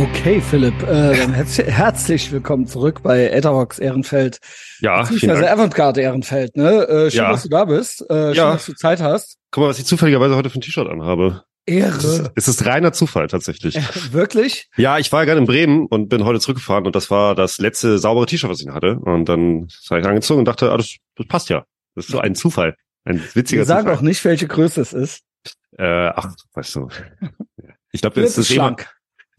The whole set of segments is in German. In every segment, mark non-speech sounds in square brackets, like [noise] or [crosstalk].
Okay, Philipp, äh, dann herz herzlich willkommen zurück bei Etherbox Ehrenfeld. Ja, Beziehungsweise. Avantgarde Ehrenfeld, ne? Äh, schön, Ja. dass du da bist. Äh, schön, Ja. dass du Zeit hast. Guck mal, was ich zufälligerweise heute für ein T-Shirt anhabe. Ehre. es ist reiner Zufall tatsächlich. Äh, wirklich? Ja, ich war ja gerade in Bremen und bin heute zurückgefahren und das war das letzte saubere T-Shirt, was ich hatte. Und dann habe ich angezogen und dachte, ah, das, das passt ja. Das ist so ein Zufall. Ein witziger Wir sagen Zufall. auch nicht, welche Größe es ist. Äh, ach, weißt du. [laughs] Ich glaube, das ist schlank.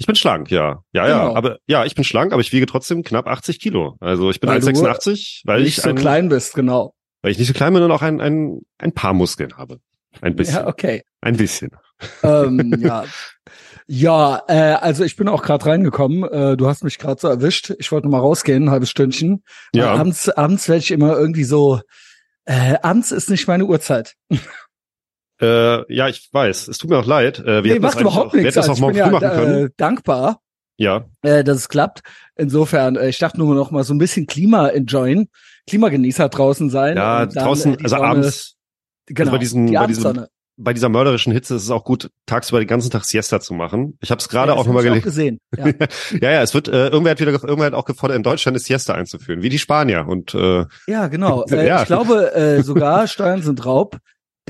Ich bin schlank, ja. Ja, Genau. ja. Aber ja, ich bin schlank, aber ich wiege trotzdem knapp 80 Kilo. Also ich bin Weil du 1,86, weil nicht ich so ein, klein bist, genau. weil ich nicht so klein bin und auch ein, ein, ein paar Muskeln habe. Ein bisschen. Ja, okay. Ein bisschen. ähm, [laughs] ja. Ja, äh, also ich bin auch gerade reingekommen. Äh, du hast mich gerade so erwischt. Ich wollte noch mal rausgehen, ein halbes Stündchen. Ja. Weil Abends, abends werde ich immer irgendwie so. Äh, abends ist nicht meine Uhrzeit. Äh, ja, ich weiß. Es tut mir auch leid. Äh, wir Nee, hätten das macht überhaupt auch, wir nichts. hätten das Also auch ich morgen bin früh ja machen können. äh, dankbar, Ja, äh, dass es klappt. Insofern, äh, ich dachte nur noch mal so ein bisschen Klima enjoyen, Klimagenießer draußen sein. ja, dann, draußen, äh, also Sonne, abends, genau, bei diesen- die bei diesem- bei dieser mörderischen Hitze ist es auch gut, tagsüber den ganzen Tag Siesta zu machen. Ich habe es gerade Ja, auch nochmal gelesen. gesehen. [laughs] Ja. ja, ja, es wird, äh, irgendwer hat wieder, ge- irgendwer hat auch gefordert, in Deutschland eine Siesta einzuführen, wie die Spanier. Und äh, Ja, genau. [laughs] Äh, Ja. Ich glaube, äh, sogar Steuern sind Raub.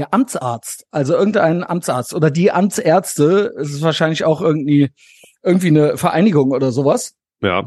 Der Amtsarzt, also irgendein Amtsarzt oder die Amtsärzte, es ist wahrscheinlich auch irgendwie, irgendwie eine Vereinigung oder sowas. ja,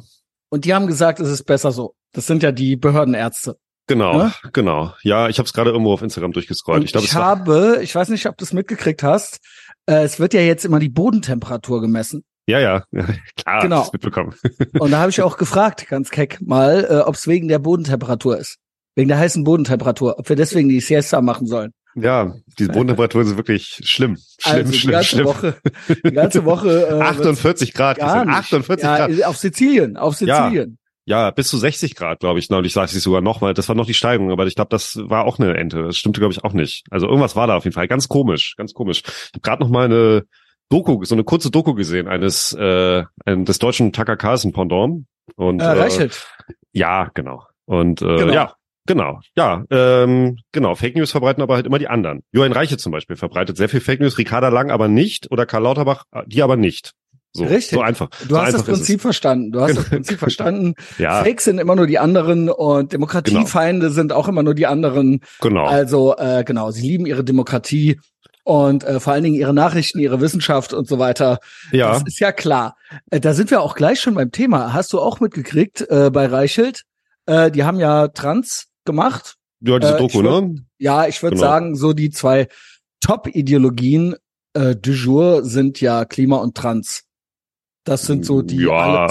Und die haben gesagt, es ist besser so. Das sind ja die Behördenärzte. genau, Ja? genau. Ja, ich habe es gerade irgendwo auf Instagram durchgescrollt. Und ich glaube, ich habe, ich weiß nicht, ob du es mitgekriegt hast, äh, es wird ja jetzt immer die Bodentemperatur gemessen. ja, ja, ja, [laughs] klar, Genau. mitbekommen. [laughs] Und da habe ich auch gefragt, ganz keck mal, äh, ob es wegen der Bodentemperatur ist. Wegen der heißen Bodentemperatur, ob wir deswegen die Siesta machen sollen. Ja, die Bodentemperaturen sind wirklich schlimm, schlimm, also die schlimm, ganze schlimm. Woche, die ganze Woche [laughs] äh, 48 Grad, gar Christian, nicht. 48 ja, Grad. Auf Sizilien, auf Ja. Sizilien. Ja, bis zu 60 Grad, glaube ich. Neulich sagte ich sogar nochmal. Das war noch die Steigung, aber ich glaube, das war auch eine Ente. Das stimmte, glaube ich, auch nicht. Also irgendwas war da auf jeden Fall. Ganz komisch, ganz komisch. Ich habe gerade noch mal eine Doku, so eine kurze Doku gesehen eines äh, des deutschen Tucker Carlson Pendant. Und Äh, Reichelt. ja, genau. Und äh, Genau. ja, genau, ja, ähm, genau. Fake News verbreiten aber halt immer die anderen. Johann Reiche zum Beispiel verbreitet sehr viel Fake News, Ricarda Lang aber nicht oder Karl Lauterbach, äh, die aber nicht. So, Richtig. so einfach. Du so hast das einfach ist Prinzip verstanden. Du hast [laughs] das Prinzip verstanden. Ja, Fakes sind immer nur die anderen und Demokratiefeinde sind auch immer nur die anderen. genau. Also äh, genau, sie lieben ihre Demokratie und äh, vor allen Dingen ihre Nachrichten, ihre Wissenschaft und so weiter. ja. Das ist ja klar. Äh, da sind wir auch gleich schon beim Thema. Hast du auch mitgekriegt äh, bei Reichelt? Äh, die haben ja Trans gemacht. Ja, diese Äh, Doku, ich würd- ne? Ja, ich würde Genau. sagen, so die zwei Top-Ideologien äh, du jour sind ja Klima und Trans. Das sind so die Ja,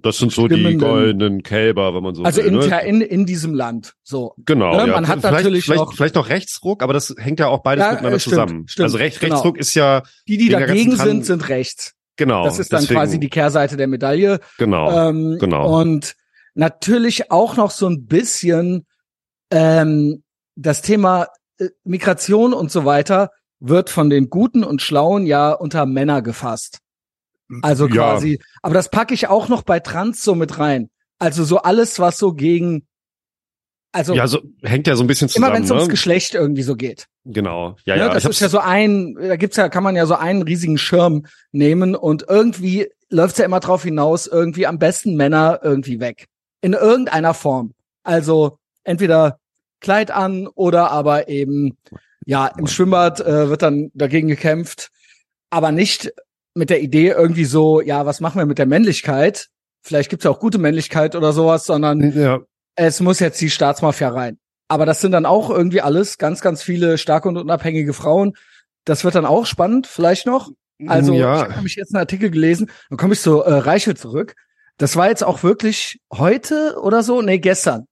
das sind so die goldenen Kälber, wenn man so also will. in, ne? in, in diesem Land. So. Genau. ne, ja. man hat vielleicht, natürlich vielleicht, auch- vielleicht noch Rechtsruck, aber das hängt ja auch beides Ja, miteinander stimmt, zusammen. stimmt, also Recht, genau. Rechtsruck ist ja Die, die dagegen sind, sind rechts. genau. das ist dann deswegen, quasi die Kehrseite der Medaille. genau. Ähm, genau. Und natürlich auch noch so ein bisschen ähm, das Thema äh, Migration und so weiter wird von den Guten und Schlauen ja unter Männer gefasst. Also Ja. quasi, aber das packe ich auch noch bei Trans so mit rein. Also so alles, was so gegen, also ja, so hängt ja so ein bisschen zusammen. immer wenn es ne? ums Geschlecht irgendwie so geht. Genau. Ja, ne? ja. das ist ja so ein, da gibt's ja, kann man ja so einen riesigen Schirm nehmen und irgendwie läuft's ja immer drauf hinaus, irgendwie am besten Männer irgendwie weg. In irgendeiner Form. Also entweder Kleid an oder aber eben, ja, im Schwimmbad äh, wird dann dagegen gekämpft, aber nicht mit der Idee irgendwie so, ja, was machen wir mit der Männlichkeit? Vielleicht gibt's ja auch gute Männlichkeit oder sowas, sondern ja, es muss jetzt die Staatsmafia rein. Aber das sind dann auch irgendwie alles ganz, ganz viele starke und unabhängige Frauen. Das wird dann auch spannend, vielleicht noch. Also ja. ich habe nämlich jetzt einen Artikel gelesen, dann komme ich so äh, Reichel zurück. Das war jetzt auch wirklich heute oder so? Nee, gestern.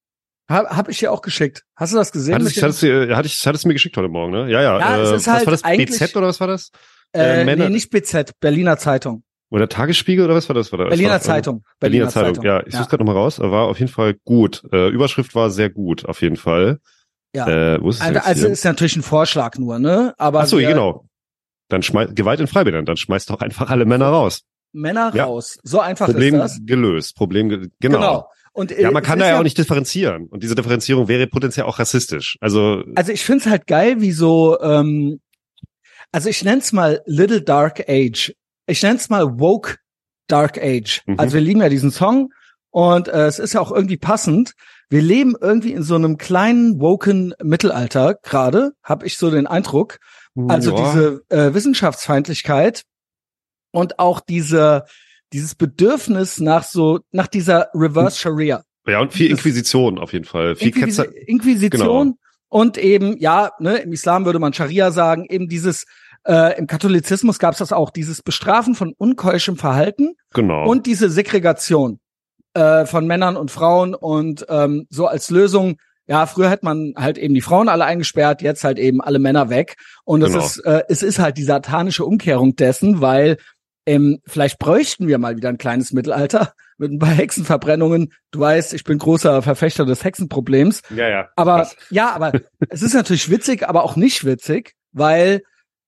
Hab, hab ich dir auch geschickt. Hast du das gesehen? Hattest, ich, hattest, hatte ich, hattest du mir geschickt heute Morgen, ne? Ja, ja. Ja, äh, was halt war das? BZ oder was war das? äh, äh, Männer- nee, nicht BZ, Berliner Zeitung. Oder Tagesspiegel oder was war das? War das Berliner war, Zeitung. Berliner, Zeitung. Ja, ich suche gerade nochmal raus. War auf jeden Fall gut. Äh, Überschrift war sehr gut, auf jeden Fall. Ja. Äh, wo ist Also, also ist natürlich ein Vorschlag nur, ne? Aber Ach so, wir- genau. Dann schmeißt Gewalt in Freibädern, dann schmeißt doch einfach alle Männer raus. Männer Ja. raus. So einfach Problem ist das. gelöst. Problem ge genau. Genau. Und, äh, Ja, man es kann da ja auch nicht differenzieren. Und diese Differenzierung wäre potenziell auch rassistisch. Also, Also ich find's halt geil, wie so, ähm, also ich nenn's mal Little Dark Age. Ich nenn's mal Woke Dark Age. Mhm. Also wir lieben ja diesen Song und äh, es ist ja auch irgendwie passend. Wir leben irgendwie in so einem kleinen woken Mittelalter gerade, habe ich so den Eindruck. Also Ja. diese äh, Wissenschaftsfeindlichkeit und auch diese dieses Bedürfnis nach so nach dieser Reverse Sharia. Ja, und viel Das- Inquisition auf jeden Fall. Viel Inquisi Ketzer. Inquisition Genau. und eben, ja, ne, im Islam würde man Scharia sagen, eben dieses, äh, im Katholizismus gab es das auch, dieses Bestrafen von unkeuschem Verhalten Genau. und diese Segregation äh, von Männern und Frauen und ähm, so als Lösung, ja, früher hätte man halt eben die Frauen alle eingesperrt, jetzt halt eben alle Männer weg. Und es Genau. ist, äh, es ist halt die satanische Umkehrung dessen, weil ähm, vielleicht bräuchten wir mal wieder ein kleines Mittelalter [laughs] mit ein paar Hexenverbrennungen. Du weißt, ich bin großer Verfechter des Hexenproblems. ja, ja. Aber Krass. ja, aber [laughs] es ist natürlich witzig, aber auch nicht witzig, weil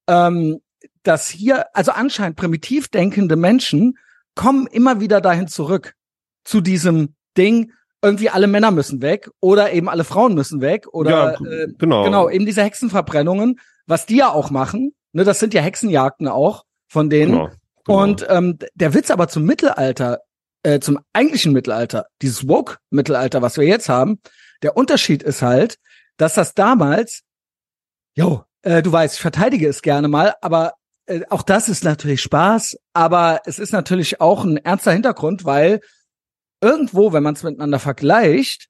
ähm, das hier, also anscheinend primitiv denkende Menschen kommen immer wieder dahin zurück zu diesem Ding, irgendwie alle Männer müssen weg oder eben alle Frauen müssen weg oder ja, äh, genau. genau, eben diese Hexenverbrennungen, was die ja auch machen, ne, das sind ja Hexenjagden auch von denen. Genau. Genau. Und ähm, der Witz aber zum Mittelalter, äh, zum eigentlichen Mittelalter, dieses Woke-Mittelalter, was wir jetzt haben, der Unterschied ist halt, dass das damals, jo, äh, du weißt, ich verteidige es gerne mal, aber äh, auch das ist natürlich Spaß, aber es ist natürlich auch ein ernster Hintergrund, weil irgendwo, wenn man es miteinander vergleicht,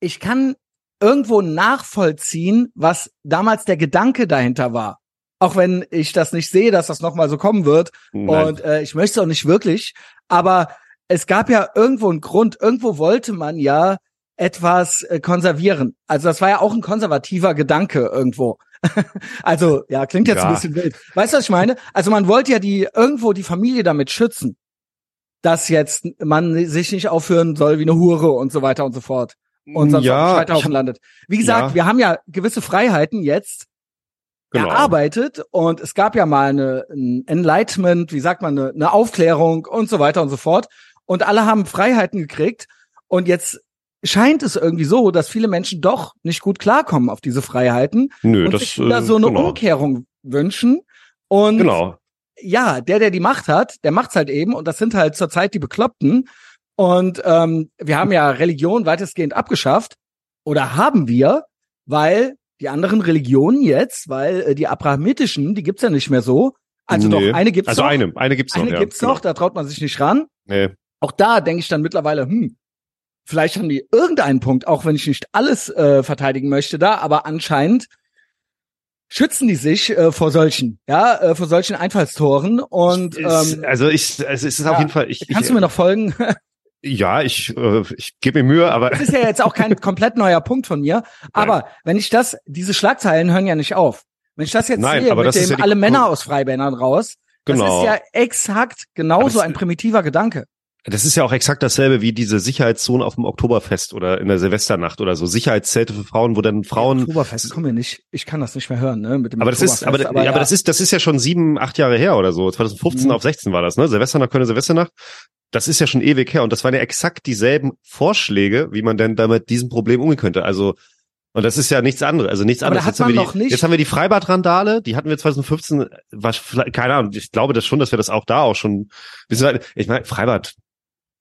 ich kann irgendwo nachvollziehen, was damals der Gedanke dahinter war. Auch wenn ich das nicht sehe, dass das nochmal so kommen wird. Nein. Und äh, ich möchte es auch nicht wirklich. Aber es gab ja irgendwo einen Grund. Irgendwo wollte man ja etwas äh, konservieren. Also das war ja auch ein konservativer Gedanke irgendwo. [laughs] also ja, klingt jetzt ein Ja. bisschen wild. Weißt du, was ich meine? Also man wollte ja die irgendwo die Familie damit schützen, dass jetzt man sich nicht aufführen soll wie eine Hure und so weiter und so fort und sonst auf dem ja, Scheiterhaufen landet. Wie gesagt, Ja. wir haben ja gewisse Freiheiten jetzt genau. erarbeitet und es gab ja mal eine ein Enlightenment, wie sagt man, eine, eine Aufklärung und so weiter und so fort. Und alle haben Freiheiten gekriegt und jetzt scheint es irgendwie so, dass viele Menschen doch nicht gut klarkommen auf diese Freiheiten Nö, und das sich äh, so eine genau. Umkehrung wünschen. Und Genau. ja, der, der die Macht hat, der macht's halt eben und das sind halt zurzeit die Bekloppten. Und ähm, wir haben ja Religion weitestgehend abgeschafft oder haben wir, weil die anderen Religionen jetzt, weil äh, die abrahamitischen, die gibt's ja nicht mehr so. Also Nee. doch, eine gibt's Also noch. eine, eine gibt's noch. eine ja, gibt's genau. noch, da traut man sich nicht ran. Nee. Auch da denke ich dann mittlerweile, hm, vielleicht haben die irgendeinen Punkt, auch wenn ich nicht alles äh, verteidigen möchte da, aber anscheinend schützen die sich äh, vor solchen, ja, äh, vor solchen Einfallstoren und ähm, also ich, also es ist ja, auf jeden Fall. Ich, kannst ich, du mir noch folgen? [laughs] Ja, ich, äh, ich gebe mir Mühe, aber Das ist ja jetzt auch kein [laughs] komplett neuer Punkt von mir, aber wenn ich das, diese Schlagzeilen hören ja nicht auf. Wenn ich das jetzt Nein, sehe aber mit das dem ja alle Männer aus Freibändern raus, das genau. ist ja exakt genauso Aber ein primitiver Gedanke. Das ist ja auch exakt dasselbe wie diese Sicherheitszone auf dem Oktoberfest oder in der Silvesternacht oder so. Sicherheitszelte für Frauen, wo dann Frauen. Oktoberfest, komm mir nicht, ich kann das nicht mehr hören, ne, mit dem Aber das ist, aber, Oktoberfest, ja, aber das ist, das ist ja schon sieben, acht Jahre her oder so. 2015 Mhm. auf 16 war das, ne? Silvesternacht, Kölner Silvesternacht. Das ist ja schon ewig her und das waren ja exakt dieselben Vorschläge, wie man denn damit diesem Problem umgehen könnte. Also, und das ist ja nichts anderes, also nichts anderes. Jetzt haben, die, nicht- jetzt haben wir die Freibad-Randale, die hatten wir 2015, war keine Ahnung, ich glaube das schon, dass wir das auch da auch schon, wissen wir, ich meine, Freibad,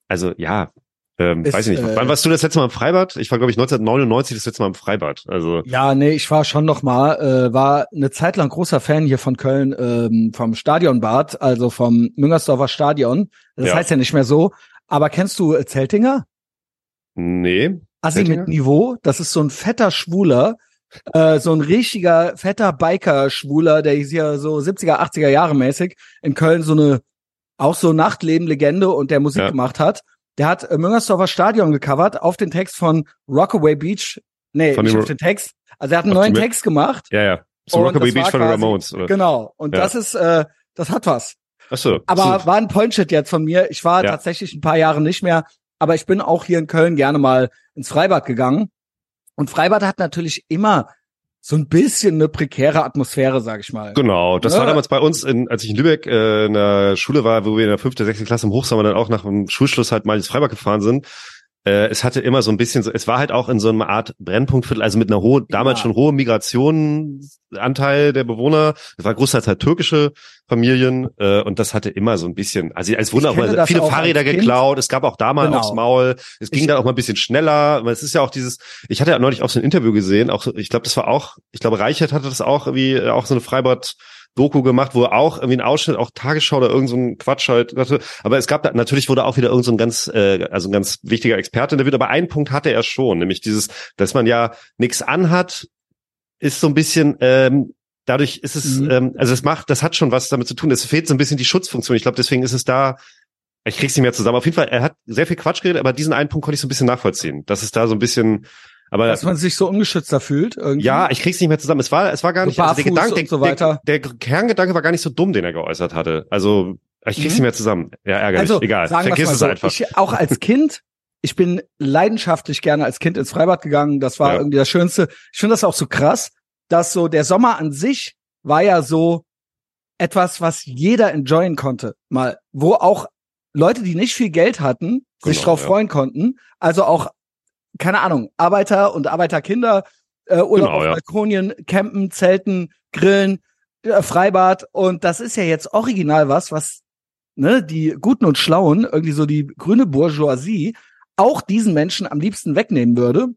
also ja, ähm, Ist, weiß ich nicht. äh, Wann warst du das letzte Mal im Freibad? Ich war, glaube ich, 1999 das letzte Mal im Freibad. Also, Ja, nee, ich war schon noch mal, äh, war eine Zeit lang großer Fan hier von Köln, ähm, vom Stadionbad, also vom Müngersdorfer Stadion. Das Ja. heißt ja nicht mehr so. Aber kennst du äh, Zeltinger? nee. Assi Zeltinger? mit Niveau, das ist so ein fetter Schwuler, äh, so ein richtiger fetter Biker-Schwuler, der ist hier so 70er, 80er Jahre mäßig in Köln so eine, auch so Nachtleben-Legende und der Musik Ja. gemacht hat. Der hat äh, Müngersdorfer Stadion gecovert auf den Text von Rockaway Beach. Nee, Von nicht auf den Text. Also er hat einen neuen Text gemacht. Ja, ja. So Rockaway Beach von den Ramones, oder? Genau. Und Ja. das ist, äh, das hat was. Ach so. Aber So. war ein Pointshit jetzt von mir. Ich war Ja. tatsächlich ein paar Jahre nicht mehr, aber ich bin auch hier in Köln gerne mal ins Freibad gegangen. Und Freibad hat natürlich immer so ein bisschen eine prekäre Atmosphäre, sag ich mal. Genau, das Ja. war damals bei uns, in, als ich in Lübeck äh, in der Schule war, wo wir in der fünften, sechsten Klasse im Hochsommer dann auch nach dem Schulschluss halt mal ins Freibad gefahren sind. Äh, es hatte immer so ein bisschen so, es war halt auch in so einer Art Brennpunktviertel, also mit einer hohen, damals Ja. schon hohen Migrationanteil der Bewohner. Es war großteils halt türkische Familien äh, und das hatte immer so ein bisschen, also es wurden auch mal viele auch Fahrräder geklaut, es gab auch da mal Genau. aufs Maul, es ging Ich- dann auch mal ein bisschen schneller, es ist ja auch dieses, ich hatte ja neulich auch so ein Interview gesehen, auch ich glaube, das war auch, ich glaube, Reichert hatte das auch irgendwie, auch so eine Freibad Doku gemacht, wo auch irgendwie ein Ausschnitt, auch Tagesschau oder irgend so ein Quatsch halt hatte. Aber es gab da, natürlich wurde auch wieder irgend so ein ganz, äh, also ein ganz wichtiger Experte interviewt, aber einen Punkt hatte er schon, nämlich dieses, dass man ja nichts anhat, ist so ein bisschen, ähm, dadurch ist es, Mhm. ähm, also es macht, das hat schon was damit zu tun. Es fehlt so ein bisschen die Schutzfunktion. Ich glaube, deswegen ist es da, ich krieg's nicht mehr zusammen. Auf jeden Fall, er hat sehr viel Quatsch geredet, aber diesen einen Punkt konnte ich so ein bisschen nachvollziehen. Das ist da so ein bisschen, aber Dass man sich so ungeschützter fühlt. Irgendwie. ja, ich krieg's nicht mehr zusammen. Es war, es war gar So nicht, also der Gedanke, und so der, weiter. der, Kerngedanke war gar nicht so dumm, den er geäußert hatte. Also, ich krieg's Mhm. nicht mehr zusammen. Ja, ärgerlich. Also, Egal. Vergiss mal es so, einfach. Ich, auch als Kind, ich bin leidenschaftlich gerne als Kind ins Freibad gegangen. Das war Ja. irgendwie das Schönste. Ich finde das auch so krass, dass so der Sommer an sich war ja so etwas, was jeder enjoyen konnte. Mal, wo auch Leute, die nicht viel Geld hatten, sich Genau, drauf ja. freuen konnten. Also auch, keine Ahnung, Arbeiter und Arbeiterkinder, äh, Urlaub Genau, auf ja. Balkonien, campen, zelten, grillen, äh, Freibad. Und das ist ja jetzt original was, was ne, die Guten und Schlauen, irgendwie so die grüne Bourgeoisie, auch diesen Menschen am liebsten wegnehmen würde.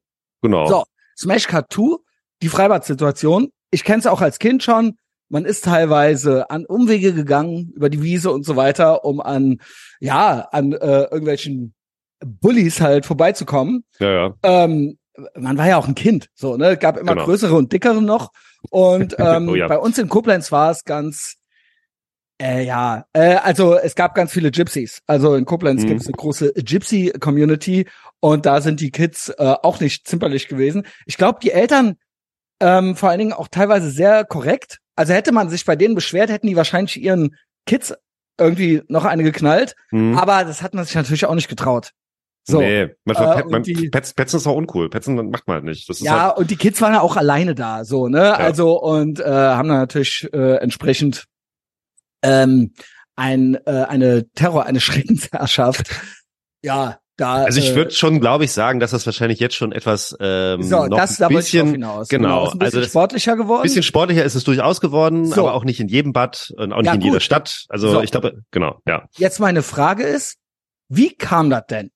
Genau. So, Smash Cut 2, die Freibad-Situation. Ich kenne es auch als Kind schon. Man ist teilweise an Umwege gegangen über die Wiese und so weiter, um an, ja, an äh, irgendwelchen Bullies halt vorbeizukommen. Ja, ja. Ähm, man war ja auch ein Kind, so, ne? Gab immer Genau. größere und dickere noch. Und ähm, [laughs] Oh ja. bei uns in Koblenz war es ganz, äh, ja, äh, also es gab ganz viele Gypsies. Also in Koblenz Mhm. gibt es eine große Gypsy-Community und da sind die Kids äh, auch nicht zimperlich gewesen. Ich glaube, die Eltern ähm, vor allen Dingen auch teilweise sehr korrekt. Also hätte man sich bei denen beschwert, hätten die wahrscheinlich ihren Kids irgendwie noch eine geknallt. Hm. Aber das hat man sich natürlich auch nicht getraut. So. Nee, man, Äh, pet, man, die- Petz, Petzen ist auch uncool. Petzen macht man halt nicht. Ja, halt, und die Kids waren ja auch alleine da, so, ne? Also, und äh, haben dann natürlich äh, entsprechend ähm, ein, äh, eine Terror, eine [laughs] Schreckensherrschaft. ja, da. also ich äh, würde schon, glaube ich, sagen, dass das wahrscheinlich jetzt schon etwas ähm, so, noch das, da ein bisschen, hinaus. genau, ist ein bisschen also sportlicher geworden. bisschen sportlicher ist es durchaus geworden, So. aber auch nicht in jedem Bad und auch nicht Ja, in jeder gut. Stadt. Also So. ich glaube, genau, ja. Jetzt meine Frage ist, wie kam das denn?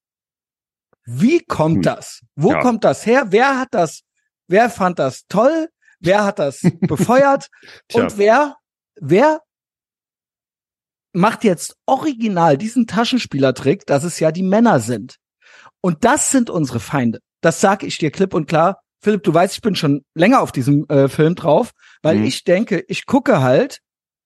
Wie kommt Hm. das? Wo Ja. kommt das her? Wer hat das, wer fand das toll? Wer hat das [laughs] befeuert? Und wer, wer macht jetzt original diesen Taschenspielertrick, dass es ja die Männer sind? Und das sind unsere Feinde. Das sag ich dir klipp und klar. Philipp, du weißt, ich bin schon länger auf diesem äh, Film drauf, weil Mhm. ich denke, ich gucke halt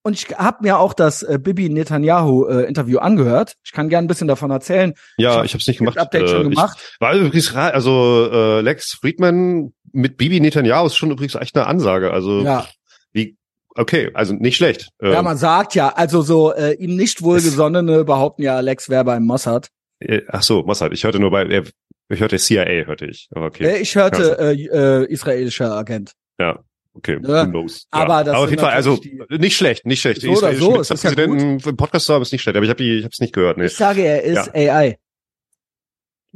und ich habe mir auch das äh, Bibi Netanyahu äh, Interview angehört. Ich kann gerne ein bisschen davon erzählen. Ja, ich habe es nicht gemacht. Update schon Äh, gemacht. Ich, war übrigens, also äh, Lex Friedman mit Bibi Netanyahu ist schon übrigens echt eine Ansage. Also ja. wie, okay, also nicht schlecht. ja, Ähm, man sagt ja, also so äh, ihm nicht wohlgesonnene behaupten ja, Alex wäre beim Mossad. äh, ach so, Mossad. Ich hörte nur bei, äh, ich hörte CIA, hörte ich. Okay. Äh, ich hörte äh, äh, israelischer Agent. Ja, okay. Ja, Who knows? aber ja. das aber auf jeden Fall, also nicht schlecht, nicht schlecht. So oder so, es ist ja im Podcast zu haben, ist nicht schlecht. Aber ich habe ich es nicht gehört. Nee. Ich sage, er ist AI.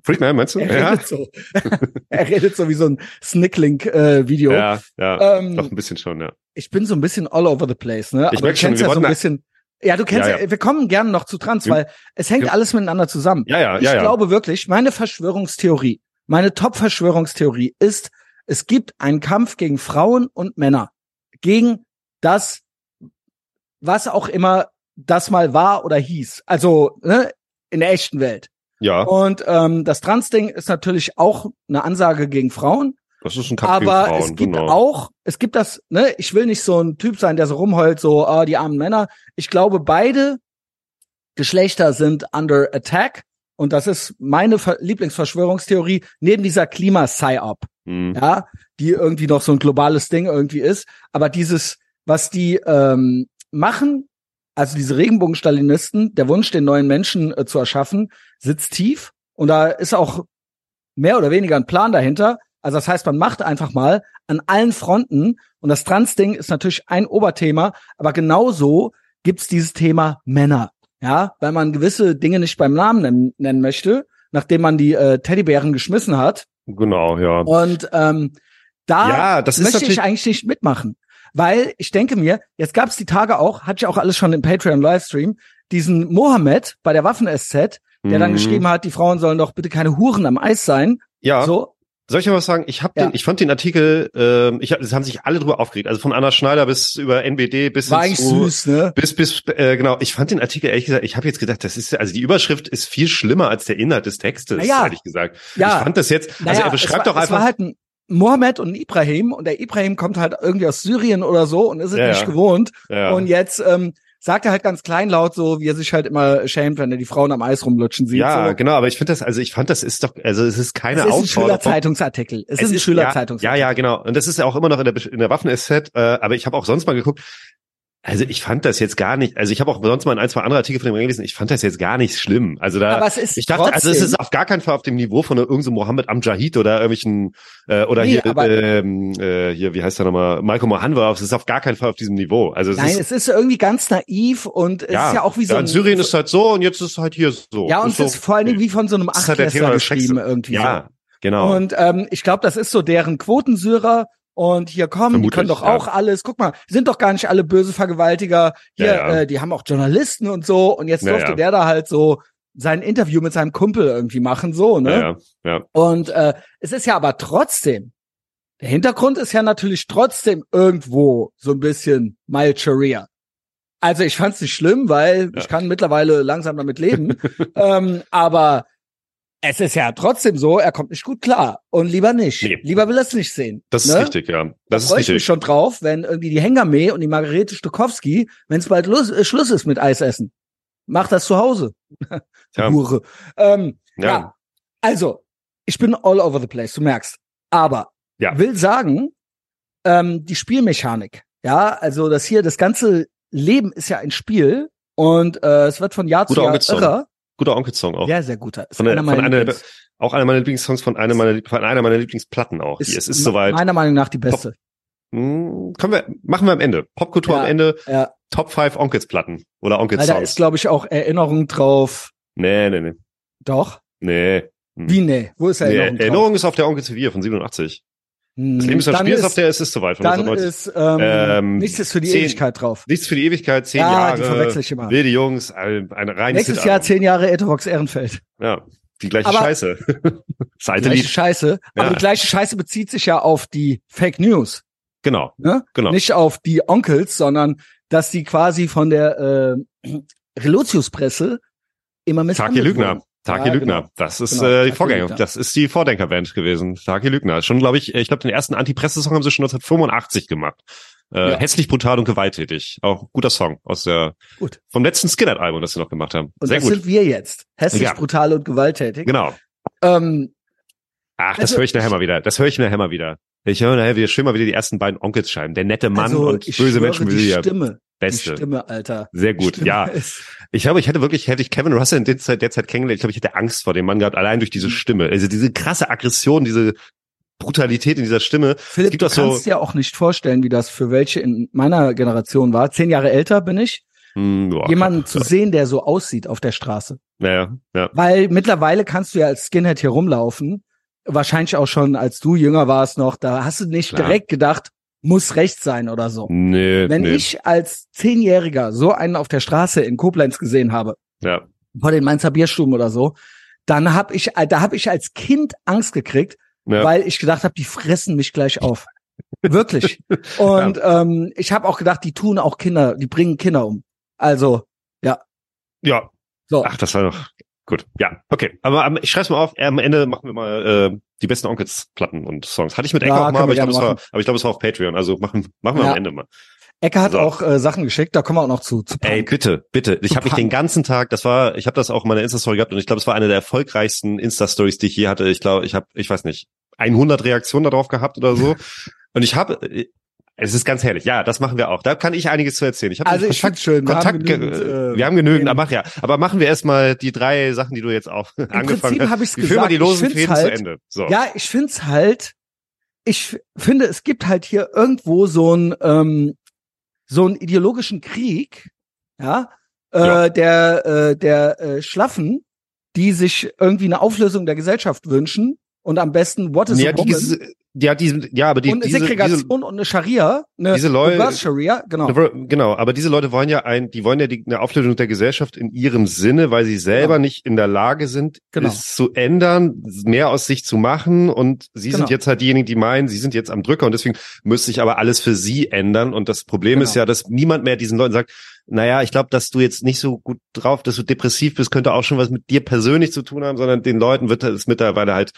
Friedman, meinst du? Er Ja, redet so. [laughs] er redet so wie so ein Snicklink-Video. ja, ja. ähm, Doch ein bisschen schon, ja. ich bin so ein bisschen all over the place, ne? Ich Aber merk du schon, kennst wir ja so ein bisschen. Ja, du kennst ja, Ja, wir kommen gerne noch zu Trans, weil es hängt alles miteinander zusammen. Ja, ja, ich ja, ja. glaube wirklich, meine Verschwörungstheorie, meine Top-Verschwörungstheorie ist, es gibt einen Kampf gegen Frauen und Männer. Gegen das, was auch immer das mal war oder hieß. Also, ne, in der echten Welt. ja, Und ähm, das Trans-Ding ist natürlich auch eine Ansage gegen Frauen. das ist ein Kampf aber gegen Frauen, es gibt genau. auch, es gibt das, ne, ich will nicht so ein Typ sein, der so rumheult, so, ah, die armen Männer. Ich glaube, beide Geschlechter sind under attack. Und das ist meine Ver Lieblingsverschwörungstheorie, neben dieser Klima-Psy-Op, Hm. ja, die irgendwie noch so ein globales Ding irgendwie ist. Aber dieses, was die ähm, machen, also diese Regenbogenstalinisten, der Wunsch, den neuen Menschen äh, zu erschaffen, sitzt tief. Und da ist auch mehr oder weniger ein Plan dahinter. Also das heißt, man macht einfach mal an allen Fronten. Und das Trans-Ding ist natürlich ein Oberthema, aber genauso gibt's dieses Thema Männer. Ja, weil man gewisse Dinge nicht beim Namen nennen, nennen möchte. nachdem man die äh, Teddybären geschmissen hat. Genau, ja. Und ähm, da Ja, das möchte ich eigentlich nicht mitmachen. Weil ich denke mir, jetzt gab es die Tage auch, hatte ich auch alles schon im Patreon-Livestream, diesen Mohammed bei der Waffen-SZ, der dann Mhm. geschrieben hat, die Frauen sollen doch bitte keine Huren am Eis sein. Ja, So, soll ich was sagen? Ich hab Ja. den, ich fand den Artikel, ähm, ich hab, es haben sich alle drüber aufgeregt, also von Anna Schneider bis über NBD bis war zu, süß, ne? bis bis äh, genau. Ich fand den Artikel ehrlich gesagt, ich habe jetzt gedacht, das ist also die Überschrift ist viel schlimmer als der Inhalt des Textes, Naja. ehrlich gesagt. Ja. Ich fand das jetzt, also Naja, er beschreibt es war, doch Es war einfach, halt ein Mohammed und ein Ibrahim und der Ibrahim kommt halt irgendwie aus Syrien oder so und ist es Ja, nicht ja. gewohnt. ja, Und jetzt ähm, sagt er halt ganz kleinlaut so, wie er sich halt immer schämt, wenn er die Frauen am Eis rumlutschen sieht. ja, so. genau. Aber ich finde das, also ich fand das ist doch, also es ist keine Es ist ein Aufforderung. Schülerzeitungsartikel. Es, ist ein ja, Schülerzeitungsartikel. ja, ja, genau. Und das ist ja auch immer noch in der, in der Waffen-SZ, äh, aber ich habe auch sonst mal geguckt, also ich fand das jetzt gar nicht, also ich habe auch sonst mal ein, zwei andere Artikel von dem gelesen, ich fand das jetzt gar nicht schlimm. Also da, ist ich dachte, also es trotzdem- ist auf gar keinen Fall auf dem Niveau von irgendeinem so Mohammed Amjahid oder irgendwelchen, äh, oder Nee, hier, ähm, äh, hier, wie heißt der nochmal, Michael Mohanwa, es ist auf gar keinen Fall auf diesem Niveau. Also es Nein, ist, es ist irgendwie ganz naiv und es ist ja auch wie so ja, in Syrien ist halt so und jetzt ist es halt hier so. ja und Ist es ist so, vor allen Dingen wie von so einem ist halt Achtklässler des geschrieben irgendwie. Ja, So. genau. Und ähm, ich glaube, das ist so deren Quotensyrer. Und hier kommen, die können doch ja. auch alles. Guck mal, sind doch gar nicht alle böse Vergewaltiger. Hier, Ja, ja. Äh, die haben auch Journalisten und so. Und jetzt Ja, durfte ja. der da halt so sein Interview mit seinem Kumpel irgendwie machen, so, ne? ja, ja, ja. Und äh, es ist ja aber trotzdem, der Hintergrund ist ja natürlich trotzdem irgendwo so ein bisschen mild Sharia. Also ich fand's nicht schlimm, weil Ja. ich kann mittlerweile langsam damit leben. [laughs] ähm, aber es ist ja trotzdem so, er kommt nicht gut klar. Und lieber nicht. Nee. Lieber will er es nicht sehen. Das ist ne? richtig, ja. Das ist Freue ich mich schon drauf, wenn irgendwie die Hengame und die Margarete Stokowski, wenn es bald Lus äh, Schluss ist mit Eisessen. Mach das zu Hause. [laughs] Ja. Hure. Ähm, Ja. ja. Also, ich bin all over the place, du merkst. Aber Ja. will sagen, ähm, die Spielmechanik, ja, also das hier, das ganze Leben ist ja ein Spiel und äh, es wird von Jahr Guter zu Jahr irrer. Guter Onkelsong auch. Ja, sehr guter. Von einer von meiner einer der- Lieblings- Auch einer meiner Lieblingssongs von einer meiner, von einer meiner Lieblingsplatten auch. ist es ist soweit. meiner Meinung nach die beste. Hm, können wir, machen wir am Ende. Popkultur Ja. am Ende. Ja, Top 5 Onkelsplatten. Oder weil da Onkelssongs. ist, glaube ich, auch Erinnerung drauf. Nee, nee, nee. Doch. Nee. Hm. Wie nee? Wo ist Nee, Erinnerung drauf? Erinnerung ist auf der Onkel Sevilla von 87. Hm, Das Leben ist ein dann Spiel, ist Es ist soweit von Dann 1990. ist ähm, Ähm, nichts ist für die zehn- Ewigkeit drauf. Nichts für die Ewigkeit, zehn Ja, die Jahre. verwechsel ich immer. Wilde Jungs, ein, ein reines Nächstes. Jahr zehn Jahre Etavox Ehrenfeld. Ja, die gleiche Aber- Scheiße. [laughs] alte Gleiche. Scheiße. Aber Ja. die gleiche Scheiße bezieht sich ja auf die Fake News. Genau, Ne? genau. Nicht auf die Onkels, sondern dass die quasi von der äh, [clears throat] Relotius-Presse immer misshandelt Lügner. Taki Ja, Lügner. genau. Das ist Genau, äh, die Taki Vorgänger. Lügner. Das ist die Vordenkerband gewesen. Taki Lügner. Schon, glaube ich, ich glaube, den ersten Anti-Presse-Song haben sie schon 1985 gemacht. Äh, Ja. Hässlich, brutal und gewalttätig. Auch guter Song aus der Gut. vom letzten Skinhead-Album, das sie noch gemacht haben. Und Sehr das gut. sind wir jetzt. Hässlich, Ja. brutal und gewalttätig. Genau. Ähm, Ach, das Also höre ich nachher mal wieder. Das höre ich nachher mal wieder. Ich höre nachher wieder schön mal wieder die ersten beiden Onkels schreiben. Der nette Mann also, und böse Menschen die Stimme. Die Beste. Stimme, Alter. Sehr gut, Stimme ja. Ist, Ich glaube, ich hätte wirklich, hätte ich Kevin Russell in der Zeit, der Zeit kennengelernt, ich glaube, ich hätte Angst vor dem Mann gehabt, allein durch Mhm. diese Stimme. Also diese krasse Aggression, diese Brutalität in dieser Stimme. Philipp, gibt du doch so- kannst dir auch nicht vorstellen, wie das für welche in meiner Generation war. Zehn Jahre älter bin ich. Hm, boah, jemanden zu sehen, der so aussieht auf der Straße. Naja, ja. Weil mittlerweile kannst du ja als Skinhead hier rumlaufen. Wahrscheinlich auch schon, als du jünger warst noch, da hast du nicht Klar. direkt gedacht, muss rechts sein oder so. Nee, Wenn nee. ich als Zehnjähriger so einen auf der Straße in Koblenz gesehen habe, ja. vor den Mainzer Bierstuben oder so, dann hab ich, da habe ich als Kind Angst gekriegt, Ja. weil ich gedacht habe, die fressen mich gleich auf. [laughs] Wirklich. Und ähm, ich habe auch gedacht, die tun auch Kinder, die bringen Kinder um. Also, ja. so. Ach, das war noch gut. Ja, okay. Aber am- ich schreib's mal auf. Am Ende machen wir mal äh, die besten Onkels-Platten und Songs. Hatte ich mit Ja, Echo auch mal, aber ich es war, aber ich glaube, es war auf Patreon. Also machen, machen wir Ja. am Ende mal. Ecke hat So. auch äh, Sachen geschickt, da kommen wir auch noch zu. zu Ey, bitte, bitte. Ich habe mich den ganzen Tag, das war, ich habe das auch in meiner Insta-Story gehabt und ich glaube, es war eine der erfolgreichsten Insta-Stories, die ich je hatte. Ich glaube, ich habe, ich weiß nicht, 100 Reaktionen darauf gehabt oder so. [laughs] und ich habe, es ist ganz herrlich. Ja, das machen wir auch. Da kann ich einiges zu erzählen. Ich habe also ich find's schön. Wir Kontakt, haben ge- genügend, äh, wir haben genügend, aber mach ja. Aber machen wir erstmal die drei Sachen, die du jetzt auch Im angefangen Prinzip hast. habe ich es Wie führen wir gesagt. die losen ich Fäden halt, zu Ende? So. Ja, ich find's halt, ich finde, es gibt halt hier irgendwo so ein ähm, so einen ideologischen Krieg, ja, äh, Ja. der äh, der äh, Schlaffen, die sich irgendwie eine Auflösung der Gesellschaft wünschen und am besten What is Ja, a woman? Ja, die, ja, aber die, und eine diese, Segregation diese, und eine Scharia, eine diese Leute- Scharia, genau. Genau, aber diese Leute wollen ja ein, die wollen ja die, eine Auflösung der Gesellschaft in ihrem Sinne, weil sie selber Genau. nicht in der Lage sind, Genau. es zu ändern, mehr aus sich zu machen. Und sie Genau. sind jetzt halt diejenigen, die meinen, sie sind jetzt am Drücker und deswegen müsste sich aber alles für sie ändern. Und das Problem ist Genau. ja, dass niemand mehr diesen Leuten sagt, naja, ich glaube, dass du jetzt nicht so gut drauf, dass du depressiv bist, könnte auch schon was mit dir persönlich zu tun haben, sondern den Leuten wird es mittlerweile halt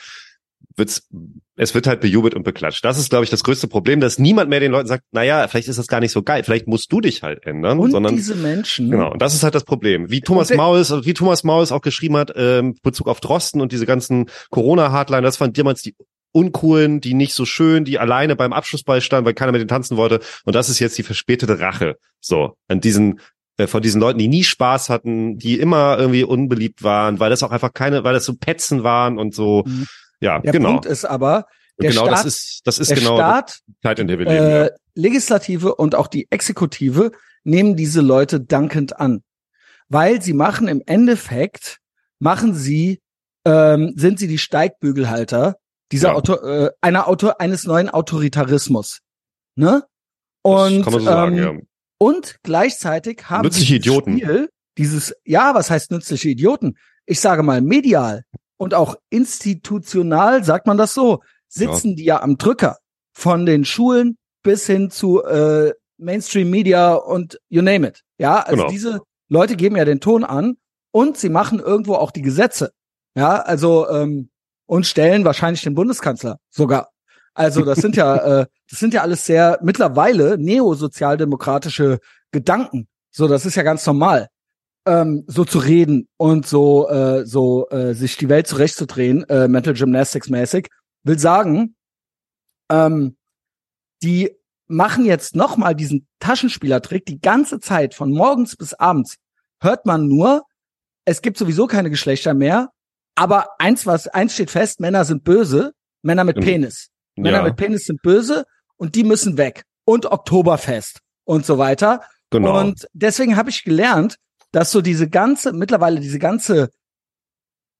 wird's, es wird halt bejubelt und beklatscht. Das ist, glaube ich, das größte Problem, dass niemand mehr den Leuten sagt, naja, vielleicht ist das gar nicht so geil, vielleicht musst du dich halt ändern, Und sondern diese Menschen, Genau, und das ist halt das Problem. Wie Thomas der- Maus, wie Thomas Maus auch geschrieben hat, ähm, Bezug auf Drosten und diese ganzen Corona-Hardliner, das waren damals die uncoolen, die nicht so schön, die alleine beim Abschlussball standen, weil keiner mit denen tanzen wollte. Und das ist jetzt die verspätete Rache. So, an diesen, äh, von diesen Leuten, die nie Spaß hatten, die immer irgendwie unbeliebt waren, weil das auch einfach keine, weil das so Petzen waren und so. Mhm. Ja, der genau. Punkt ist aber, der genau, Staat, das ist, das ist der genau Staat die Zeit, in der wir leben. ja. äh, Legislative und auch die Exekutive nehmen diese Leute dankend an. Weil sie machen im Endeffekt, machen sie, ähm, sind sie die Steigbügelhalter dieser Ja. Auto, äh, einer Auto, eines neuen Autoritarismus. Ne? Und, so sagen, ähm, ja. und gleichzeitig haben Nützliche Idioten. Spiel, dieses, ja, was heißt nützliche Idioten? Ich sage mal medial und auch institutional, sagt man das so, sitzen die ja am Drücker von den Schulen bis hin zu äh, Mainstream Media und you name it. Ja, also Genau. diese Leute geben ja den Ton an und sie machen irgendwo auch die Gesetze. Ja, also ähm, und stellen wahrscheinlich den Bundeskanzler sogar. Also das sind ja [laughs] äh, das sind ja alles sehr mittlerweile neosozialdemokratische Gedanken. So, das ist ja ganz normal, ähm, so zu reden und so äh, so äh, sich die Welt zurechtzudrehen, äh, Mental Gymnastics mäßig. Will sagen, ähm, die machen jetzt noch mal diesen Taschenspielertrick die ganze Zeit von morgens bis abends. Hört man nur, es gibt sowieso keine Geschlechter mehr, aber eins was eins steht fest, Männer sind böse, Männer mit. Penis. Männer ja, mit Penis sind böse und die müssen weg. Und Oktoberfest und so weiter. genau. Und deswegen habe ich gelernt, dass so diese ganze, mittlerweile diese ganze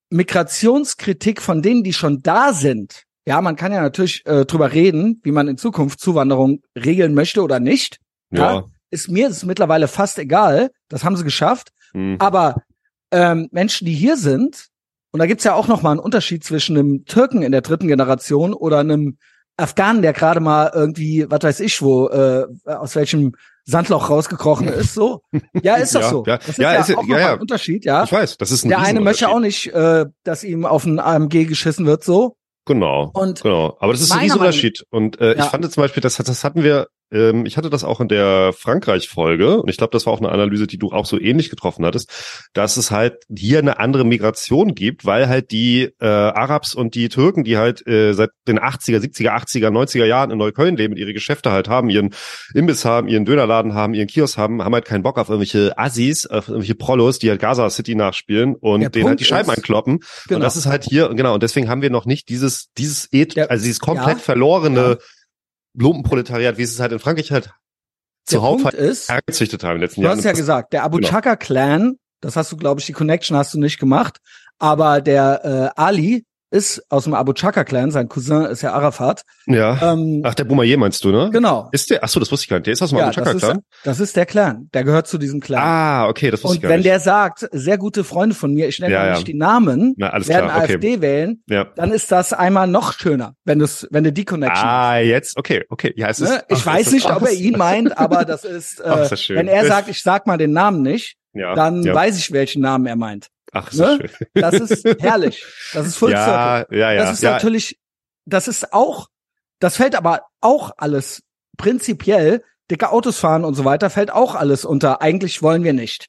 Migrationskritik von denen, die schon da sind, ja, man kann ja natürlich äh, drüber reden, wie man in Zukunft Zuwanderung regeln möchte oder nicht. ja. Ist mir ist mittlerweile fast egal. Das haben sie geschafft. Hm. Aber ähm, Menschen, die hier sind, und da gibt's ja auch noch mal einen Unterschied zwischen einem Türken in der dritten Generation oder einem Afghanen, der gerade mal irgendwie, was weiß ich, wo, äh, aus welchem Sandloch rausgekrochen ist, so. Ja, ist doch Ja, so. ja. Das ist Ja, ja, ist auch ja, ja. ein Unterschied, ja. Ich weiß, das ist ein Der eine möchte auch nicht, äh, dass ihm auf ein AMG geschissen wird, so. Genau. Und Genau, aber das ist ein Riesenunterschied. Und äh, ich fand zum Beispiel, das, das hatten wir, ähm, ich hatte das auch in der Frankreich-Folge, und ich glaube, das war auch eine Analyse, die du auch so ähnlich getroffen hattest, dass es halt hier eine andere Migration gibt, weil halt die äh, Arabs und die Türken, die halt äh, seit den 80er, 70er, 80er, 90er Jahren in Neukölln leben, ihre Geschäfte halt haben, ihren Imbiss haben, ihren Dönerladen haben, ihren Kiosk haben, haben halt keinen Bock auf irgendwelche Assis, auf irgendwelche Prollos, die halt Gaza City nachspielen und Der denen halt Punkt die Scheiben ist- ankloppen. genau. Und das ist halt hier, genau, und deswegen haben wir noch nicht dieses, dieses Eth, Der- also dieses komplett ja, verlorene ja. Lumpenproletariat, wie es halt in Frankreich halt zuhauf halt ist, hergezüchtet haben in den letzten Du Jahren. hast ja gesagt, der Abu Genau. Chaka Clan, das hast du, glaube ich, die Connection hast du nicht gemacht, aber der äh, Ali ist aus dem Abu Chaka Clan, sein Cousin ist ja Arafat. Ja. Ähm, Ach, der Boumaier meinst du, ne? genau. Ist der, ach so, das wusste ich gar nicht. Der ist aus dem Ja, Abu Chaka das ist, Clan? das ist der Clan. Der gehört zu diesem Clan. Ah, okay, das wusste Und ich gar wenn nicht. der sagt, sehr gute Freunde von mir, ich nenne Ja, ja. nicht die Namen, Na, werden klar, okay. AfD wählen, Ja. dann ist das einmal noch schöner, wenn du's, wenn du die Connection Ah, jetzt, okay, okay. Ja, es ist, Ne? Ich ach, weiß nicht, ach, ob er ihn meint, aber das [laughs] ist, Ach, äh, ist das schön. wenn er sagt, ich sag mal den Namen nicht, ja, dann ja. weiß ich, welchen Namen er meint. Ach, das ne? schön. Das ist [laughs] herrlich. Das ist Full Circle. Ja, ja, ja. das ist ja. natürlich, das ist auch, das fällt aber auch alles prinzipiell, dicke Autos fahren und so weiter, fällt auch alles unter. Eigentlich wollen wir nicht.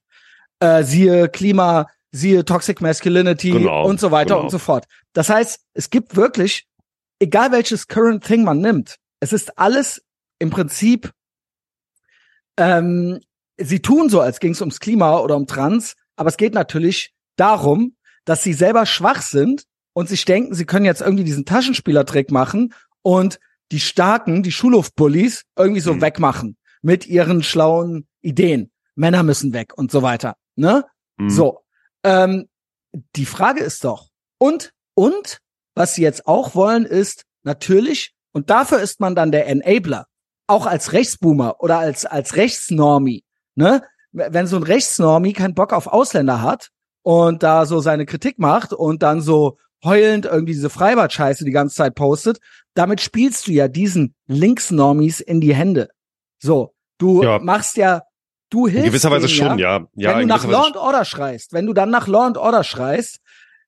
Äh, siehe Klima, siehe Toxic Masculinity Genau, und so weiter genau. und so fort. Das heißt, es gibt wirklich, egal welches Current Thing man nimmt, es ist alles im Prinzip, ähm, sie tun so, als ging es ums Klima oder um Trans, aber es geht natürlich darum, dass sie selber schwach sind und sich denken, sie können jetzt irgendwie diesen Taschenspielertrick machen und die Starken, die Schulhofbullies irgendwie so Mhm. wegmachen mit ihren schlauen Ideen. Männer müssen weg und so weiter. Ne? Mhm. So. Ähm, die Frage ist doch, und, und, was sie jetzt auch wollen, ist natürlich, und dafür ist man dann der Enabler, auch als Rechtsboomer oder als, als Rechtsnormi, ne? Wenn so ein Rechtsnormi keinen Bock auf Ausländer hat und da so seine Kritik macht und dann so heulend irgendwie diese Freibad-Scheiße die ganze Zeit postet, damit spielst du ja diesen Linksnormis in die Hände. So, du ja. machst ja, du hilfst. In gewisser Weise schon, ja. ja. Wenn du nach Law and Order schreist, wenn du dann nach Law and Order schreist,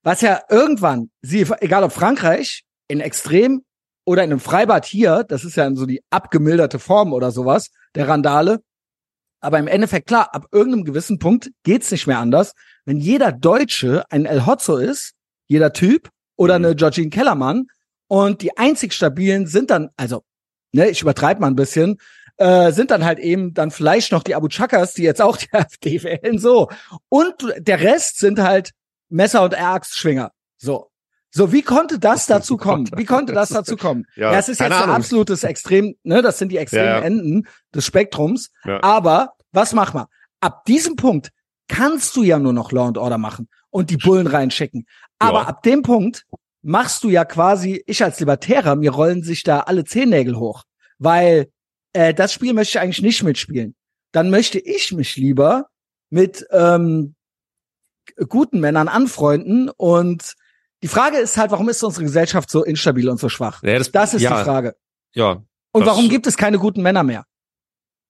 was ja irgendwann, sie, egal ob Frankreich, in Extrem oder in einem Freibad hier, das ist ja so die abgemilderte Form oder sowas, der Randale. Aber im Endeffekt, klar, ab irgendeinem gewissen Punkt geht's nicht mehr anders. Wenn jeder Deutsche ein El Hotzo ist, jeder Typ, oder mhm. eine Georgine Kellermann, und die einzig stabilen sind dann, also, ne, ich übertreibe mal ein bisschen, äh, sind dann halt eben dann vielleicht noch die Abu Chakas, die jetzt auch [laughs] die AfD wählen, so. Und der Rest sind halt Messer- und Axtschwinger. So. So, wie konnte das [laughs] dazu kommen? Wie konnte das dazu kommen? [laughs] ja, es ist jetzt ein absolutes Extrem, ne? Das sind die extremen ja, ja. Enden des Spektrums. Ja. Aber was mach mal? Ab diesem Punkt kannst du ja nur noch Law and Order machen und die Bullen reinschicken. Aber ab dem Punkt machst du ja quasi, ich als Libertärer, mir rollen sich da alle Zehennägel hoch. Weil äh, das Spiel möchte ich eigentlich nicht mitspielen. Dann möchte ich mich lieber mit ähm, guten Männern anfreunden und die Frage ist halt, warum ist unsere Gesellschaft so instabil und so schwach? Ja, das, das, ist ja, die Frage. Ja. Und warum gibt es keine guten Männer mehr?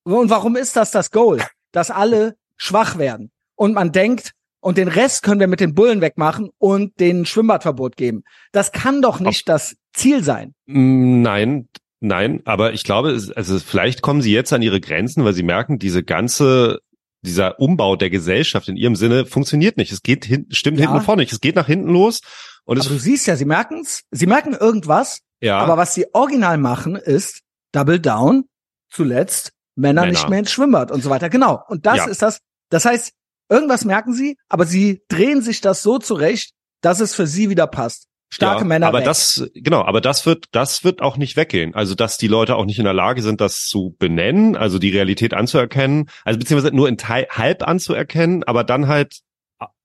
Und warum ist das das Goal, dass alle schwach werden und man denkt, und den Rest können wir mit den Bullen wegmachen und den Schwimmbadverbot geben. Das kann doch nicht Ob, das Ziel sein. Nein, nein, aber ich glaube, also vielleicht kommen sie jetzt an ihre Grenzen, weil sie merken, diese ganze dieser Umbau der Gesellschaft in ihrem Sinne funktioniert nicht. Es geht hin, stimmt ja. hinten und vorne nicht. Es geht nach hinten los. Und aber du siehst ja, sie merken's, sie merken irgendwas. Ja. Aber was sie original machen, ist Double Down. Zuletzt Männer, Männer. nicht mehr ins Schwimmbad und so weiter. Genau. Und das ja. ist das. Das heißt, irgendwas merken sie, aber sie drehen sich das so zurecht, dass es für sie wieder passt. Starke ja, Männer. Aber weg. das, genau, aber das wird, das wird auch nicht weggehen. Also, dass die Leute auch nicht in der Lage sind, das zu benennen, also die Realität anzuerkennen, also beziehungsweise nur in Teil, halb anzuerkennen, aber dann halt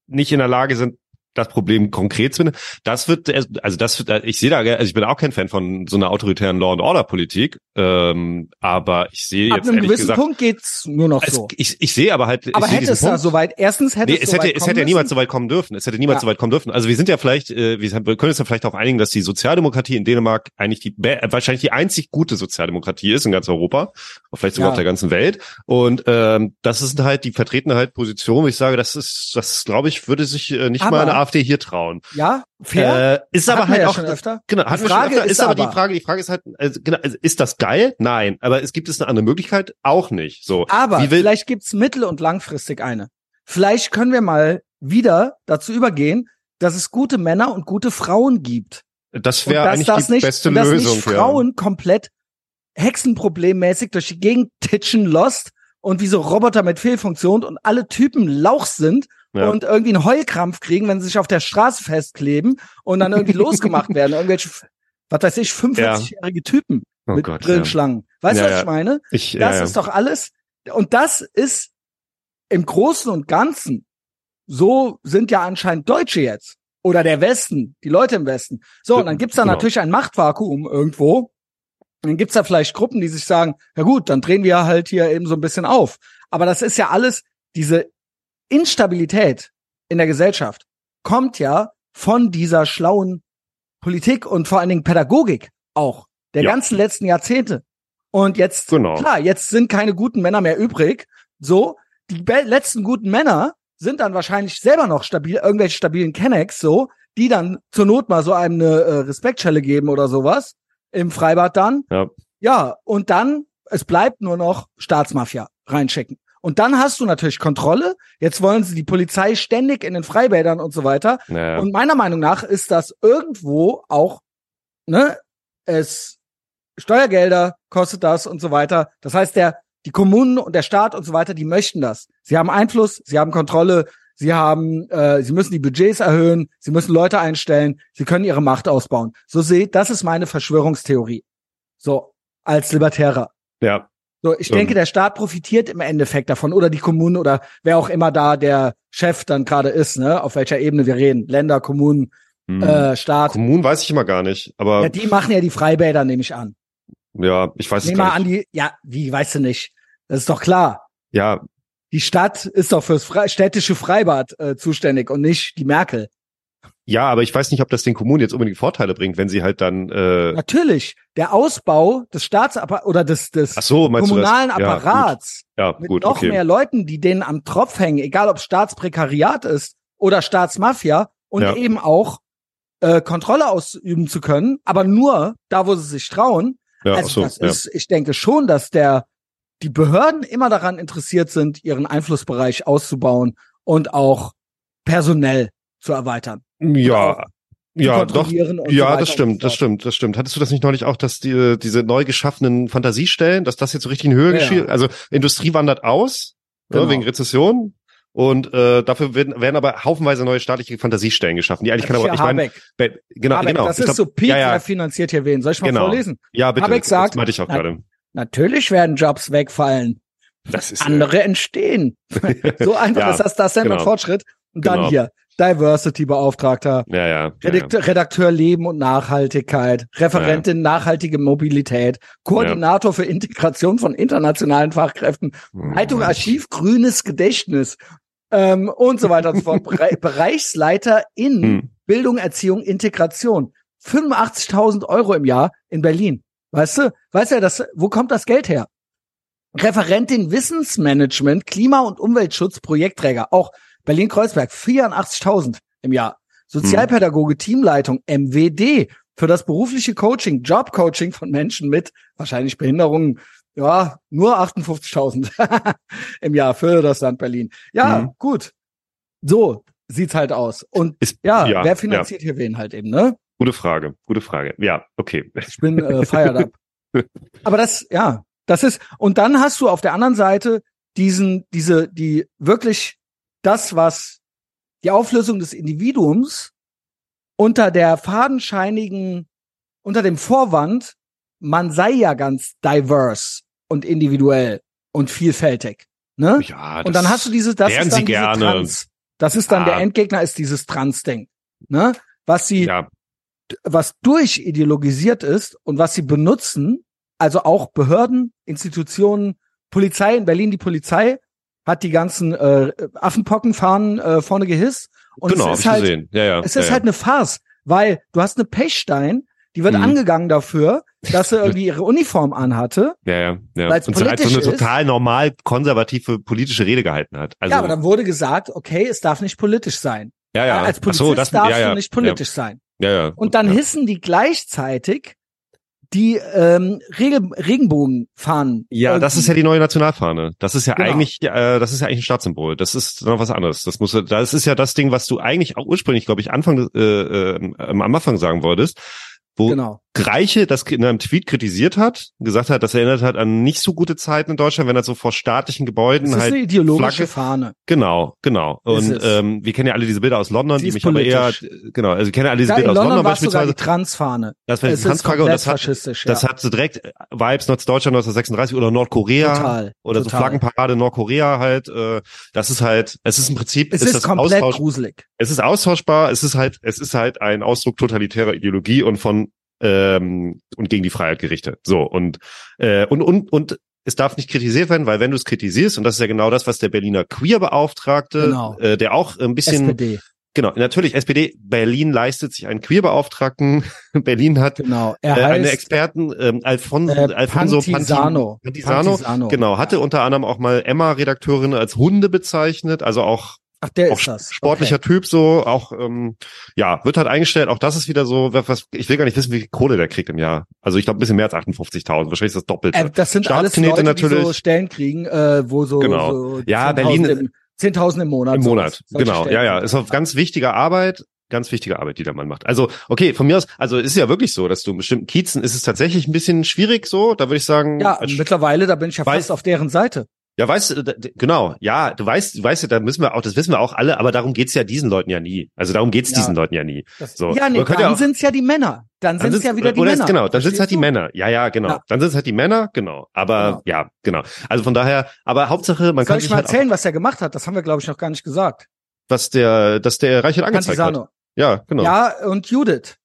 nicht in der Lage sind, das Problem konkret zu finden. Das wird, also das ich sehe da, also ich bin auch kein Fan von so einer autoritären Law and Order Politik, ähm, aber ich sehe jetzt Ab einem gewissen gesagt, Punkt geht's nur noch so. Es, ich, ich sehe aber halt, aber hätte es da soweit, erstens hätte nee, es, es hätte, es hätte ja niemals so weit kommen dürfen. Es hätte niemals ja. so weit kommen dürfen. Also wir sind ja vielleicht, äh, wir können uns ja vielleicht auch einigen, dass die Sozialdemokratie in Dänemark eigentlich die wahrscheinlich die einzig gute Sozialdemokratie ist in ganz Europa, vielleicht sogar ja. auf der ganzen Welt. Und ähm, das ist halt die vertretene halt Position, ich sage, das ist, das glaube ich, würde sich äh, nicht aber, mal eine AfD hier trauen. Ja, fair. Äh, ist aber halt ja auch öfter. Genau, hat die Frage schon öfter, ist, aber, die Frage, die Frage ist halt, also, genau, also, ist das geil? Nein, aber es gibt es eine andere Möglichkeit auch nicht. So. Aber vielleicht gibt's mittel- und langfristig eine. Vielleicht können wir mal wieder dazu übergehen, dass es gute Männer und gute Frauen gibt. Das wäre eigentlich das die nicht, beste dass Lösung. Nicht Frauen ja. komplett hexenproblemmäßig durch die Gegend titschen lost und wie so Roboter mit Fehlfunktion und alle Typen Lauch sind ja. und irgendwie einen Heulkrampf kriegen, wenn sie sich auf der Straße festkleben und dann irgendwie [laughs] losgemacht werden. Irgendwelche, was weiß ich, 45-jährige Typen oh mit Gott, Brillenschlangen. Weißt du, was ich meine? Ich, das ist doch alles. Und das ist im Großen und Ganzen, so sind ja anscheinend Deutsche jetzt. Oder der Westen, die Leute im Westen. So, und dann gibt's da genau. natürlich ein Machtvakuum irgendwo. Und dann gibt's da vielleicht Gruppen, die sich sagen, ja gut, dann drehen wir halt hier eben so ein bisschen auf. Aber das ist ja alles, diese Instabilität in der Gesellschaft kommt ja von dieser schlauen Politik und vor allen Dingen Pädagogik auch der ja. ganzen letzten Jahrzehnte. Und jetzt, genau. klar, jetzt sind keine guten Männer mehr übrig. So, die letzten guten Männer sind dann wahrscheinlich selber noch stabil, irgendwelche stabilen Kennex, so, die dann zur Not mal so einem eine äh, Respektschelle geben oder sowas im Freibad dann. Ja. ja, und dann, es bleibt nur noch Staatsmafia reinschicken. Und dann hast du natürlich Kontrolle. Jetzt wollen sie die Polizei ständig in den Freibädern und so weiter. Naja. Und meiner Meinung nach ist das irgendwo auch, ne, es Steuergelder kostet das und so weiter. Das heißt, der, die Kommunen und der Staat und so weiter, die möchten das. Sie haben Einfluss, sie haben Kontrolle, sie haben, äh, sie müssen die Budgets erhöhen, sie müssen Leute einstellen, sie können ihre Macht ausbauen. So seht, das ist meine Verschwörungstheorie. So, als Libertärer. Ja. So, ich denke, der Staat profitiert im Endeffekt davon oder die Kommunen oder wer auch immer da der Chef dann gerade ist, ne, auf welcher Ebene wir reden, Länder, Kommunen, Hm. äh, Staat. Kommunen weiß ich immer gar nicht, aber Ja, die machen ja die Freibäder, nehme ich an. ja, ich weiß es Nehmen wir gar an nicht. die, ja, wie, weißt du nicht. Das ist doch klar. Ja, Die Stadt ist doch fürs Fre städtische Freibad äh, zuständig und nicht die Merkel. Ja, aber ich weiß nicht, ob das den Kommunen jetzt unbedingt Vorteile bringt, wenn sie halt dann äh, Natürlich, der Ausbau des Staatsapparats oder des, des so, kommunalen? Ja, Apparats Ja, mit gut, noch okay. mehr Leuten, die denen am Tropf hängen, egal ob Staatsprekariat ist oder Staatsmafia und Ja. eben auch äh, Kontrolle ausüben zu können, aber nur da, wo sie sich trauen. ja, also so, das ist, ich denke schon, dass der die Behörden immer daran interessiert sind, ihren Einflussbereich auszubauen und auch personell zu erweitern. Ja, ja, doch. so Ja, weiter das stimmt, so das stimmt, das stimmt. Hattest du das nicht neulich auch, dass die, diese neu geschaffenen Fantasiestellen, dass das jetzt so richtig in Höhe Ja, geschieht? ja. Also Industrie wandert aus, Genau. ne, wegen Rezession. Und äh, dafür werden, werden aber haufenweise neue staatliche Fantasiestellen geschaffen, die eigentlich keine Hier ich meine, genau, Habeck, genau. das ist glaub- so Peak, ja, ja, finanziert hier wen. Soll ich mal Genau. vorlesen? ja, bitte. Habeck sagt- das ich auch Na- gerade. Natürlich werden Jobs wegfallen. Das ist äh, Andere entstehen. [laughs] So einfach Ja, ist das, das man genau. Fortschritt. Und dann Genau. hier, Diversity-Beauftragter, ja, ja, ja, ja. Redakteur, Redakteur Leben und Nachhaltigkeit, Referentin nachhaltige Mobilität, Koordinator für Integration von internationalen Fachkräften, Leitung Archiv Grünes Gedächtnis ähm, und so weiter und so fort. [laughs] Bere Bereichsleiter in Hm. Bildung, Erziehung, Integration. 85.000 Euro im Jahr in Berlin. Weißt du? Weißt du, das, wo kommt das Geld her? Referentin Wissensmanagement, Klima- und Umweltschutz, Projektträger. Auch Berlin-Kreuzberg, 84.000 im Jahr. Sozialpädagoge, Teamleitung, MWD für das berufliche Coaching, Jobcoaching von Menschen mit wahrscheinlich Behinderungen. Ja, nur 58.000 [laughs] im Jahr für das Land Berlin. Ja, Mhm. gut. So sieht's halt aus. Und Ist, ja, ja, wer finanziert hier wen halt eben, ne? Gute Frage, gute Frage. Ja, okay. Ich bin äh, fired up. [laughs] Aber das, ja, das ist, und dann hast du auf der anderen Seite diesen, diese, die wirklich das, was die Auflösung des Individuums unter der fadenscheinigen, unter dem Vorwand, man sei ja ganz diverse und individuell und vielfältig. Ne? Ja, Und dann hast du diese, das ist dann diese. Trans. Das ist dann Ah. der Endgegner, ist dieses Trans-Ding. Ne? Was sie, ja, was durchideologisiert ist und was sie benutzen, also auch Behörden, Institutionen, Polizei in Berlin, die Polizei hat die ganzen äh, Affenpockenfahnen äh, vorne gehisst. Und genau, es ich ist halt, gesehen. Ja, ja. es ja, ist ja. halt eine Farce, weil du hast eine Pechstein, die wird Mhm. angegangen dafür, dass sie [laughs] irgendwie ihre Uniform anhatte. Ja, ja, ja. Weil's Und als so eine total normal konservative politische Rede gehalten hat. Also, ja, aber dann wurde gesagt, okay, es darf nicht politisch sein. ja, ja. Als Polizist so, das, darfst ja, ja, du nicht politisch sein. Ja, ja. Und dann ja. hissen die gleichzeitig die ähm, Regel Regenbogenfahnen. Ja, das ist ja die neue Nationalfahne. Das ist ja Genau. eigentlich, äh, das ist ja eigentlich ein Staatssymbol. Das ist noch was anderes. Das muss, das ist ja das Ding, was du eigentlich auch ursprünglich, glaube ich, Anfang, äh, äh, am Anfang sagen wolltest, wo Genau. Greiche das in einem Tweet kritisiert hat, gesagt hat, das erinnert hat an nicht so gute Zeiten in Deutschland, wenn er so vor staatlichen Gebäuden Das ist halt eine ideologische Flagge- Fahne. Genau, genau. Und ähm, wir kennen ja alle diese Bilder aus London, Sie die mich aber eher, politisch. genau, also wir kennen alle diese Ja, in Bilder aus London es sogar beispielsweise. die Transfahne. Das war die Transfrage und das hat, ja. das hat so direkt Vibes Norddeutschland 1936 oder Nordkorea total. oder so total. Flaggenparade Nordkorea halt. Äh, das ist halt, es ist im Prinzip, Es ist, ist, das komplett gruselig. es ist austauschbar, es ist halt, es ist halt ein Ausdruck totalitärer Ideologie und von ähm, und gegen die Freiheit gerichtet. So und äh, und und und es darf nicht kritisiert werden, weil wenn du es kritisierst und das ist ja genau das, was der Berliner Queerbeauftragte, Genau. äh, der auch ein bisschen SPD. genau natürlich SPD Berlin leistet sich einen Queerbeauftragten. [laughs] Berlin hat Genau. Er äh, eine Experten ähm, Alfonso, äh, Alfonso Pantisano. Panti- Pantisano, Genau, hatte unter anderem auch mal Emma-Redakteurin als Hunde bezeichnet, also auch Ach, der auch ist das. sportlicher Okay. Typ so, auch ähm, ja, wird halt eingestellt. Auch das ist wieder so, was, ich will gar nicht wissen, wie viel Kohle der kriegt im Jahr. Also ich glaube ein bisschen mehr als 58.000, wahrscheinlich ist das Doppelte. Äh, das sind alles Leute, die so natürlich. Stellen kriegen, äh, wo so, Genau. so Ja, 10.000 Berlin- im, 10.000 im Monat. Im. Monat, Solche genau. Stellen. Ja, ja, ist auf ganz wichtige Arbeit. Ganz wichtige Arbeit, die der Mann macht. Also, okay, von mir aus, also ist ja wirklich so, dass du in bestimmten Kiezen ist es tatsächlich ein bisschen schwierig so, da würde ich sagen, Ja, mittlerweile, da bin ich ja fast auf deren Seite. Ja, weißt du, genau, ja, du weißt, du weißt ja, da müssen wir auch, das wissen wir auch alle, aber darum geht's ja diesen Leuten ja nie. Also darum geht's Ja. diesen Leuten ja nie. Das, So. Ja, nee, dann ja auch- sind's ja die Männer. Dann Dann sind's ja wieder die Männer. Ist, genau, dann sind's halt die? Männer. Ja, ja, genau. Ja. Dann sind's halt die Männer, genau. Aber Genau. ja, genau. Also von daher, aber Hauptsache, man Soll kann ich sich mal halt erzählen, was er gemacht hat? Das haben wir, glaube ich, noch gar nicht gesagt. was der, dass der Reichelt angezeigt hat. Ja, genau. Ja, und Judith.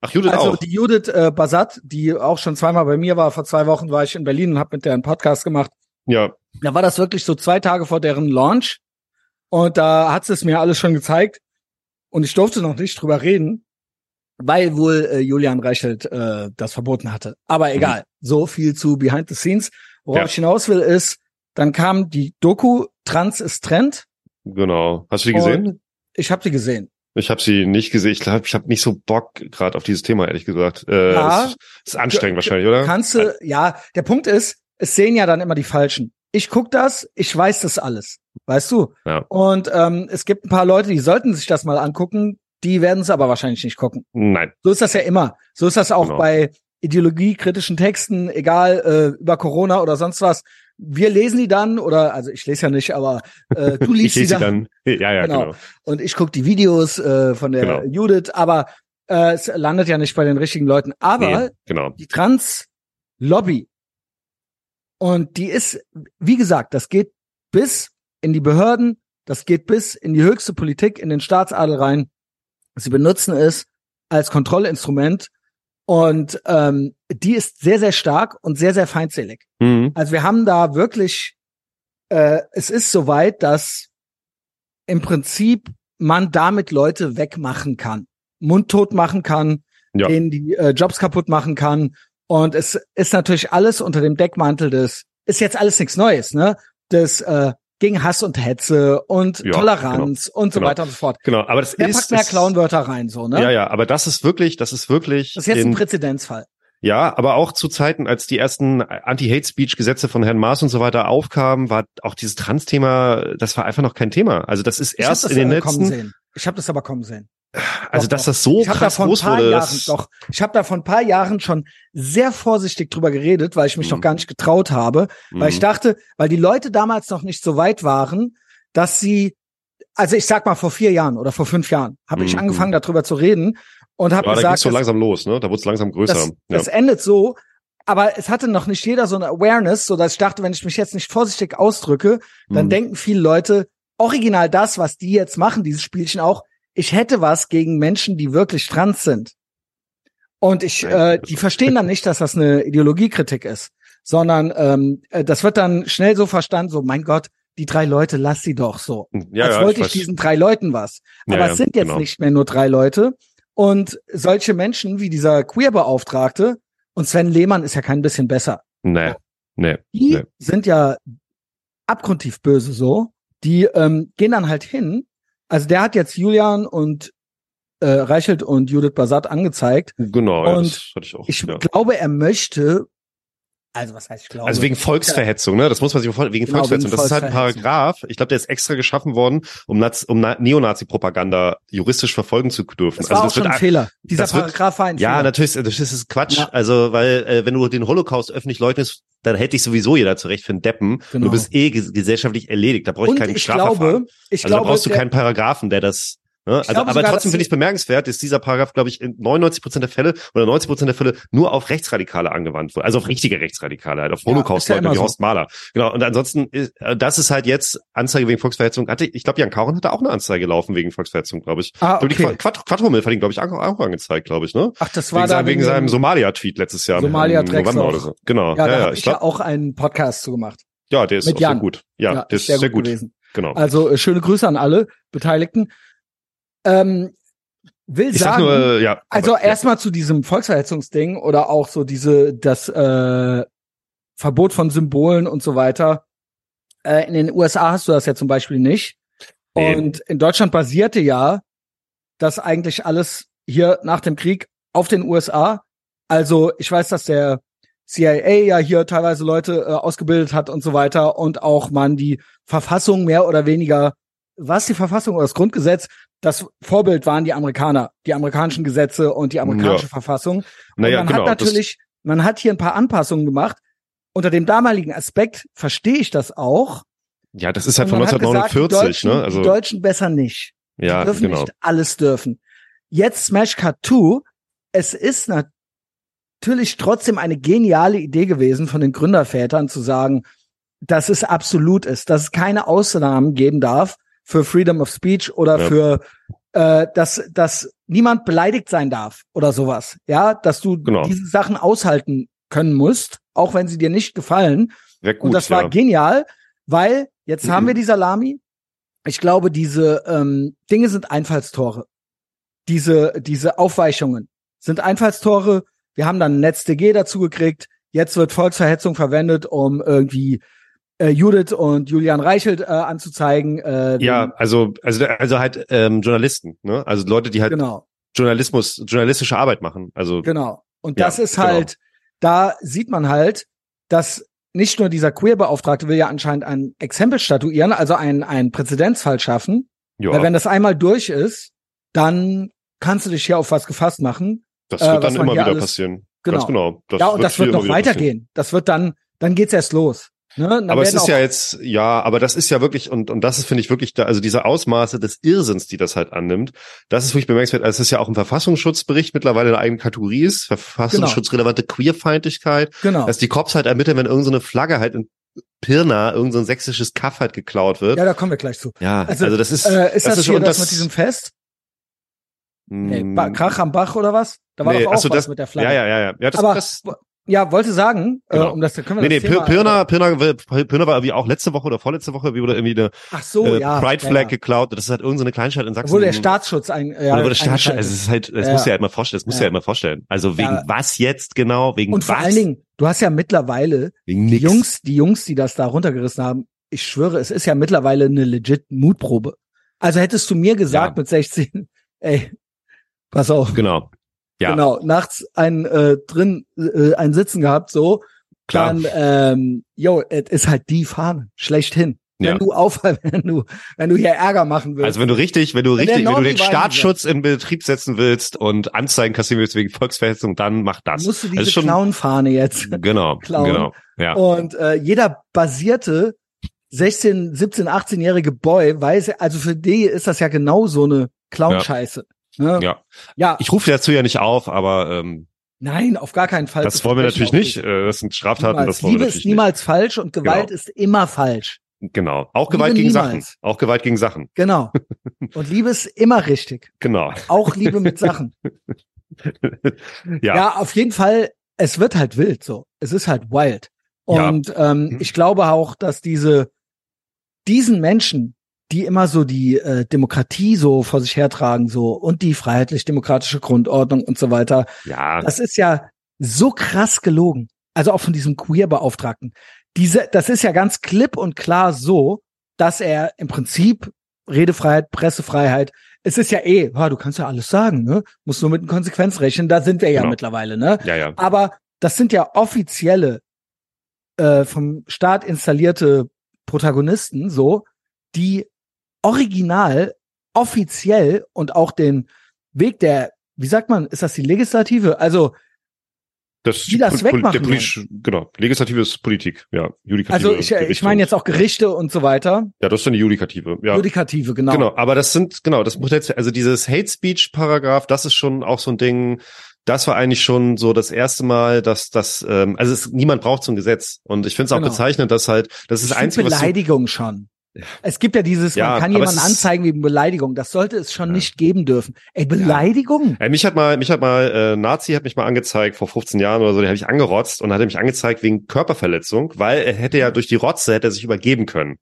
Ach, Judith also auch. die Judith äh, Basat, die auch schon zweimal bei mir war. Vor zwei Wochen war ich in Berlin und habe mit der einen Podcast gemacht. Ja, Da war das wirklich so zwei Tage vor deren Launch. Und da hat sie es mir alles schon gezeigt. Und ich durfte noch nicht drüber reden, weil wohl äh, Julian Reichelt äh, das verboten hatte. Aber egal, so viel zu Behind the Scenes. Worauf Ja. ich hinaus will, ist, dann kam die Doku Trans ist Trend. genau. Hast du die gesehen? Ich habe die gesehen. Ich habe sie nicht gesehen. Ich glaube, ich habe nicht so Bock gerade auf dieses Thema, ehrlich gesagt. Äh, Ja. ist, ist anstrengend wahrscheinlich, oder? Kannst du, ja, der Punkt ist, es sehen ja dann immer die Falschen. Ich guck das, ich weiß das alles, weißt du? Ja. Und ähm, es gibt ein paar Leute, die sollten sich das mal angucken, die werden es aber wahrscheinlich nicht gucken. Nein. So ist das ja immer. So ist das auch Genau. bei ideologiekritischen Texten, egal äh, über Corona oder sonst was. Wir lesen die dann oder also ich lese ja nicht, aber äh, [laughs] du Ich liest lese die dann, dann. Ja, ja, Genau. genau. und ich guck die Videos äh, von der Genau. Judith, aber äh, es landet ja nicht bei den richtigen Leuten. Aber Nee, genau. die Trans-Lobby. Und die ist, wie gesagt, das geht bis in die Behörden, das geht bis in die höchste Politik, in den Staatsadel rein. Sie benutzen es als Kontrollinstrument und ähm, die ist sehr, sehr stark und sehr, sehr feindselig. Mhm. Also wir haben da wirklich, äh, es ist soweit, dass im Prinzip man damit Leute wegmachen kann, mundtot machen kann, Ja. denen die äh, Jobs kaputt machen kann. Und es ist natürlich alles unter dem Deckmantel des, ist jetzt alles nichts Neues, ne? Des äh, gegen Hass und Hetze und Ja, Toleranz und so genau. weiter und so fort. Genau. Aber das Wer ist. packt mehr Clownwörter rein, so, ne? Ja, ja. Aber das ist wirklich, das ist wirklich. Das ist jetzt in, ein Präzedenzfall. Ja, aber auch zu Zeiten, als die ersten Anti-Hate-Speech-Gesetze von Herrn Maas und so weiter aufkamen, war auch dieses Trans-Thema, das war einfach noch kein Thema. Also das ist Ich hab erst das in den kommen letzten, sehen. Ich habe das aber kommen sehen. Also Doch, dass das so ich da krass groß wurde, Jahren, doch, ich habe da vor ein paar Jahren schon sehr vorsichtig drüber geredet, weil ich mich Mhm. noch gar nicht getraut habe, weil ich Mhm. dachte, weil die Leute damals noch nicht so weit waren, dass sie, also ich sag mal vor vier Jahren oder vor fünf Jahren, habe ich Mhm. angefangen darüber zu reden und habe ja, da gesagt, geht's so langsam los, ne? Da wurde es langsam größer. das, ja. das endet so, aber es hatte noch nicht jeder so eine Awareness, so dass ich dachte, wenn ich mich jetzt nicht vorsichtig ausdrücke, dann Mhm. denken viele Leute, original das, was die jetzt machen, dieses Spielchen auch, ich hätte was gegen Menschen, die wirklich trans sind. Und ich, äh, die verstehen dann nicht, dass das eine Ideologiekritik ist, sondern ähm, äh, das wird dann schnell so verstanden, so mein Gott, die drei Leute, lass sie doch so. ja, Als ja, wollte ich, weiß. diesen drei Leuten was. Aber ja, es sind jetzt genau. nicht mehr nur drei Leute. Und solche Menschen wie dieser Queer-Beauftragte und Sven Lehmann ist ja kein bisschen besser. Nee, nee. Die Nee. sind ja abgrundtief böse so. Die ähm, gehen dann halt hin. Also der hat jetzt Julian und äh, Reichelt und Judith Basat angezeigt. Genau, ja, Und das hatte ich auch. Ich ja. glaube, er möchte, also was heißt ich glaube? Also wegen Volksverhetzung, ne? Das muss man sich vorstellen, wegen Genau, Volksverhetzung. wegen das ist halt ein Volksverhetzung. Paragraph. Ich glaube, der ist extra geschaffen worden, um, Naz um Na Neonazi-Propaganda juristisch verfolgen zu dürfen. das war auch schon ein Fehler. Dieser das Paragraph war ein Ja, Fehler. natürlich, das ist, das Quatsch. Ja. Also, weil äh, wenn du den Holocaust öffentlich leugnest, dann hält dich sowieso jeder zurecht für einen Deppen. Genau. Du bist eh ges gesellschaftlich erledigt. Da brauche ich Und keinen ich Strafverfahren. glaube, ich also glaube, da brauchst du keinen Paragraphen, der das. Ne? Also, aber sogar, trotzdem finde ich es bemerkenswert, dass dieser Paragraph, glaube ich, in 99 Prozent der Fälle oder 90 Prozent der Fälle nur auf Rechtsradikale angewandt wurde. Also auf richtige Rechtsradikale, halt auf Holocaust-Leute ja wie so. Horst Mahler. Genau. Und ansonsten, ist, äh, das ist halt jetzt Anzeige wegen Volksverhetzung. Hatte, ich glaube, Jan Kauren hatte auch eine Anzeige laufen wegen Volksverhetzung, glaube ich. Ah, Ich glaube, die okay. Quad Quadromilf hat ihn, glaube ich, auch, auch angezeigt, glaube ich, ne? Ach, das war Wegen, da wegen seinem Somalia-Tweet letztes Jahr. im Somalia-Drecksloch. November oder so. Genau. Ja, Ja, da ja, ich ich ja auch einen Podcast zu gemacht. ja, der ist auch sehr gut. Ja, der ist sehr, gut. gewesen. Genau. Also äh, schöne Grüße an alle Beteiligten. Ähm, will ich sag sagen, nur, ja. also ja. erstmal zu diesem Volksverhetzungsding oder auch so diese das äh, Verbot von Symbolen und so weiter. Äh, in den USA hast du das ja zum Beispiel nicht. Nee. Und in Deutschland basierte ja das eigentlich alles hier nach dem Krieg auf den USA. Also ich weiß, dass der CIA ja hier teilweise Leute äh, ausgebildet hat und so weiter und auch man die Verfassung mehr oder weniger, was die Verfassung oder das Grundgesetz, das Vorbild waren die Amerikaner, die amerikanischen Gesetze und die amerikanische Ja. Verfassung. Und Naja, man genau. hat natürlich, man hat hier ein paar Anpassungen gemacht. unter dem damaligen Aspekt verstehe ich das auch. Ja, das ist halt von man hat 1949, gesagt, die Deutschen, ne? Also die Deutschen besser nicht. ja, die dürfen genau. nicht alles dürfen. Jetzt Smash Cut 2. Es ist natürlich trotzdem eine geniale Idee gewesen von den Gründervätern zu sagen, dass es absolut ist, dass es keine Ausnahmen geben darf für Freedom of Speech oder Ja. für äh, dass dass niemand beleidigt sein darf oder sowas. Ja, dass du Genau. diese Sachen aushalten können musst, auch wenn sie dir nicht gefallen. Gut, Und das ja. war genial, weil jetzt haben Mhm. wir die Salami. Ich glaube, diese ähm, Dinge sind Einfallstore. Diese, diese Aufweichungen sind Einfallstore. Wir haben dann NetzDG dazu gekriegt. Jetzt wird Volksverhetzung verwendet, um irgendwie äh, Judith und Julian Reichelt äh, anzuzeigen. Äh, ja, also also also halt ähm, Journalisten, ne? Also Leute, die halt genau, Journalismus, journalistische Arbeit machen. Also genau. Und Ja, das ist genau. halt, da sieht man halt, dass nicht nur dieser Queer-Beauftragte will ja anscheinend ein Exempel statuieren, also einen, einen Präzedenzfall schaffen, ja, Weil wenn das einmal durch ist, dann kannst du dich hier auf was gefasst machen. das äh, wird was dann immer wieder alles- passieren. Genau. Ganz genau. Das ja, und das wird noch wieder passieren. weitergehen. Das wird dann, dann geht's erst los. Ne? Aber es ist ja jetzt, ja, aber das ist ja wirklich, und, und das ist, finde ich, wirklich, da, also diese Ausmaße des Irrsinns, die das halt annimmt, das ist wirklich bemerkenswert. Also es ist ja auch ein Verfassungsschutzbericht mittlerweile eine eigene Kategorie ist, verfassungsschutzrelevante Queerfeindlichkeit, genau. dass die Cops halt ermitteln, wenn irgendeine Flagge halt in Pirna, irgendein so sächsisches Kaff halt geklaut wird. Ja, da kommen wir gleich zu. Ja, Also, also, das ist, Äh, ist das, ist hier schon- das, mit diesem Fest? Mm, ba Krach am Bach oder was? Da war nee, doch auch ach so, was das, mit der Flagge. Ja, ja, ja, ja. ja das, Aber das, ja, wollte sagen, Genau. äh, um das da können wir nee, nee, das Thema, Pirna, Pirna, Pirna war irgendwie auch letzte Woche oder vorletzte Woche, wie wurde irgendwie eine Ach so, äh, ja. Pride Flag ja. geklaut. Das ist halt irgendeine Kleinstadt in Sachsen. wurde der Staatsschutz ein, ja, wurde Staatsschutz, also es ist halt, das Ja. musst du ja halt mal vorstellen, das musst du Ja. halt mal vorstellen. Also wegen was jetzt genau? Wegen Und vor was? allen Dingen, du hast ja mittlerweile die. Jungs, die Jungs, die das da runtergerissen haben, ich schwöre, es ist ja mittlerweile eine legit Mutprobe. Also hättest du mir gesagt mit 16, ey, pass auf, Genau. Ja, genau, nachts ein äh, drin äh, ein Sitzen gehabt, so, klar. dann, ähm, yo, es ist halt die Fahne, schlechthin. Wenn Ja. du auf, [laughs] wenn du, wenn du hier Ärger machen willst. Also wenn du richtig, wenn du Wenn richtig, wenn du den Staatsschutz in Betrieb setzen willst und Anzeigen kassieren willst wegen Volksverhetzung, dann mach das. musst du Das diese schon, Clownfahne jetzt. [laughs] genau, [laughs] klauen. genau. Ja. Und äh, jeder basierte 16, 17, 18-jährige Boy weiß, also für die ist das ja genau so eine Clown-Scheiße. Ne? Ja. ja, Ich rufe dazu ja nicht auf, aber ähm, nein, auf gar keinen Fall. das wollen wir natürlich nicht. Äh, Das sind Straftaten, Niemals. das wollen wir Liebe ist niemals falsch und Gewalt Genau. ist immer falsch. nicht. Genau. Auch Liebe Gewalt gegen Sachen. niemals. Auch Gewalt gegen Sachen. Genau. [laughs] Und Liebe ist immer richtig. Genau. Auch Liebe mit Sachen. [laughs] Ja. Ja, auf jeden Fall, es wird halt wild so. Es ist halt wild. Ja. Und ähm, Mhm. ich glaube auch, dass diese diesen Menschen, die immer so die äh, Demokratie so vor sich hertragen, so und die freiheitlich-demokratische Grundordnung und so weiter, Ja. das ist ja so krass gelogen. Also auch von diesem Queer-Beauftragten. Diese, das ist ja ganz klipp und klar so, dass er im Prinzip Redefreiheit, Pressefreiheit, es ist ja eh, ja, du kannst ja alles sagen, ne? Musst nur mit den Konsequenzen rechnen, da sind wir ja Genau. mittlerweile, ne? Ja, ja. Aber das sind ja offizielle, äh, vom Staat installierte Protagonisten, so, die original, offiziell und auch den Weg der, wie sagt man, ist das die Legislative? Also, Das, die das wegmachen politische, genau. Legislative ist Politik, ja. Judikative. also ich, ich meine jetzt auch Gerichte und so weiter. Ja, das ist dann die Judikative, ja. Judikative, genau. Genau, aber das sind, genau, das muss jetzt, also dieses Hate Speech Paragraph, das ist schon auch so ein Ding, das war eigentlich schon so das erste Mal, dass das, ähm, also es, niemand braucht so ein Gesetz. Und ich finde es auch Genau. bezeichnend, dass halt, das ist das Einzige, was du, Beleidigung schon. Es gibt ja dieses, Ja, man kann jemanden anzeigen wegen Beleidigung. Das sollte es schon Ja. nicht geben dürfen. Ey, Beleidigung? Äh, mich hat mal, mich hat mal, äh, Nazi hat mich mal angezeigt, vor 15 Jahren oder so, den habe ich angerotzt und hat mich angezeigt wegen Körperverletzung, weil er hätte ja durch die Rotze hätte er sich übergeben können.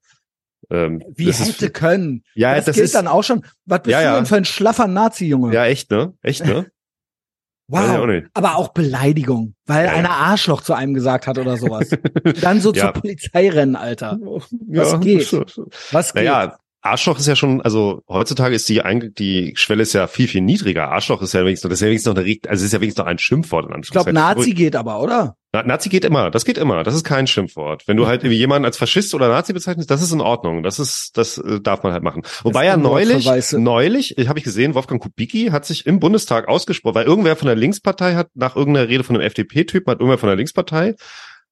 Ähm, Wie hätte ist, können? ja, das, das, gilt ist, dann auch schon. Was bist Ja, du ja. denn für ein schlaffer Nazi-Junge? ja, echt, ne? Echt, ne? [laughs] Auch wow. nicht. Aber auch Beleidigung, weil Ja, einer Arschloch zu einem gesagt hat oder sowas. [laughs] dann so Ja. zur Polizei rennen, Alter. Was ja, geht? Was geht? Naja, Arschloch ist ja schon, also heutzutage ist die Eing- die Schwelle ist ja viel, viel niedriger. Arschloch ist ja wenigstens, das ist ja wenigstens noch eine, also ist ja wenigstens noch ein Schimpfwort in ich glaube. Nazi geht aber, oder? Na, Nazi geht immer, das geht immer, das ist kein Schimpfwort. Wenn du halt irgendwie jemanden als Faschist oder Nazi bezeichnest, das ist in Ordnung, das ist, das äh, darf man halt machen. Wobei ja neulich, neulich, habe ich gesehen, Wolfgang Kubicki hat sich im Bundestag ausgesprochen, weil irgendwer von der Linkspartei hat nach irgendeiner Rede von einem FDP-Typen, hat irgendwer von der Linkspartei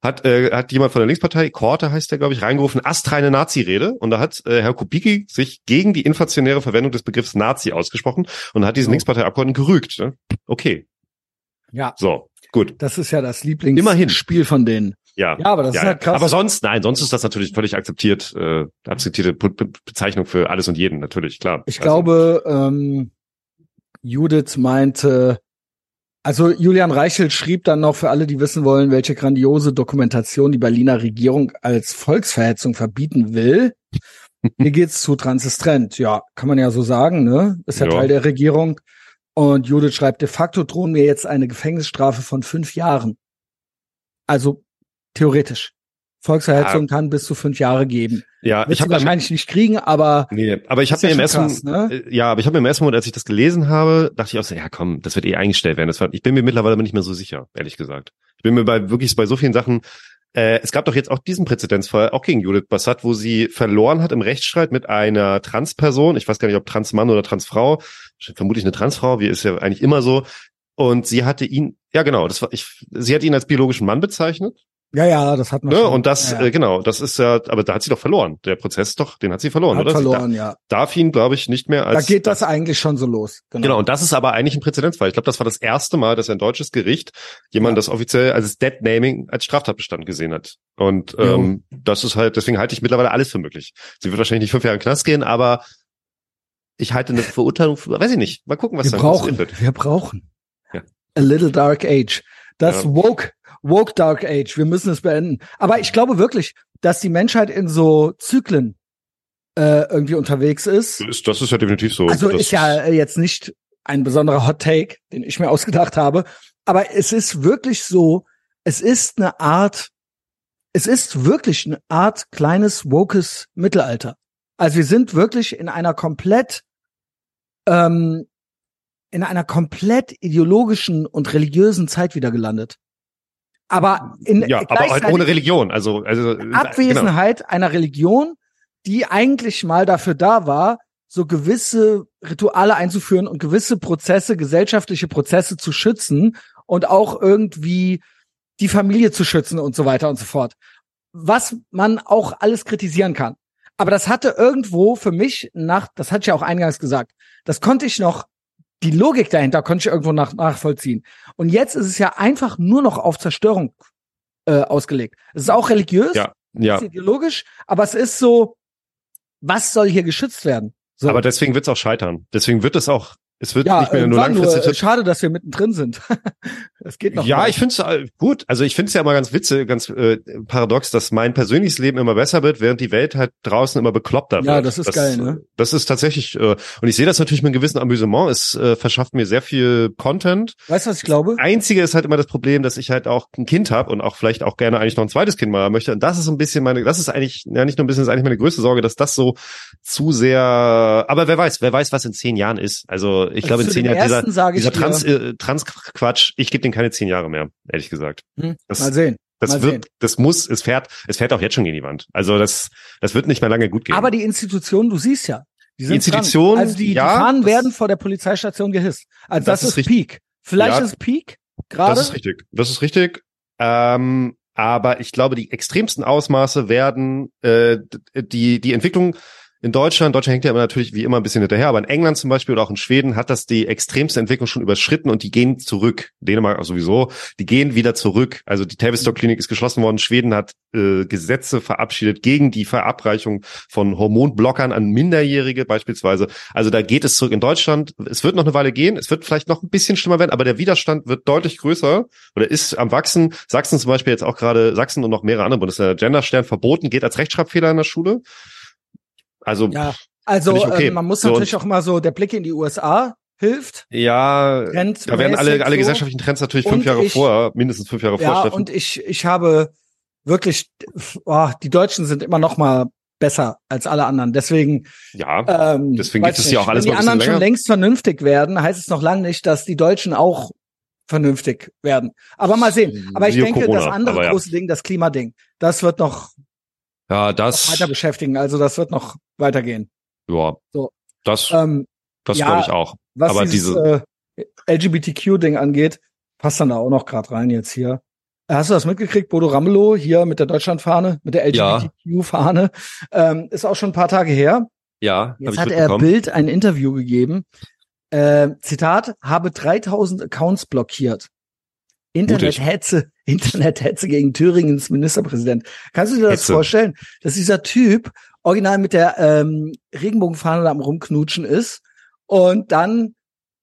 hat, äh, hat jemand von der Linkspartei, Korte heißt der, glaube ich, reingerufen, astreine Nazi-Rede. Und da hat äh, Herr Kubicki sich gegen die inflationäre Verwendung des Begriffs Nazi ausgesprochen und hat diesen Oh. Linksparteiabgeordneten gerügt. Ne? Okay, Ja, so, gut. das ist ja das. Lieblingsspiel von denen. Ja. Ja, aber das ist ja, halt krass. aber sonst, nein, sonst ist das natürlich völlig akzeptiert, äh, akzeptierte Be Bezeichnung für alles und jeden, natürlich, klar. Ich Also, glaube, ähm, Judith meinte, also Julian Reichelt schrieb dann noch für alle, die wissen wollen, welche grandiose Dokumentation die Berliner Regierung als Volksverhetzung verbieten will. [laughs] Mir geht's zu transistent. Ja, kann man ja so sagen, ne? Ist ja, Ja. Teil der Regierung. Und Judith schreibt, de facto drohen mir jetzt eine Gefängnisstrafe von fünf Jahren. Also theoretisch. Volksverhetzung kann bis zu fünf Jahre geben. ja, Wird ich habe wahrscheinlich nicht kriegen, aber Nee, aber ich habe ja mir im ersten, krass, ne? äh, ja, aber ich habe mir im ersten Moment, als ich das gelesen habe, dachte ich auch so, ja komm, das wird eh eingestellt werden. Das war, ich bin mir mittlerweile nicht mehr so sicher, ehrlich gesagt. Ich bin mir bei wirklich bei so vielen Sachen. Äh, es gab doch jetzt auch diesen Präzedenzfall, auch gegen Judith Bassat, wo sie verloren hat im Rechtsstreit mit einer Transperson. Ich weiß gar nicht, ob Transmann oder Transfrau. Vermutlich eine Transfrau, wie ist ja eigentlich immer so. Und sie hatte ihn, ja genau, das war, ich, sie hat ihn als biologischen Mann bezeichnet. Ja, ja, das hat man Ne? schon. Und das, ja, ja. Äh, genau, das ist ja, aber da hat sie doch verloren. Der Prozess doch, den hat sie verloren, hat oder? Sie verloren, ja. da, darf ihn, glaube ich, nicht mehr Da als. geht das eigentlich schon so los. Genau. Genau, und das ist aber eigentlich ein Präzedenzfall. Ich glaube, das war das erste Mal, dass ein deutsches Gericht jemand Ja. das offiziell als Dead Naming als Straftatbestand gesehen hat. Und ähm, das ist halt, deswegen halte ich mittlerweile alles für möglich. Sie wird wahrscheinlich nicht fünf Jahre in den Knast gehen, aber ich halte eine Verurteilung für, weiß ich nicht. Mal gucken, was wir dann brauchen, wird. wir brauchen Ja. a little dark age. Das Ja. woke, woke dark age. Wir müssen es beenden. Aber ich glaube wirklich, dass die Menschheit in so Zyklen äh, irgendwie unterwegs ist. Das ist, ja definitiv so. Also das ist ja jetzt nicht ein besonderer Hot Take, den ich mir [laughs] ausgedacht habe, aber es ist wirklich so, es ist eine Art, es ist wirklich eine Art kleines wokes Mittelalter. Also wir sind wirklich in einer komplett ähm, in einer komplett ideologischen und religiösen Zeit wieder gelandet. Aber in ja, aber halt ohne Religion. Also, also äh, genau. Abwesenheit einer Religion, die eigentlich mal dafür da war, so gewisse Rituale einzuführen und gewisse Prozesse, gesellschaftliche Prozesse zu schützen und auch irgendwie die Familie zu schützen und so weiter und so fort. Was man auch alles kritisieren kann. Aber das hatte irgendwo für mich nach, das hatte ich ja auch eingangs gesagt, das konnte ich noch, die Logik dahinter konnte ich irgendwo nach, nachvollziehen. Und jetzt ist es ja einfach nur noch auf Zerstörung äh, ausgelegt. Es ist auch religiös, Ja, ja. ist ideologisch, aber es ist so, was soll hier geschützt werden? So. Aber deswegen wird es auch scheitern. Deswegen wird es auch, es wird ja, nicht mehr nur langfristig. nur, äh, schade, dass wir mittendrin sind. [laughs] Es geht noch. ja, mal. ich finde es gut. Also ich finde es ja immer ganz witzig, ganz äh, paradox, dass mein persönliches Leben immer besser wird, während die Welt halt draußen immer bekloppter wird. Ja, das ist geil, ne? Das ist tatsächlich, äh, und ich sehe das natürlich mit einem gewissen Amüsement. Es äh, verschafft mir sehr viel Content. Weißt du, was ich glaube? Einzige ist halt immer das Problem, dass ich halt auch ein Kind habe und auch vielleicht auch gerne eigentlich noch ein zweites Kind mal haben möchte. Und das ist ein bisschen meine, das ist eigentlich, ja nicht nur ein bisschen, das ist eigentlich meine größte Sorge, dass das so zu sehr, aber wer weiß, wer weiß, was in zehn Jahren ist. Also ich glaube in zehn Jahren, dieser, dieser dir- Trans, äh, Trans-Quatsch, ich gebe dem keine zehn Jahre mehr, ehrlich gesagt. Hm, Das, mal sehen. das mal wird, sehen. das muss, es fährt, es fährt auch jetzt schon gegen die Wand. Also das, das wird nicht mehr lange gut gehen. Aber die Institutionen, du siehst ja, die sind Institutionen, dran. also die, ja, die Fahnen werden vor der Polizeistation gehisst. Also das, Das ist ist. Peak. Vielleicht Ja, ist Peak gerade. Das ist richtig. Das ist richtig. Ähm, aber ich glaube, die extremsten Ausmaße werden äh, die die Entwicklung in Deutschland, Deutschland hängt ja immer natürlich wie immer ein bisschen hinterher, aber in England zum Beispiel oder auch in Schweden hat das die extremste Entwicklung schon überschritten und die gehen zurück. Dänemark auch sowieso, die gehen wieder zurück. Also die Tavistock Klinik ist geschlossen worden. Schweden hat äh, Gesetze verabschiedet gegen die Verabreichung von Hormonblockern an Minderjährige beispielsweise. Also da geht es zurück in Deutschland. Es wird noch eine Weile gehen. Es wird vielleicht noch ein bisschen schlimmer werden, aber der Widerstand wird deutlich größer oder ist am wachsen. Sachsen zum Beispiel jetzt auch gerade, Sachsen und noch mehrere andere Bundesländer, Genderstern verboten, geht als Rechtschreibfehler in der Schule. Also Ja, also okay. ähm, man muss So, natürlich auch mal so, der Blick in die USA hilft. ja, Trend da werden alle, alle gesellschaftlichen Trends natürlich fünf Jahre ich- vor, mindestens fünf Jahre vor Ja, Steffen. und ich, ich habe wirklich, oh, die Deutschen sind immer noch mal besser als alle anderen. Deswegen, ja, ähm, Deswegen gibt es hier nicht, auch alles Wenn die anderen schon länger. längst vernünftig werden, heißt es noch lange nicht, dass die Deutschen auch vernünftig werden. Aber mal sehen. Aber ich Siehe denke, Corona, das andere ja. große Ding, das Klimading, das wird noch ja, das, weiter beschäftigen. Also das wird noch weitergehen. ja, So. das, Ähm, das ja, glaube ich auch. was Aber dieses äh, LGBTQ-Ding angeht, passt dann da auch noch gerade rein jetzt hier. Hast du das mitgekriegt? Bodo Ramelow hier mit der Deutschlandfahne, mit der. LGBTQ-Fahne. Ähm, ist auch schon ein paar Tage her. Ja, Jetzt hat er. Bild ein Interview gegeben. Äh, Zitat, habe 3000 Accounts blockiert. Internethetze, Internethetze [laughs] gegen Thüringens Ministerpräsident. Kannst du dir das Hetze. vorstellen, dass dieser Typ original mit der ähm, Regenbogenfahne am rumknutschen ist und dann,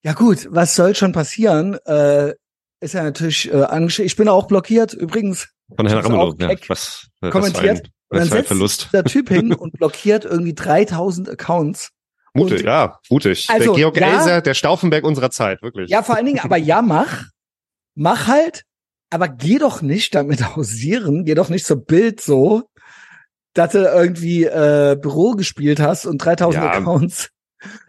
ja gut, was soll schon passieren? Äh, ist ja natürlich äh, angesch- Ich bin auch blockiert, übrigens. Von Herrn Ramelow. Ja, was, was kommentiert. Ein, Und dann setzt Verlust. der Typ hin [laughs] und blockiert irgendwie 3000 Accounts. Mutig, ja, mutig. Also, der Georg ja. Elser, der Stauffenberg unserer Zeit, wirklich. Ja, vor allen Dingen, aber ja, mach. Mach halt, aber geh doch nicht damit [laughs] hausieren, geh doch nicht zur Bild so, dass du irgendwie äh, Büro gespielt hast und 3000 Ja. Accounts.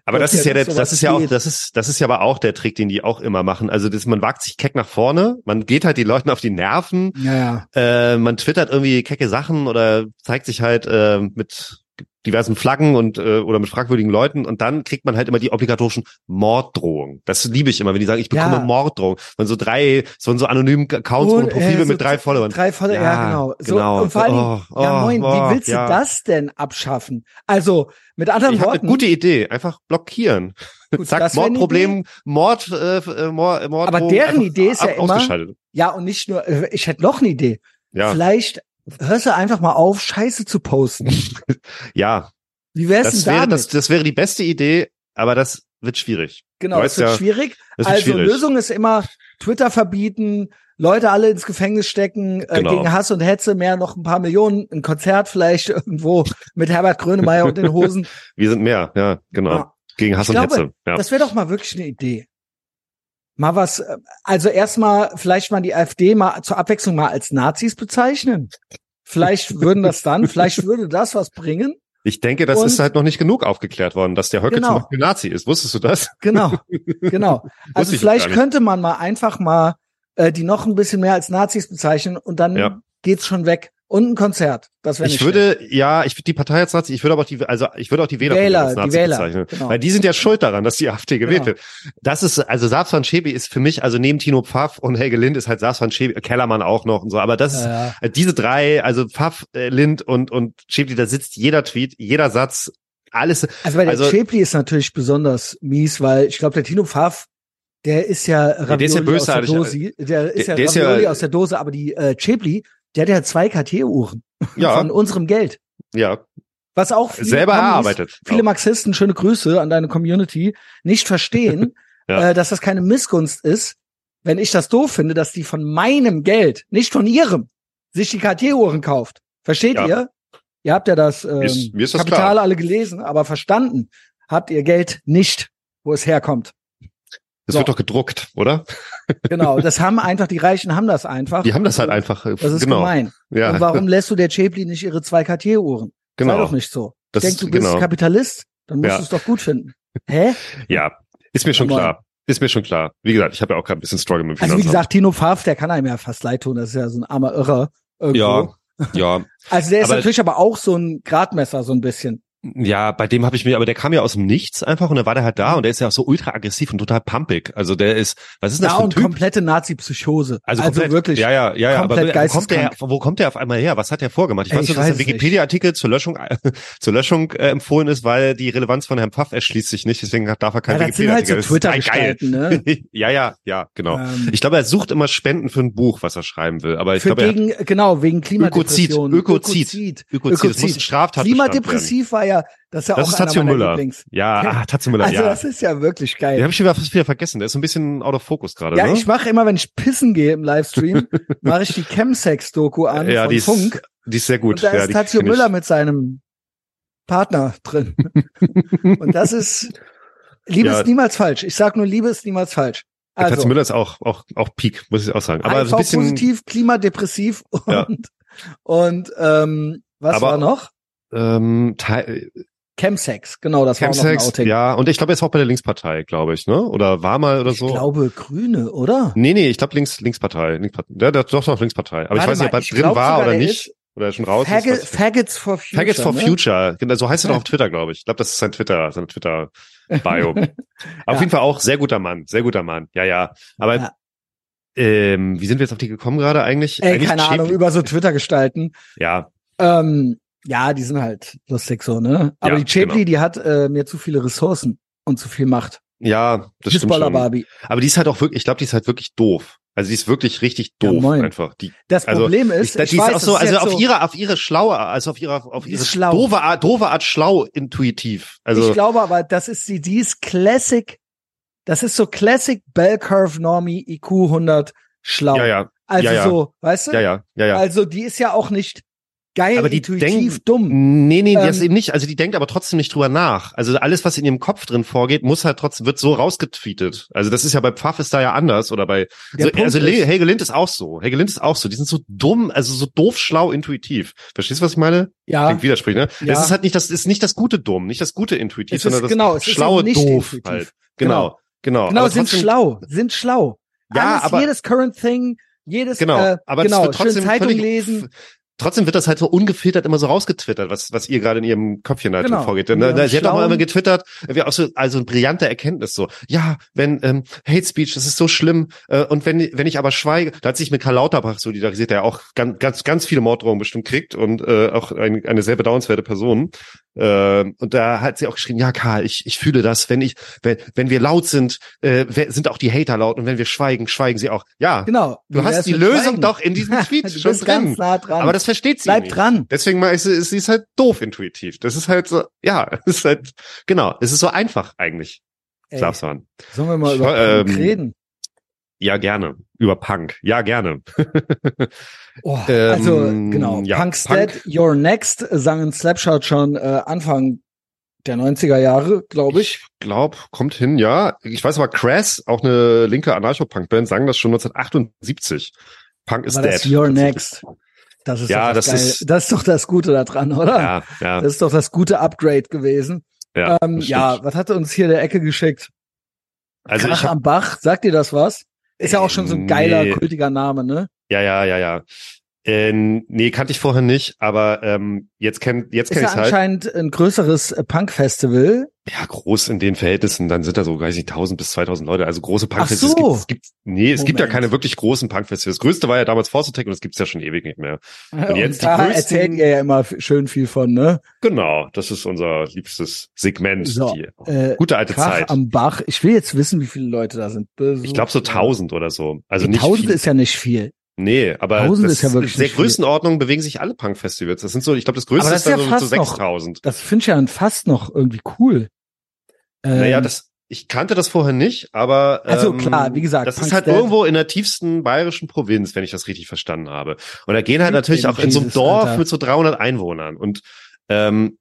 Aber das ist ja, der, das ist ja auch, das ist, das ist ja aber auch der Trick, den die auch immer machen. Also das, man wagt sich keck nach vorne, man geht halt die Leuten auf die Nerven, Ja, ja. äh, man twittert irgendwie kecke Sachen oder zeigt sich halt äh, mit diversen Flaggen und äh, oder mit fragwürdigen Leuten und dann kriegt man halt immer die obligatorischen Morddrohungen. Das liebe ich immer, wenn die sagen, ich bekomme Ja. Morddrohungen. Von so drei, so, so anonymen Accounts ohne Und, Profile äh, so mit drei Followern. Drei Follower, ja, genau. So, genau. Und vor allen Dingen, Oh, ja oh, moin, oh, wie willst ja. du das denn abschaffen? Also, mit anderen Ich Worten. eine gute Idee, einfach blockieren. Gut, [laughs] Zack, Mordproblem, Mord, äh, äh, Mord, Mord. Aber deren Idee ist ja immer-. Ja, und nicht nur, äh, ich hätte noch eine Idee. Ja, Vielleicht hörst du einfach mal auf, Scheiße zu posten. [laughs] ja, Wie wär's das denn wäre, damit? das, das wäre die beste Idee, aber das wird schwierig. Genau, das weißt wird ja, schwierig. Das wird Also schwierig. Lösung ist immer Twitter verbieten, Leute alle ins Gefängnis stecken, äh, Genau. gegen Hass und Hetze, mehr noch ein paar Millionen, ein Konzert vielleicht [laughs] irgendwo mit Herbert Grönemeyer und den Hosen. [laughs] Wir sind mehr, ja, genau. Ja. Gegen Hass Ich und glaube, Hetze. Ja. Das wäre doch mal wirklich eine Idee. Mal was, äh, also erstmal vielleicht mal die AfD mal zur Abwechslung mal als Nazis bezeichnen. Vielleicht würden das dann, [laughs] vielleicht würde das was bringen. Ich denke, das Und- ist halt noch nicht genug aufgeklärt worden, dass der Höcke Genau. zum Beispiel Nazi ist. Wusstest du das? Genau, [laughs] genau. Also vielleicht könnte man mal einfach mal äh, die noch ein bisschen mehr als Nazis bezeichnen und dann Ja. geht's schon weg. Und ein Konzert. Das wäre Ich würde, ja, ich würde die Partei als Nazi, ich würde aber auch die, also ich würde auch die Wähler, Wähler, als die Nazi Wähler, bezeichnen. genau. Weil die sind ja schuld daran, dass die AfD gewählt Genau. wird. Das ist, also Saas van Schäbe ist für mich, also neben Tino Pfaff und Helge Lind ist halt Saas van Schäbe, Kellermann auch noch und so, aber das ist, Äh, äh, diese drei, also Pfaff, äh, Lind und, und Schäbe, da sitzt jeder Tweet, jeder Satz, alles, also bei der also- ist natürlich besonders mies, weil ich glaube, der Tino Pfaff, der ist ja Ravioli der ist ja aus der. Dose. Der ist Der- ja der ist ja- aus der Dose, aber die äh, Schäpli, der hat ja zwei KT-Uhren ja, von unserem Geld. ja, Was auch viele selber Kommis, erarbeitet. Viele Auch. Marxisten, schöne Grüße an deine Community, nicht verstehen, [laughs] Ja. äh, dass das keine Missgunst ist, wenn ich das doof finde, dass die von meinem Geld, nicht von ihrem, sich die KT-Uhren kauft. Versteht Ja. ihr? Ihr habt ja das, ähm, ist- ist das Kapital klar. alle gelesen, aber verstanden habt ihr Geld nicht, wo es herkommt. Das So. wird doch gedruckt, oder? Genau, das haben einfach, die Reichen haben das einfach. Die haben das halt einfach, Das ist genau. gemein. Ja, Und warum lässt du der Chapli nicht ihre zwei? Sei genau. doch nicht so. Das Ich denk, du bist genau. Kapitalist, dann musst Ja. du es doch gut finden. Hä? Ja, ist mir schon Aber- klar. Ist mir schon klar. Wie gesagt, ich habe ja auch gerade ein bisschen Struggle mit dem Also wie Finanzamt. gesagt, Tino Pfaff, der kann einem ja fast leid tun. Das ist ja so ein armer Irrer. Irgendwo. Ja, ja, [laughs] Also der ist Aber- natürlich aber auch so ein Gradmesser, so ein bisschen. Ja, bei dem habe ich mir, aber der kam ja aus dem Nichts einfach und dann war der halt da und der ist ja auch so ultra aggressiv und total pumpig. Also der ist, was ist das Ja, für ein und Typ? komplette Nazi-Psychose. Also, Also, komplett, wirklich. Ja, ja, ja, ja. Aber kommt, der, wo kommt der auf einmal her? Was hat der vorgemacht? Ich Ey, weiß nur, dass der. Wikipedia-Artikel zur Löschung, [laughs] zur Löschung äh, empfohlen ist, weil die Relevanz von Herrn Pfaff erschließt sich nicht. Deswegen darf er kein Ja, sind halt Wikipedia-Artikel. so Das ist geil. Ne? [laughs] ja, ja, ja, genau. Ähm, Ich glaube, er sucht immer Spenden für ein Buch, was er schreiben will. Aber ich glaube, gegen, genau, wegen Klimadepression. Ökozid. Ökozid. Ökozid. Das muss ein Klimadepressiv war ja, das ist ja Das auch ist Tazio Müller. Lieblings. Ja, [laughs] ah, Tatze Müller, Also ja. das ist ja wirklich geil. Den habe ich schon wieder vergessen. Der ist so ein bisschen out of focus gerade, Ja, ne? ich mache immer, wenn ich pissen gehe im Livestream, [laughs] mache ich die Chemsex-Doku an ja, von die ist, Funk. die ist sehr gut. Und da ja, ist Tazio kenn ich. Müller mit seinem Partner drin. [laughs] und das ist, Liebe Ja. ist niemals falsch. Ich sag nur, Liebe ist niemals falsch. Also, Müller ist auch, auch, auch Peak, muss ich auch sagen. Aber so ein bisschen, positiv, klimadepressiv und, Ja. und ähm, was Aber- war noch? Ähm, Teil, Chemsex, genau, das war auch noch ein Chemsex, Outing. ja, und ich glaube, er ist auch bei der Linkspartei, glaube ich, ne? Oder war mal oder ich so. glaube Grüne, oder? nee, nee, ich glaube Links, Linkspartei. Linkspartei. Der, doch noch Linkspartei. Aber ich Warte weiß nicht, ob mal, er ich drin war oder der nicht. ist Oder er schon raus ist. Faggot, ich nicht. Faggots for Future. Faggots for ne? Future. Genau, so heißt er Ja. doch auf Twitter, glaube ich. Ich glaube, das ist sein Twitter, sein Twitter-Bio. [laughs] Auf Ja. jeden Fall auch sehr guter Mann, sehr guter Mann. Ja, ja. Aber Ja. Ähm, wie sind wir jetzt auf die gekommen gerade eigentlich? Ey, eigentlich keine Ahnung, über so Twitter-Gestalten. Ja, Ähm, ja, die sind halt lustig so, ne? Aber Ja, die Chapli, genau. die hat äh, mir zu viele Ressourcen und zu viel Macht. ja, das stimmt Hisbollah schon. Barbie. Aber die ist halt auch wirklich, ich glaube, die ist halt wirklich doof. Also die ist wirklich richtig Ja, doof moin. einfach. Die, Das Also, Problem ich, ist, die ich, ist weiß, auch so, also auf so, ihre, auf ihre schlaue, also auf ihre, auf ihre schlau. doofe Art, doofe Art schlau intuitiv. Also ich glaube aber, das ist die, die ist Classic, das ist so Classic Bell Curve Normie IQ 100 schlau. ja, ja, Also ja, ja. so, weißt du? ja, ja, ja, ja. Also die ist ja auch nicht geil, Aber die intuitiv, denken- dumm. Nee, nee, das Ähm, eben nicht. Also die denkt aber trotzdem nicht drüber nach. Also alles, was in ihrem Kopf drin vorgeht, muss halt trotzdem, wird so rausgetweetet. Also das ist ja bei Pfaff ist da ja anders oder bei, so, also ist- Helge Lind ist auch so. Helge Lind ist auch so. Die sind so dumm, also so doof, schlau, intuitiv. Verstehst du, was ich meine? Ja, Klingt widersprüchlich, ne? Ja. Es ist halt nicht das, ist nicht das gute Dumm, nicht das gute Intuitiv, Es ist- sondern das genau, schlaue Doof intuitiv. halt. Genau, genau. genau, Aber sind trotzdem- schlau, sind schlau. Ja, Alles, aber- jedes Current Thing, jedes, Genau, äh, aber das genau, wird trotzdem schön Zeitung lesen. Trotzdem wird das halt so ungefiltert immer so rausgetwittert, was, was ihr gerade in ihrem Köpfchen halt Genau. vorgeht. Ihrem da, sie hat auch mal immer getwittert, wie auch so, also eine brillante Erkenntnis so. Ja, wenn ähm, Hate Speech, das ist so schlimm. Äh, und wenn wenn ich aber schweige, da hat sich mit Karl Lauterbach solidarisiert, der auch ganz ganz ganz viele Morddrohungen bestimmt kriegt und äh, auch ein, eine sehr bedauernswerte Person. Äh, und da hat sie auch geschrieben, ja Karl, ich ich fühle das, wenn ich wenn wenn wir laut sind, äh, sind auch die Hater laut und wenn wir schweigen, schweigen sie auch. Ja, Genau. du hast die Lösung Schweigen? doch in diesem [laughs] Tweet schon drin. nah. Aber das versteht sie Bleib nicht. dran. Deswegen mal ist sie, sie ist halt doof intuitiv. Das ist halt so, ja, [laughs] es ist halt, genau, es ist so einfach eigentlich, Slavsvan. sollen wir mal über war, Punk ähm, reden? Ja, gerne. Über Punk. Ja, gerne. [laughs] Oh, ähm, also genau, ja, Punk's Punk- Dead, You're Next sangen Slapshot schon äh, Anfang der 90er Jahre, glaube ich. Ich glaube, kommt hin, ja. Ich weiß aber, Crass, auch eine linke Anarcho-Punk-Band, sagen das schon 1978. Punk is War dead. das You're Next? Das ist Ja, doch das, das ist- das ist doch das Gute daran, oder? Ja, ja, Das ist doch das gute Upgrade gewesen. ja. Ähm, ja, was hat er uns hier der Ecke geschickt? Also Krach hab, am Bach, sagt dir das was? Ist ja auch schon so ein geiler, Nee. kultiger Name, ne? ja, ja, ja, ja. Äh, nee, kannte ich vorher nicht, aber ähm, jetzt kenn, jetzt kenn ja ich's halt. anscheinend ein größeres äh, Punk-Festival. Ja, groß in den Verhältnissen, dann sind da so, weiß ich, 1000 bis 2000 Leute. Also große Punkfestivals. so. Es gibt, es gibt, nee, es gibt ja Moment. keine wirklich großen Punkfestivals. Das größte war ja damals Attack und das gibt's ja schon ewig nicht mehr. Und, jetzt die da größten- erzählt ihr ja immer schön viel von, ne? Genau, das ist unser liebstes Segment. So, die Äh, gute alte Krach Zeit. am Bach. Ich will jetzt wissen, wie viele Leute da sind. Ich glaube so 1000 oder so. Also Die nicht 1000 viel. ist ja nicht viel. Nee, aber 1000 das ist ja wirklich in der. Größenordnung bewegen sich alle Punkfestivals. Das sind so, ich glaube, das größte Aber das ist ist ja so, fast so noch- 6000. Das finde ich ja fast noch irgendwie cool. Ähm, Naja, das, ich kannte das vorher nicht, aber Also ähm, klar, wie gesagt, das ist Punk's halt Dead. irgendwo in der tiefsten bayerischen Provinz, wenn ich das richtig verstanden habe. Und da gehen halt natürlich auch in so einem Dorf Alter. mit so 300 Einwohnern und ähm,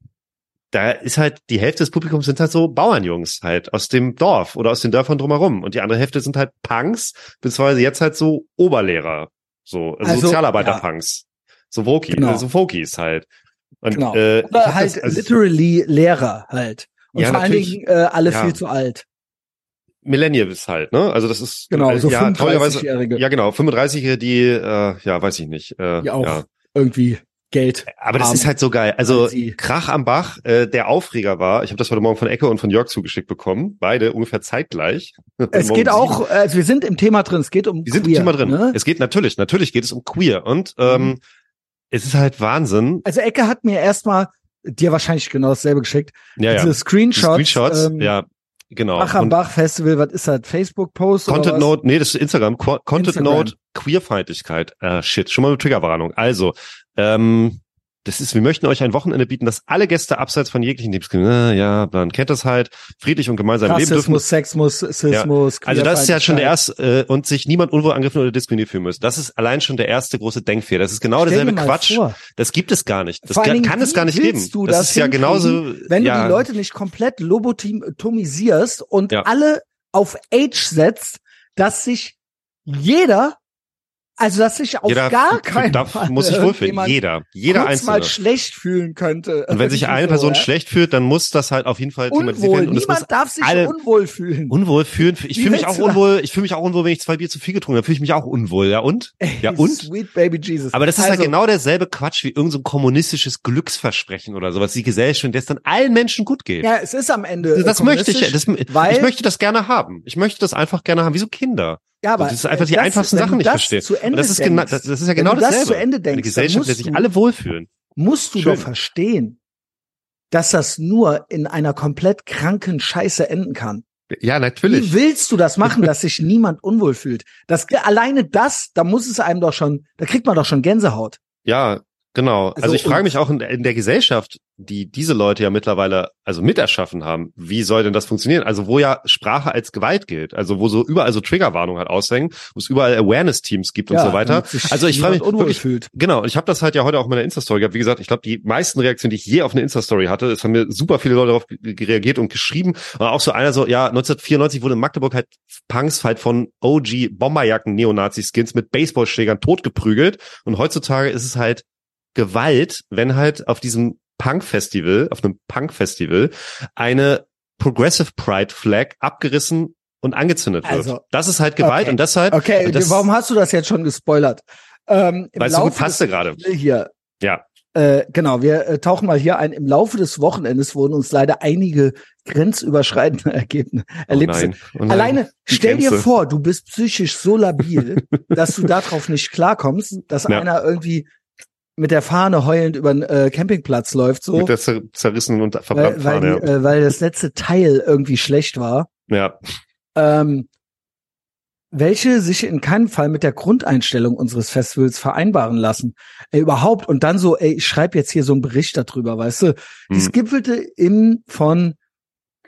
da ist halt die Hälfte des Publikums sind halt so Bauernjungs halt aus dem Dorf oder aus den Dörfern drumherum und die andere Hälfte sind halt Punks, beziehungsweise jetzt halt so Oberlehrer, so also, Also, Sozialarbeiter-Punks, so Vokies, Genau. also Vokies halt. Und, Genau. äh, Oder halt das, also, literally Lehrer halt. Und Ja, vor allen. Dingen äh, alle Ja. viel zu alt. Millennials halt, ne? Also das ist Genau, äh, so ja, traurigerweise- 35-Jährige, Ja, genau, 35-Jährige, die, äh, ja, weiß ich nicht. Äh, die auch Ja. irgendwie Geld. Aber das haben, ist halt so geil. Also Krach am Bach, äh, der Aufreger war, ich habe das heute Morgen von Ecke und von Jörg zugeschickt bekommen, beide ungefähr zeitgleich. [laughs] Es geht auch, also wir sind im Thema drin, es geht um Wir sind queer, im Thema drin. Ne? Es geht natürlich, natürlich geht es um Queer und ähm, Mhm. es ist halt Wahnsinn. Also Ecke hat mir erstmal dir wahrscheinlich genau dasselbe geschickt. Ja, ja. Diese Die Screenshots, Screenshots, ähm, ja, genau. Bach am Und Bach Festival, was ist das? Facebook-Post Content? Note, nee, das ist Instagram. Qu Content Instagram. Note, Queerfeindlichkeit. Äh, shit, schon mal eine Triggerwarnung. Also, ähm, das ist, wir möchten euch ein Wochenende bieten, dass alle Gäste abseits von jeglichen Diskriminierungen, äh, ja, man kennt das halt, friedlich und gemeinsam leben dürfen. Rassismus, Sexismus, Sismus, Also das ist ja schon der erste, äh, und sich niemand unwohl angegriffen oder diskriminiert fühlen muss. Das ist allein schon der erste große Denkfehler. Das ist genau Stell derselbe Quatsch. vor, Das gibt es gar nicht. Das Vor kann, kann es gar nicht geben. du das das ist ja genauso, wenn ja, du die Leute nicht komplett lobotomisierst und Ja. alle auf Age setzt, dass sich jeder, also dass sich auf jeder gar keinen darf, Fall muss sich wohlfühlen. Jeder, jeder kurz Einzelne. mal schlecht fühlen könnte. Und wenn sich [laughs] eine So, Person ja? schlecht fühlt, dann muss das halt auf jeden Fall thematisiert werden. Und niemand darf sich alle- unwohl fühlen. unwohl fühlen. Ich fühle mich auch unwohl. Ich fühle mich auch unwohl, wenn ich zwei Bier zu viel getrunken habe. Fühle ich mich auch unwohl. Ja und? Ja und? Sweet Baby Jesus. Aber das ist also, halt genau derselbe Quatsch wie irgendein so kommunistisches Glücksversprechen oder sowas. Die Gesellschaft, der es dann allen Menschen gut geht. Ja, es ist am Ende. das möchte ich. Das, weil ich möchte das gerne haben. Ich möchte das einfach gerne haben, wie so Kinder. Ja, aber das ist einfach die das- einfachsten wenn Sachen du nicht das verstehen. Das ist denkst, genau, das, das ist ja wenn genau du das dasselbe. zu Ende Eine denkst, dann Gesellschaft, in der sich du- alle wohlfühlen. musst du Schön. doch verstehen, dass das nur in einer komplett kranken Scheiße enden kann. Ja, natürlich. Wie willst du das machen, dass sich niemand unwohl fühlt? Das alleine das, da muss es einem doch schon, da kriegt man doch schon Gänsehaut. Ja, genau. Also, Also, ich frage mich auch in, in der Gesellschaft, die diese Leute ja mittlerweile also miterschaffen haben, wie soll denn das funktionieren? Also wo ja Sprache als Gewalt gilt, also wo so überall so Triggerwarnungen halt aushängen, wo es überall Awareness-Teams gibt und so weiter. Also ich frage mich wirklich, fühlt. Genau, und ich habe das halt ja heute auch in meiner Insta-Story gehabt. Wie gesagt, ich glaube, die meisten Reaktionen, die ich je auf eine Insta-Story hatte, es haben mir super viele Leute darauf reagiert und geschrieben. Aber auch so einer so, ja, 1994 wurde in Magdeburg halt Punks halt von OG Bomberjacken Neonazi-Skins mit Baseballschlägern totgeprügelt. Und heutzutage ist es halt Gewalt, wenn halt auf diesem Punk-Festival, auf einem Punk-Festival, eine Progressive Pride Flag abgerissen und angezündet wird. Also, das ist halt Gewalt okay. und deshalb, Okay, das, warum hast du das jetzt schon gespoilert? Ähm, im weil es so gut passte gerade. Hier, Ja. Äh, genau, wir äh, tauchen mal hier ein. Im Laufe des Wochenendes wurden uns leider einige grenzüberschreitende [laughs] Ergebnisse, Erlebnisse. Oh nein, oh nein. Alleine, stell dir vor, du bist psychisch so labil, [laughs] dass du darauf nicht klarkommst, dass Ja. einer irgendwie mit der Fahne heulend über den äh, Campingplatz läuft, so, Mit der zer zerrissenen und weil, verbrannten weil, Fahne. die, äh, weil das letzte Teil irgendwie schlecht war. ja. Ähm, welche sich in keinem Fall mit der Grundeinstellung unseres Festivals vereinbaren lassen. Ey, überhaupt. Und dann so, ey, ich schreibe jetzt hier so einen Bericht darüber, weißt du? Hm. gipfelte im von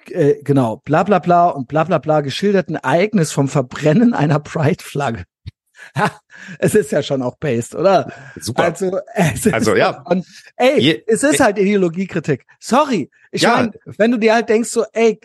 äh, genau, bla bla bla und bla bla bla geschilderten Ereignis vom Verbrennen einer Pride-Flagge. Es ist ja schon auch based, oder? Super. Also, es ist Also, ja. [laughs] Von, ey, Je- es ist halt Ideologiekritik. Sorry. Ich Ja. meine, wenn du dir halt denkst, so, ey,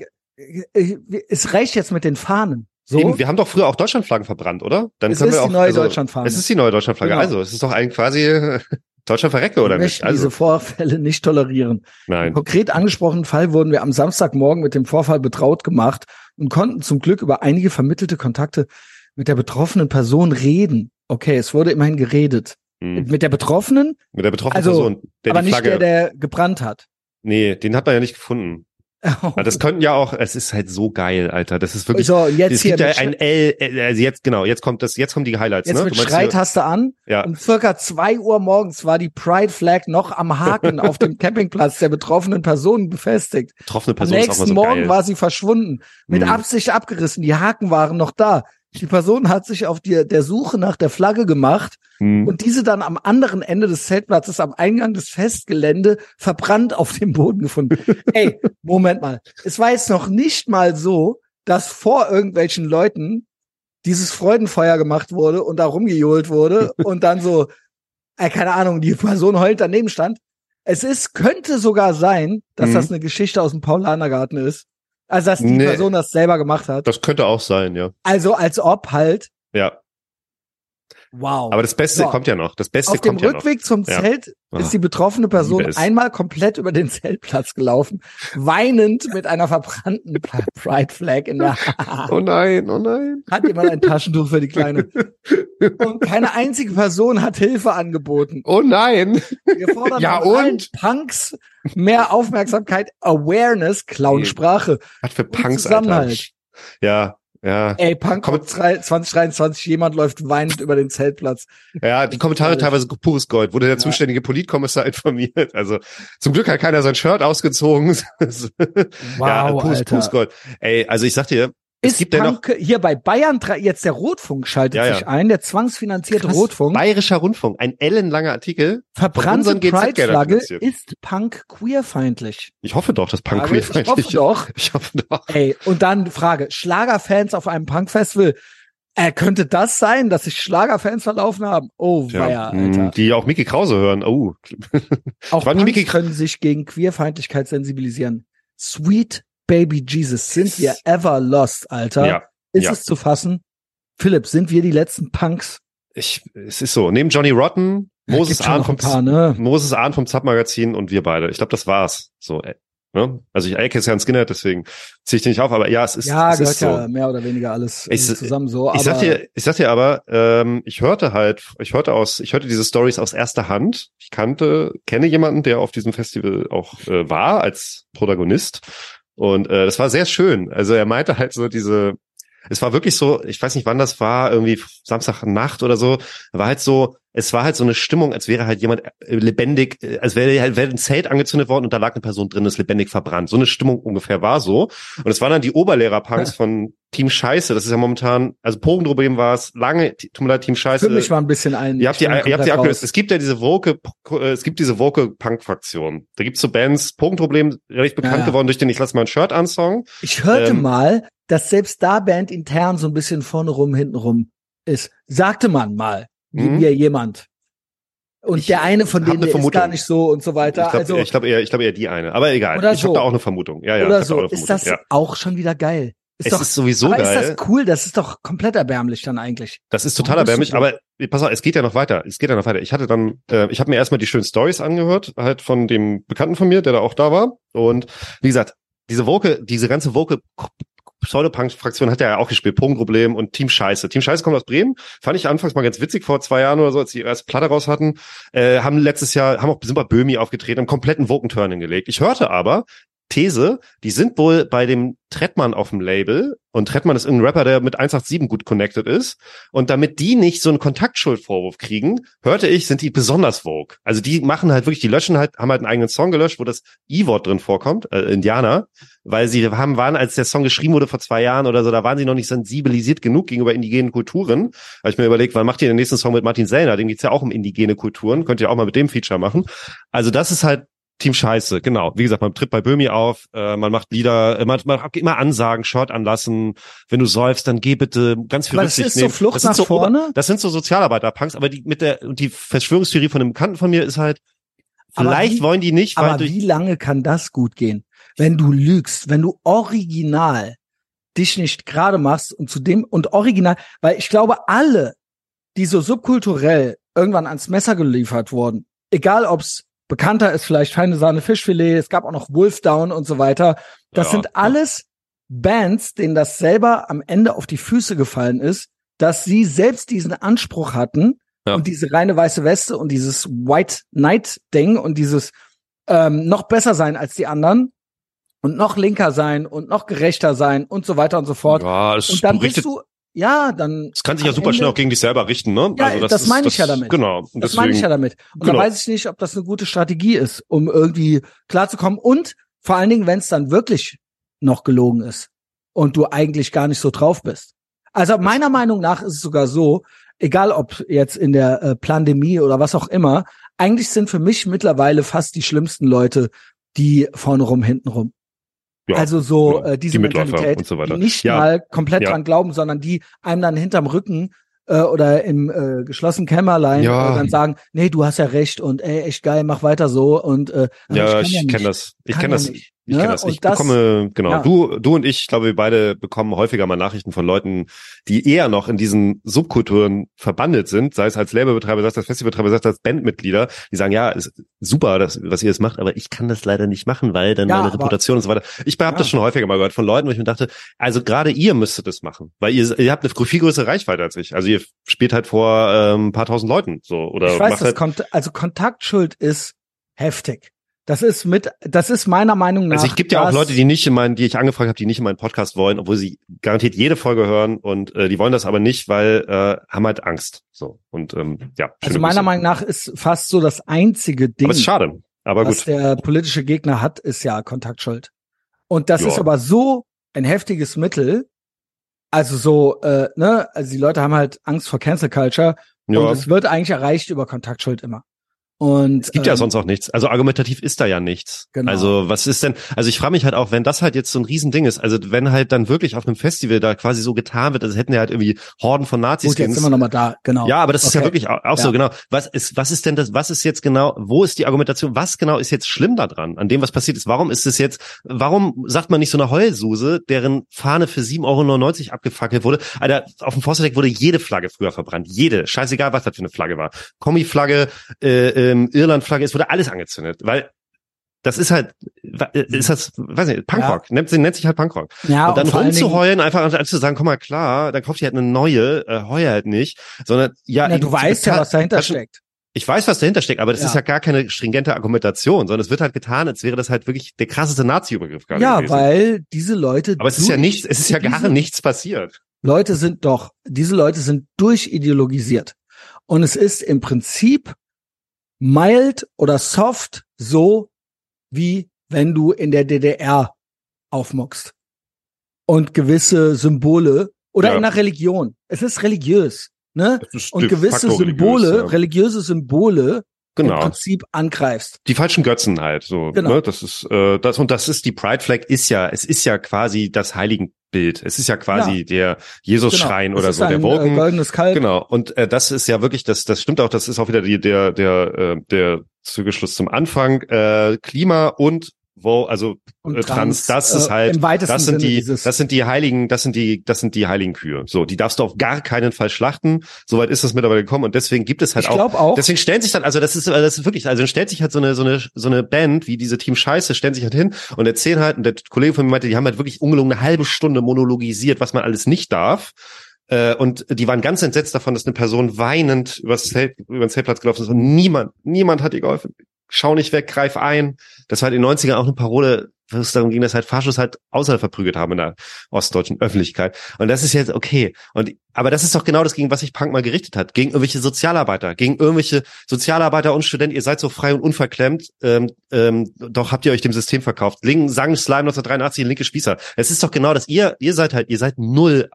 es reicht jetzt mit den Fahnen. So, Eben, wir haben doch früher auch Deutschlandflaggen verbrannt, oder? Dann es können ist wir auch, die neue also, Deutschlandfahne. Es ist die neue Deutschlandflagge. Genau. Also, es ist doch eigentlich quasi äh, Deutschland verrecke, oder nicht? Also, diese Vorfälle nicht tolerieren. Im nein. konkret angesprochenen Fall wurden wir am Samstagmorgen mit dem Vorfall betraut gemacht und konnten zum Glück über einige vermittelte Kontakte mit der betroffenen Person reden. Okay, es wurde immerhin geredet. Hm. Mit der Betroffenen, Mit der betroffenen Also, Person, der aber nicht der, der gebrannt hat. nee, den hat man ja nicht gefunden. [laughs] Aber das könnten ja auch, es ist halt so geil, Alter. Das ist wirklich. so, jetzt es hier gibt ja ein L, äh, also jetzt, genau, jetzt kommt das, jetzt kommen die Highlights, jetzt ne? mit Schreitaste an. Ja, Um circa zwei Uhr morgens war die Pride Flag noch am Haken [laughs] auf dem Campingplatz der betroffenen Person befestigt. betroffene Am Person ist auch mal nächsten so Morgen geil. war sie verschwunden, mit Mhm. Absicht abgerissen. Die Haken waren noch da. Die Person hat sich auf die, der Suche nach der Flagge gemacht Hm. und diese dann am anderen Ende des Zeltplatzes am Eingang des Festgelände verbrannt auf dem Boden gefunden. [laughs] Ey, Moment mal. Es war jetzt noch nicht mal so, dass vor irgendwelchen Leuten dieses Freudenfeuer gemacht wurde und da rumgejohlt wurde [laughs] und dann so, äh, keine Ahnung, die Person heult daneben stand. Es ist, könnte sogar sein, dass Mhm. das eine Geschichte aus dem Paulanergarten ist. Also, dass die Nee. Person das selber gemacht hat. Das könnte auch sein, ja. Also, als ob halt, Ja. Wow. Aber das Beste So. kommt ja noch. Das Beste Auf dem kommt ja noch. Rückweg zum Ja. Zelt Ah, ist die betroffene Person einmal komplett über den Zeltplatz gelaufen, weinend mit einer verbrannten [laughs] Pride Flag in der Hand. Oh nein, oh nein. Hat jemand ein Taschentuch für die Kleine? Und keine einzige Person hat Hilfe angeboten. Oh nein. Wir fordern Ja, und? Punks mehr Aufmerksamkeit, Awareness, Clownsprache. Was für Punks. Alter. Ja, ja. Ey, Punk Komm- 2023, jemand läuft weinend über den Zeltplatz. Ja, die Kommentare teilweise pures Gold. Wurde der Ja. zuständige Politkommissar informiert. Also zum Glück hat keiner sein Shirt ausgezogen. [laughs] ja, Wow, pures, Alter. pures Gold. Ey, also ich sag dir, es Ist gibt dennoch Punk, hier bei Bayern, jetzt der Rotfunk schaltet Ja, ja. sich ein, der zwangsfinanzierte Krass. Rotfunk. Bayerischer Rundfunk, ein ellenlanger Artikel. Verbrannte Pride-Flagge ist Punk queerfeindlich. Ich hoffe doch, dass Punk Frage, Ich hoffe queerfeindlich doch. [laughs] Ich hoffe doch. Ey, und dann Frage, Schlagerfans auf einem Punk-Festival, äh, könnte das sein, dass sich Schlagerfans verlaufen haben? Oh, weia, mh, Alter. die auch Mickey Krause hören. Oh, Auch Punks Mickey- können sich gegen Queerfeindlichkeit sensibilisieren. Sweet Baby Jesus, sind wir ever lost, Alter? ja. Ist ja. es zu fassen? Philipp, sind wir die letzten Punks? Ich, es ist so. Neben Johnny Rotten, Moses Ahn vom paar, ne? Moses Ahn vom Zap-Magazin und wir beide. Ich glaube, das war's. So, äh, ne? Also ich Ike ist ja ein Skinhead, deswegen ziehe ich den nicht auf, aber ja, es ist, Ja, es gehört ist so. ja mehr oder weniger alles Ich- zusammen so. Aber Ich sag dir, ich sag dir aber, ähm, ich hörte halt, ich hörte aus, ich hörte diese Stories aus erster Hand. Ich kannte, kenne jemanden, der auf diesem Festival auch äh, war als Protagonist. Und äh, das war sehr schön. Also er meinte halt so diese, Es war wirklich so, ich weiß nicht wann das war, irgendwie Samstagnacht oder so, war halt so, es war halt so eine Stimmung, als wäre halt jemand äh, lebendig, äh, als wäre halt wäre ein Zelt angezündet worden und da lag eine Person drin, ist lebendig verbrannt. So eine Stimmung ungefähr war so. Und es waren dann die Oberlehrerpunks ja. von Team Scheiße. Das ist ja momentan, also Pogendroblem war es lange, tut mir leid, Team Scheiße. Für mich war ein bisschen ein. Ihr habt die, ihr habt die abgelöst. Es gibt ja diese Woke, äh, es gibt diese Woke Punk Fraktion. Da gibt's so Bands, Pogendroblem, recht bekannt ja. geworden durch den Ich lass mal ein Shirt an Song. Ich hörte ähm, mal, dass selbst da Band intern so ein bisschen vorne rum, hinten rum ist. Sagte man mal, wie mhm. mir jemand. Und ich der eine von denen ist gar nicht so und so weiter. Ich glaube also, ich glaub eher, ich glaube eher die eine. Aber egal. Ich so. habe da auch eine Vermutung. Ja, ja. Oder so. Ist das ja. auch schon wieder geil? Ist es doch, ist sowieso aber geil. ist das cool? Das ist doch komplett erbärmlich dann eigentlich. Das ist total erbärmlich, aber pass auf, es geht ja noch weiter. Es geht ja noch weiter. Ich hatte dann, äh, ich habe mir erstmal die schönen Stories angehört, halt von dem Bekannten von mir, der da auch da war. Und wie gesagt, diese Woke, diese ganze Woke Pseudopunk-Fraktion hat ja auch gespielt, Punktproblem und Team Scheiße. Team Scheiße kommt aus Bremen. Fand ich anfangs mal ganz witzig vor zwei Jahren oder so, als die erste Platte raus hatten. Äh, haben letztes Jahr, haben auch, bei Böhmi aufgetreten, haben kompletten Wokenturn hingelegt. Ich hörte aber, These, die sind wohl bei dem Trettmann auf dem Label und Trettmann ist irgendein Rapper, der mit 187 gut connected ist und damit die nicht so einen Kontaktschuldvorwurf kriegen, hörte ich, sind die besonders vogue. Also die machen halt wirklich, die löschen halt, haben halt einen eigenen Song gelöscht, wo das I-Wort drin vorkommt, äh, Indianer, weil sie haben, waren, als der Song geschrieben wurde vor zwei Jahren oder so, da waren sie noch nicht sensibilisiert genug gegenüber indigenen Kulturen. Habe ich mir überlegt, wann macht ihr den nächsten Song mit Martin Sellner? Den geht's ja auch um indigene Kulturen, könnt ihr auch mal mit dem Feature machen. Also das ist halt Team Scheiße, genau. Wie gesagt, man tritt bei Böhmi auf, äh, man macht Lieder, äh, man, man hat immer Ansagen, Short anlassen. Wenn du säufst, dann geh bitte ganz viel aber Rücksicht das ist nehmen. So Flucht das nach so, vorne? Das sind so Sozialarbeiter-Punks, aber die mit der die Verschwörungstheorie von einem Bekannten von mir ist halt, vielleicht wie, wollen die nicht, weil aber wie lange kann das gut gehen? Wenn du lügst, wenn du original dich nicht gerade machst und zu dem und original, weil ich glaube, alle, die so subkulturell irgendwann ans Messer geliefert wurden, egal ob's bekannter ist vielleicht Feine Sahne Fischfilet, es gab auch noch Wolfdown und so weiter. Das ja, sind alles Bands, denen das selber am Ende auf die Füße gefallen ist, dass sie selbst diesen Anspruch hatten ja. und diese reine weiße Weste und dieses White Knight Ding und dieses ähm, noch besser sein als die anderen und noch linker sein und noch gerechter sein und so weiter und so fort. Ja, und dann bist du ja, dann. Es kann sich ja super Ende, schnell auch gegen dich selber richten, ne? Ja, also das, das meine ich ja damit. Genau. Und das meine ich ja damit. Und genau. da weiß ich nicht, ob das eine gute Strategie ist, um irgendwie klarzukommen. Und vor allen Dingen, wenn es dann wirklich noch gelogen ist und du eigentlich gar nicht so drauf bist. Also meiner Meinung nach ist es sogar so, egal ob jetzt in der äh, Pandemie oder was auch immer, eigentlich sind für mich mittlerweile fast die schlimmsten Leute die vorne rum, hinten rum. Ja, also so ja, äh, diese die Mentalität, so die nicht ja, mal komplett dran glauben, sondern die einem dann hinterm Rücken äh, oder im äh, geschlossenen Kämmerlein ja. äh, dann sagen, nee, du hast ja recht und ey, echt geil, mach weiter so und äh, ja, ich, ich kenne das, ich kenne das, nicht. Ich kenne das. Ich das, bekomme, genau, ja. du, du und ich, ich glaube, wir beide bekommen häufiger mal Nachrichten von Leuten, die eher noch in diesen Subkulturen verbandelt sind, sei es als Labelbetreiber, sei es als Festivalbetreiber, sei es als Bandmitglieder, die sagen, ja, ist super, das, was ihr jetzt macht, aber ich kann das leider nicht machen, weil dann ja, meine Reputation und so weiter. Ich habe ja. das schon häufiger mal gehört von Leuten, wo ich mir dachte, also gerade ihr müsstet das machen, weil ihr, ihr habt eine viel größere Reichweite als ich. Also ihr spielt halt vor ähm, ein paar tausend Leuten so oder ich weiß, das halt kommt, also Kontaktschuld ist heftig. Das ist mit, das ist meiner Meinung nach. Also ich gibt ja auch Leute, die nicht in meinen, die ich angefragt habe, die nicht in meinen Podcast wollen, obwohl sie garantiert jede Folge hören und äh, die wollen das aber nicht, weil äh, haben halt Angst. So und ähm, ja. Also meiner Meinung nach ist fast so das einzige Ding. Aber ist schade. Aber was gut. der politische Gegner hat, ist ja Kontaktschuld. Und das ja. ist aber so ein heftiges Mittel. Also so, äh, ne, also die Leute haben halt Angst vor Cancel Culture ja. und es wird eigentlich erreicht über Kontaktschuld immer. Und, es gibt ähm, ja sonst auch nichts. Also argumentativ ist da ja nichts. Genau. Also was ist denn, also ich frage mich halt auch, wenn das halt jetzt so ein Riesending ist, also wenn halt dann wirklich auf einem Festival da quasi so getan wird, als hätten ja halt irgendwie Horden von Nazis. Gut, jetzt sind wir nochmal da, genau. Ja, aber das okay. ist ja wirklich auch, auch ja. so, genau. Was ist, was ist denn das, was ist jetzt genau, wo ist die Argumentation, was genau ist jetzt schlimm daran, an dem, was passiert ist? Warum ist es jetzt, warum sagt man nicht so eine Heulsuse, deren Fahne für 7,99 Euro abgefackelt wurde? Alter, auf dem Forsterdeck wurde jede Flagge früher verbrannt. Jede. Scheißegal, was das für eine Flagge war. Kommi-Flagge, äh, ähm, Irland-Flagge, es wurde alles angezündet, weil das ist halt, ist das, weiß nicht, Punkrock, ja. nennt, nennt sich halt Punkrock. Ja, und dann und rumzuheulen, einfach als zu sagen, komm mal klar, dann kauft ihr halt eine neue, äh, heuer halt nicht, sondern ja. ja du weißt ja, was dahinter steckt. Ich weiß, was dahinter steckt, aber das ja. ist ja gar keine stringente Argumentation, sondern es wird halt getan, als wäre das halt wirklich der krasseste Nazi-Übergriff gerade Ja, gewesen. weil diese Leute. Aber es ist ja nichts, es ist ja gar nichts passiert. Leute sind doch, diese Leute sind durchideologisiert. Und es ist im Prinzip mild oder soft so, wie wenn du in der DDR aufmuckst. Und gewisse Symbole oder Ja. in der Religion. Es ist religiös. Ne? Ist Und gewisse Symbole, religiös, ja. religiöse Symbole im Genau. Prinzip angreifst. Die falschen Götzen halt, so, Genau. ne? Das ist, äh, das, und das ist, die Pride Flag ist ja, es ist ja quasi das Heiligenbild. Es ist ja quasi der Jesus-Schrein Genau. oder so, der. Äh, goldenes Kalb. Genau. Und äh, das ist ja wirklich, das, das stimmt auch, das ist auch wieder die, der, der, äh, der Zügelschluss zum Anfang. Äh, Klima und wo, also äh, Trans, das ist äh, halt, weitesten das sind Sinne die, das sind die heiligen, das sind die, das sind die heiligen Kühe. So, die darfst du auf gar keinen Fall schlachten. Soweit ist das mittlerweile gekommen und deswegen gibt es halt ich auch auch, Deswegen stellen sich dann, also das ist, das ist wirklich, also dann stellt sich halt so eine, so eine, so eine Band wie diese Team Scheiße, stellen sich halt hin und erzählen halt, und der Kollege von mir meinte, die haben halt wirklich ungelogen eine halbe Stunde monologisiert, was man alles nicht darf. Äh, und die waren ganz entsetzt davon, dass eine Person weinend übers Zelt, über den Zeltplatz gelaufen ist und niemand, niemand hat ihr geholfen. Schau nicht weg, greif ein. Das war in den 90ern auch eine Parole, wo es darum ging, dass halt Faschos halt außer verprügelt haben in der ostdeutschen Öffentlichkeit. Und das ist jetzt okay. Und aber das ist doch genau das, gegen was sich Punk mal gerichtet hat. Gegen irgendwelche Sozialarbeiter, gegen irgendwelche Sozialarbeiter und Studenten. Ihr seid so frei und unverklemmt. Ähm, ähm, doch habt ihr euch dem System verkauft. Link, sang Slime 1983, linke Spießer. Es ist doch genau das. Ihr, ihr seid halt, ihr seid null,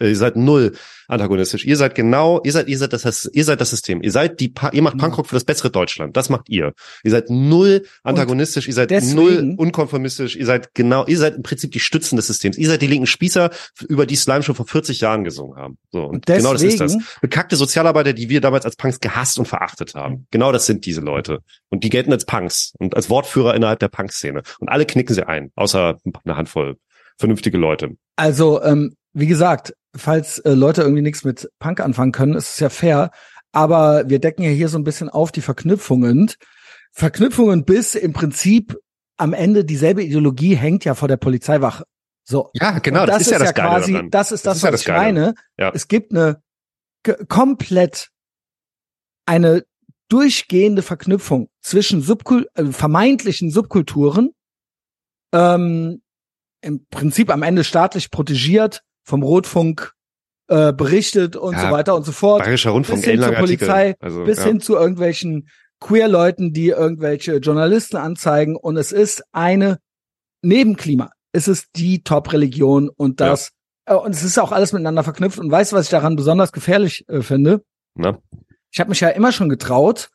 äh, ihr seid null antagonistisch. Ihr seid genau, ihr seid, ihr seid das, ihr seid das System. Ihr seid die, ihr macht Genau. Punkrock für das bessere Deutschland. Das macht ihr. Ihr seid null antagonistisch. Ihr seid deswegen- null unkonformistisch. Ihr seid genau, ihr seid im Prinzip die Stützen des Systems. Ihr seid die linken Spießer, über die Slime schon vor 40 Jahren gesungen haben. So. Und, Und genau das ist das. deswegen- Bekackte Sozialarbeiter, die wir damals als Punks gehasst und verachtet haben. Genau das sind diese Leute. Und die gelten als Punks und als Wortführer innerhalb der Punk-Szene. Und alle knicken sie ein, außer eine Handvoll vernünftige Leute. Also, ähm, wie gesagt, falls äh, Leute irgendwie nichts mit Punk anfangen können, ist es ja fair. Aber wir decken ja hier so ein bisschen auf die Verknüpfungen. Verknüpfungen bis im Prinzip am Ende dieselbe Ideologie hängt ja vor der Polizeiwache. So. Ja, genau, Und das, ist ja das Geile quasi, daran. das ist Das das, ist ja was das ich Geile. meine. Ja. Es gibt eine komplett eine durchgehende Verknüpfung zwischen Subkul äh, vermeintlichen Subkulturen, ähm, im Prinzip am Ende staatlich protegiert, vom Rotfunk äh, berichtet und Ja, so weiter und so fort, Bayerischer Rundfunk, bis hin zur Artikel. Polizei, Also, bis ja. hin zu irgendwelchen Queer-Leuten, die irgendwelche Journalisten anzeigen. Und es ist eine Nebenklima. Es ist die Top-Religion und das, äh, und es ist auch alles miteinander verknüpft. Und weißt du, was ich daran besonders gefährlich äh, finde? Na? Ich habe mich ja immer schon getraut,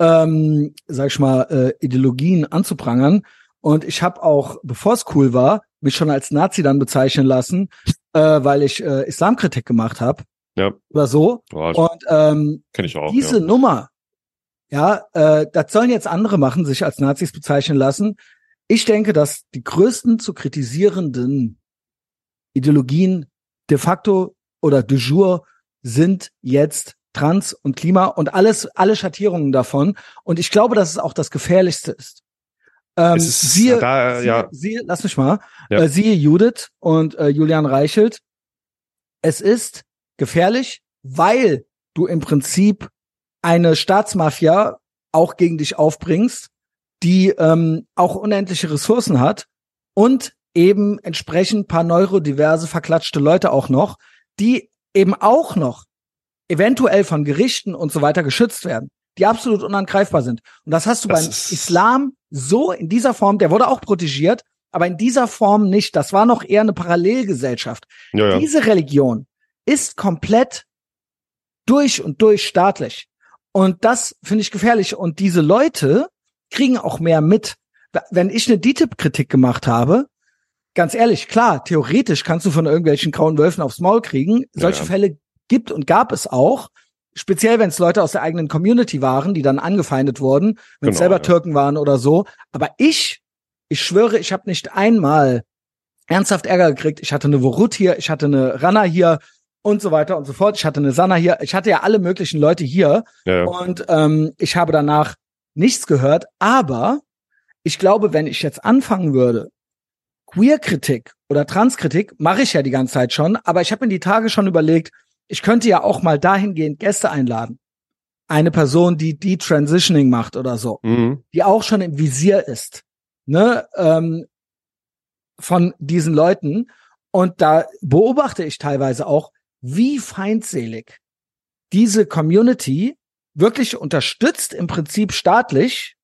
ähm, sag ich mal, äh, Ideologien anzuprangern. Und ich habe auch, bevor es cool war, mich schon als Nazi dann bezeichnen lassen, äh, weil ich äh, Islamkritik gemacht habe. Ja. Oder so. Boah, Und ähm, diese ja. Nummer, ja, äh, das sollen jetzt andere machen, sich als Nazis bezeichnen lassen. Ich denke, dass die größten zu kritisierenden Ideologien de facto oder de jure sind jetzt Trans und Klima und alles, alle Schattierungen davon. Und ich glaube, dass es auch das Gefährlichste ist. Ähm, ist- siehe, da, siehe, ja. siehe, lass mich mal, Ja. äh, siehe Judith und äh, Julian Reichelt. Es ist gefährlich, weil du im Prinzip eine Staatsmafia auch gegen dich aufbringst, die ähm, auch unendliche Ressourcen hat und eben entsprechend paar neurodiverse, verklatschte Leute auch noch, die eben auch noch eventuell von Gerichten und so weiter geschützt werden, die absolut unangreifbar sind. Und das hast du Das beim Islam so in dieser Form, der wurde auch protegiert, aber in dieser Form nicht. Das war noch eher eine Parallelgesellschaft. Ja, ja. Diese Religion ist komplett durch und durch staatlich. Und das finde ich gefährlich. Und diese Leute kriegen auch mehr mit. Wenn ich eine DTIP-Kritik gemacht habe, ganz ehrlich, klar, theoretisch kannst du von irgendwelchen grauen Wölfen aufs Maul kriegen. Solche ja. Fälle gibt und gab es auch. Speziell, wenn es Leute aus der eigenen Community waren, die dann angefeindet wurden, wenn es Genau, selber ja. Türken waren oder so. Aber ich, ich schwöre, ich habe nicht einmal ernsthaft Ärger gekriegt. Ich hatte eine Worut hier, ich hatte eine Rana hier und so weiter und so fort. Ich hatte eine Sana hier. Ich hatte ja alle möglichen Leute hier ja, ja. und ähm, ich habe danach nichts gehört. Aber ich glaube, wenn ich jetzt anfangen würde, Queer-Kritik oder Transkritik mache ich ja die ganze Zeit schon, aber ich habe mir die Tage schon überlegt, ich könnte ja auch mal dahingehend Gäste einladen. Eine Person, die die Transitioning macht oder so Mhm. die auch schon im Visier ist, ne, ähm, von diesen Leuten Und da beobachte ich teilweise auch, wie feindselig diese Community wirklich unterstützt im Prinzip staatlich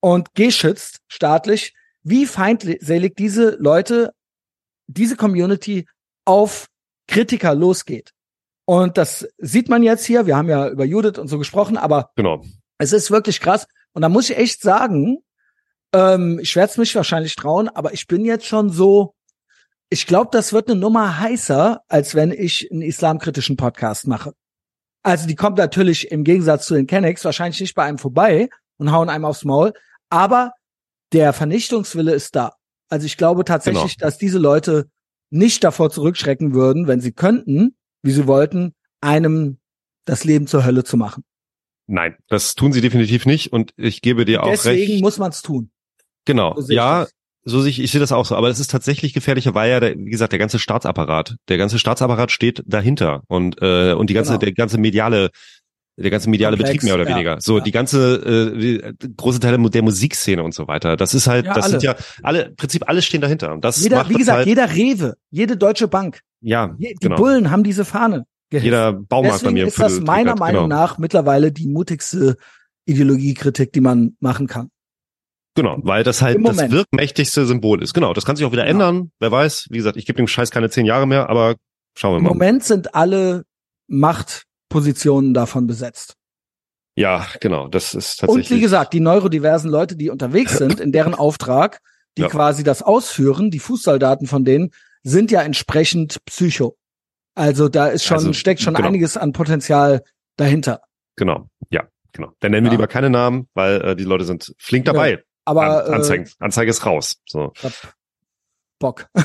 und geschützt staatlich, wie feindselig diese Leute, diese Community auf Kritiker losgeht. Und das sieht man jetzt hier. Wir haben ja über Judith und so gesprochen, aber Genau. es ist wirklich krass. Und da muss ich echt sagen, ähm, ich werde es mich wahrscheinlich trauen, aber ich bin jetzt schon so, ich glaube, das wird eine Nummer heißer, als wenn ich einen islamkritischen Podcast mache. Also die kommt natürlich im Gegensatz zu den Kennex wahrscheinlich nicht bei einem vorbei und hauen einem aufs Maul, aber der Vernichtungswille ist da. Also ich glaube tatsächlich, dass diese Leute nicht davor zurückschrecken würden, wenn sie könnten, wie sie wollten, einem das Leben zur Hölle zu machen. Nein, das tun sie definitiv nicht und ich gebe dir auch Deswegen recht. muss man es tun. Genau. So ja. So sehe ich, sehe das auch so. Aber es ist tatsächlich gefährlicher, weil ja, der, wie gesagt, der ganze Staatsapparat, der ganze Staatsapparat steht dahinter und äh, und die ganze, Genau. der ganze mediale, der ganze mediale Komplex, Betrieb mehr oder ja, weniger. So ja. die ganze äh, große Teile der Musikszene und so weiter. Das ist halt, Ja, das alle. sind ja alle, im Prinzip alle stehen dahinter. Und das Jeder, macht wie gesagt, halt, jeder Rewe, jede deutsche Bank, ja, je- die genau. Bullen haben diese Fahne. gehisst. Jeder Baumarkt bei Deswegen mir im ist das meiner Meinung genau. nach mittlerweile die mutigste Ideologiekritik, die man machen kann. Genau, weil das halt Im das Moment. wirkmächtigste Symbol ist. Genau, das kann sich auch wieder Genau. ändern. Wer weiß, wie gesagt, ich gebe dem Scheiß keine zehn Jahre mehr, aber schauen wir Im mal. Moment sind alle Machtpositionen davon besetzt. Ja, genau, das ist Und tatsächlich. wie gesagt, die neurodiversen Leute, die unterwegs [laughs] sind, in deren Auftrag, die Ja. quasi das ausführen, die Fußsoldaten von denen, sind ja entsprechend psycho. Also da ist schon, Also, steckt schon genau. einiges an Potenzial dahinter. Genau, ja, genau. Dann nennen wir Ja. lieber keine Namen, weil äh, die Leute sind flink dabei. Aber An, Anzeigen, äh, Anzeige ist raus. So. Bock. [laughs]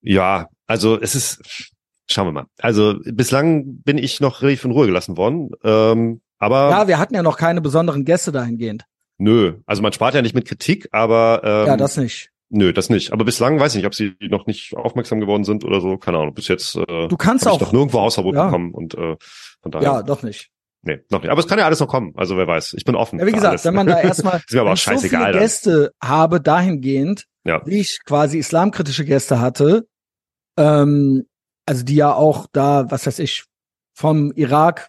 Ja, also es ist, schauen wir mal. Also bislang bin ich noch relativ in Ruhe gelassen worden. Ähm, aber ja, wir hatten ja noch keine besonderen Gäste dahingehend. nö, also man spart ja nicht mit Kritik, aber ähm, ja, das nicht. nö, das nicht. Aber bislang weiß ich nicht, ob sie noch nicht aufmerksam geworden sind oder so. Keine Ahnung. Bis jetzt äh, Du kannst habe ich auch. noch nirgendwo Hausverbot ja. bekommen und äh, von daher. Ja, doch nicht. Nee, noch nicht. Aber es kann ja alles noch kommen. Also wer weiß. Ich bin offen. Ja, wie gesagt, alles. wenn man da erstmal [laughs] ist mir aber auch so dann. Gäste habe dahingehend, Ja. wie ich quasi islamkritische Gäste hatte, ähm, also die ja auch da, was weiß ich, vom Irak,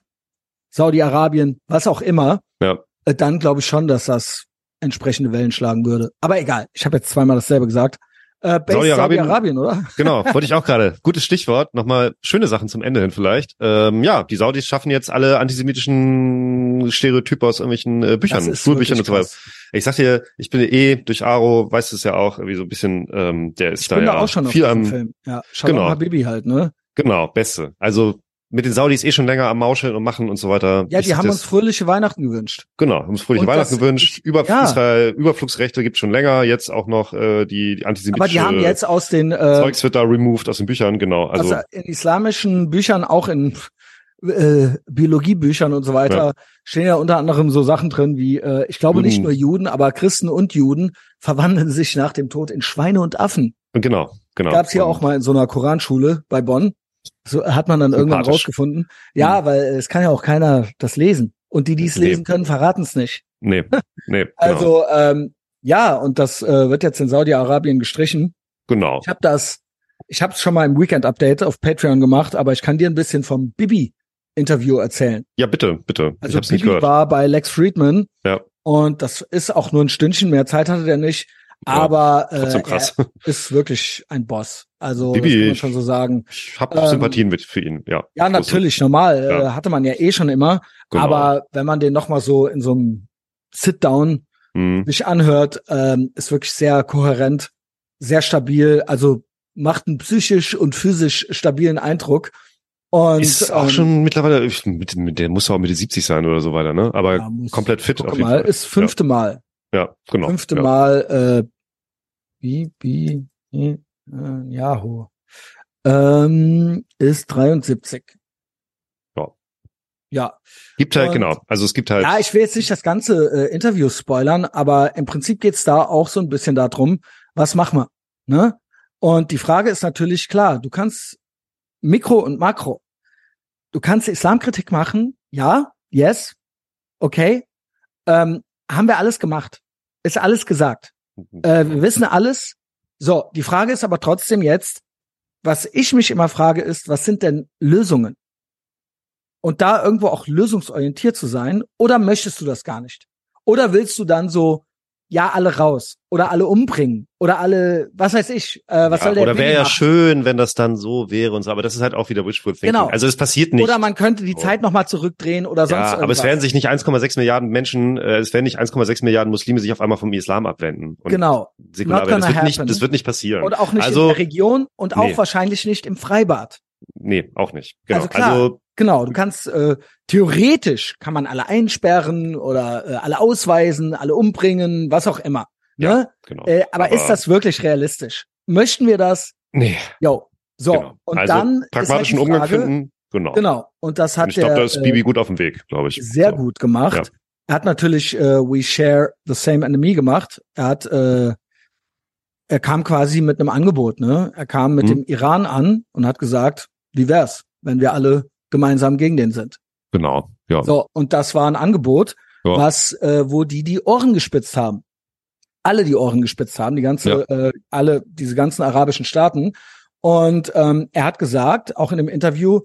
Saudi-Arabien, was auch immer, Ja. äh, dann glaube ich schon, dass das entsprechende Wellen schlagen würde. Aber egal, ich habe jetzt zweimal dasselbe gesagt. Äh, Saudi-Arabien- Saudi-Arabien, oder? Genau, [laughs] wollte ich auch gerade. Gutes Stichwort. Nochmal schöne Sachen zum Ende hin vielleicht. Ähm, ja, die Saudis schaffen jetzt alle antisemitischen Stereotype aus irgendwelchen äh, Büchern, Schulbüchern und so weiter. Ich sag dir, ich bin eh durch Aro, weißt du es ja auch, irgendwie so ein bisschen, ähm, der ist Ich da bin ja da auch schon viel am, Film. Ja, Shalom Genau. Habibi halt, ne? genau, beste. Also mit den Saudis eh schon länger am Mauscheln und machen und so weiter. Ja, die haben uns fröhliche Weihnachten gewünscht. Genau, haben uns fröhliche Und Weihnachten das- gewünscht. Über ja. Israel, Überflugsrechte gibt schon länger. Jetzt auch noch äh, die, die Aber antisemitische die haben jetzt aus den äh, Zeugs wird da removed aus den Büchern, genau. Also, also in islamischen Büchern, auch in äh, Biologiebüchern und so weiter, stehen ja unter anderem so Sachen drin wie, äh, ich glaube nicht Juden. nur Juden, aber Christen und Juden verwandeln sich nach dem Tod in Schweine und Affen. genau, genau. Gab's hier auch mal in so einer Koranschule bei Bonn. So hat man dann irgendwann rausgefunden. Ja, weil es kann ja auch keiner das lesen. Und die, die es Nee. lesen können, verraten es nicht. Nee, [laughs] nee, genau. Also ähm, ja, und das äh, wird jetzt in Saudi-Arabien gestrichen. genau. Ich habe das, ich habe es schon mal im Weekend-Update auf Patreon gemacht, aber ich kann dir ein bisschen vom Bibi-Interview erzählen. Ja, bitte, bitte. ich Also hab's nicht Bibi gehört. war bei Lex Friedman Ja. und das ist auch nur ein Stündchen, mehr Zeit hatte der nicht. Ja, Aber äh, Trotzdem krass. er [laughs] ist wirklich ein Boss. Also Bibi, das kann man schon so sagen. Ich habe ähm, Sympathien mit für ihn, ja. Ja, natürlich, normal. Äh, Ja. hatte man ja eh schon immer. Genau. Aber wenn man den nochmal so in so einem Sit-Down Mhm. sich anhört, ähm, ist wirklich sehr kohärent, sehr stabil, also macht einen psychisch und physisch stabilen Eindruck. Und Ist auch ähm, schon mittlerweile, mit, mit, der muss auch Mitte 70 sein oder so weiter, ne? Aber ja, muss- komplett fit auf jeden mal, Fall. ist fünfte Mal. Ja, genau. Fünfte ja. Mal äh, wie, wie, äh, Yahoo. Ähm, ist 73. Ja. Ja. Gibt halt, Und- genau. Also es gibt halt, Ja, ich will jetzt nicht das ganze äh, Interview spoilern, aber im Prinzip geht's da auch so ein bisschen darum, was machen wir? Ne? Und die Frage ist natürlich klar, du kannst Mikro und Makro. Du kannst Islamkritik machen, ja, yes, okay. Ähm, haben wir alles gemacht. Ist alles gesagt. Äh, wir wissen alles. So, die Frage ist aber trotzdem jetzt, was ich mich immer frage, ist, was sind denn Lösungen? Und da irgendwo auch lösungsorientiert zu sein, oder möchtest du das gar nicht? Oder willst du dann so, ja, alle raus oder alle umbringen oder alle, was weiß ich, äh, was ja, soll der Oder wäre ja schön, wenn das dann so wäre und so, aber das ist halt auch wieder Wishful Thinking. Genau. Also es passiert nicht. Oder man könnte die So. Zeit noch mal zurückdrehen oder sonst ja, irgendwas. aber es werden sich nicht 1,6 Milliarden Menschen, äh, es werden nicht 1,6 Milliarden Muslime sich auf einmal vom Islam abwenden. Und genau. säkular werden. Das wird nicht, das wird nicht passieren. Und auch nicht also, in der Region und auch nee. wahrscheinlich nicht im Freibad. nee, auch nicht. Genau. Also klar. also Genau, du kannst äh, theoretisch kann man alle einsperren oder äh, alle ausweisen, alle umbringen, was auch immer. Ja, Ne? genau. Äh, aber, ist das wirklich realistisch? Möchten wir das? Nee, Jo. So. genau. Und also dann pragmatischen ist halt Umgang finden. Genau. Genau. Und das Und hat ich glaube, da ist Bibi gut auf dem Weg, glaube ich. äh, sehr So. gut gemacht. Ja. Er hat natürlich äh, We Share the Same Enemy gemacht. Er hat äh, er kam quasi mit einem Angebot, ne? Er kam mit Mhm. dem Iran an und hat gesagt, wie wär's, wenn wir alle gemeinsam gegen den sind. Genau. Ja. So, und das war ein Angebot, Ja. was, äh, wo die die Ohren gespitzt haben. Alle die Ohren gespitzt haben, die ganze, äh, alle, diese ganzen arabischen Staaten. Und ähm, er hat gesagt, auch in dem Interview,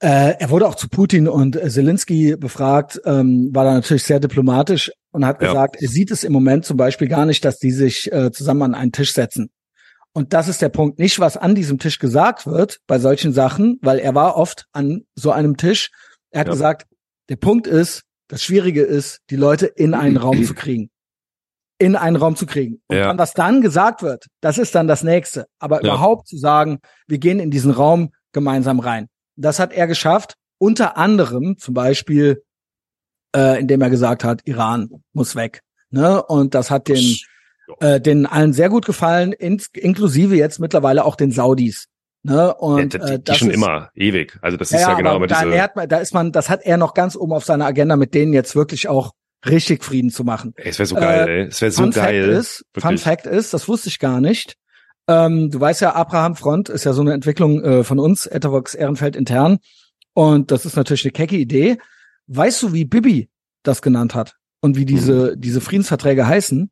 äh, er wurde auch zu Putin und äh, Zelensky befragt, ähm, war da natürlich sehr diplomatisch und hat Ja. gesagt, er sieht es im Moment zum Beispiel gar nicht, dass die sich äh, zusammen an einen Tisch setzen. Und das ist der Punkt, nicht was an diesem Tisch gesagt wird bei solchen Sachen, weil er war oft an so einem Tisch. Er hat Ja. gesagt, der Punkt ist, das Schwierige ist, die Leute in einen Raum zu kriegen. In einen Raum zu kriegen. Und Ja. dann, was dann gesagt wird, das ist dann das nächste. Aber Ja. überhaupt zu sagen, wir gehen in diesen Raum gemeinsam rein. Das hat er geschafft, unter anderem zum Beispiel, äh, indem er gesagt hat, Iran muss weg. Ne? Und das hat den, äh, den allen sehr gut gefallen, ins, inklusive jetzt mittlerweile auch den Saudis. Ne? Und ja, die, äh, das schon ist, immer, ewig. Also das ja, ist ja, ja, genau aber da, diese. hat, da ist man, das hat er noch ganz oben auf seiner Agenda, mit denen jetzt wirklich auch richtig Frieden zu machen. Ey, es wäre so geil, Äh, ey. Es wäre so Fun geil. Fact ist, Fun. Fact ist, das wusste ich gar nicht. Ähm, du weißt ja, Abraham Front ist ja so eine Entwicklung äh, von uns, Etavox Ehrenfeld intern. Und das ist natürlich eine kecke Idee. Weißt du, wie Bibi das genannt hat? Und wie diese, Mhm. diese Friedensverträge heißen?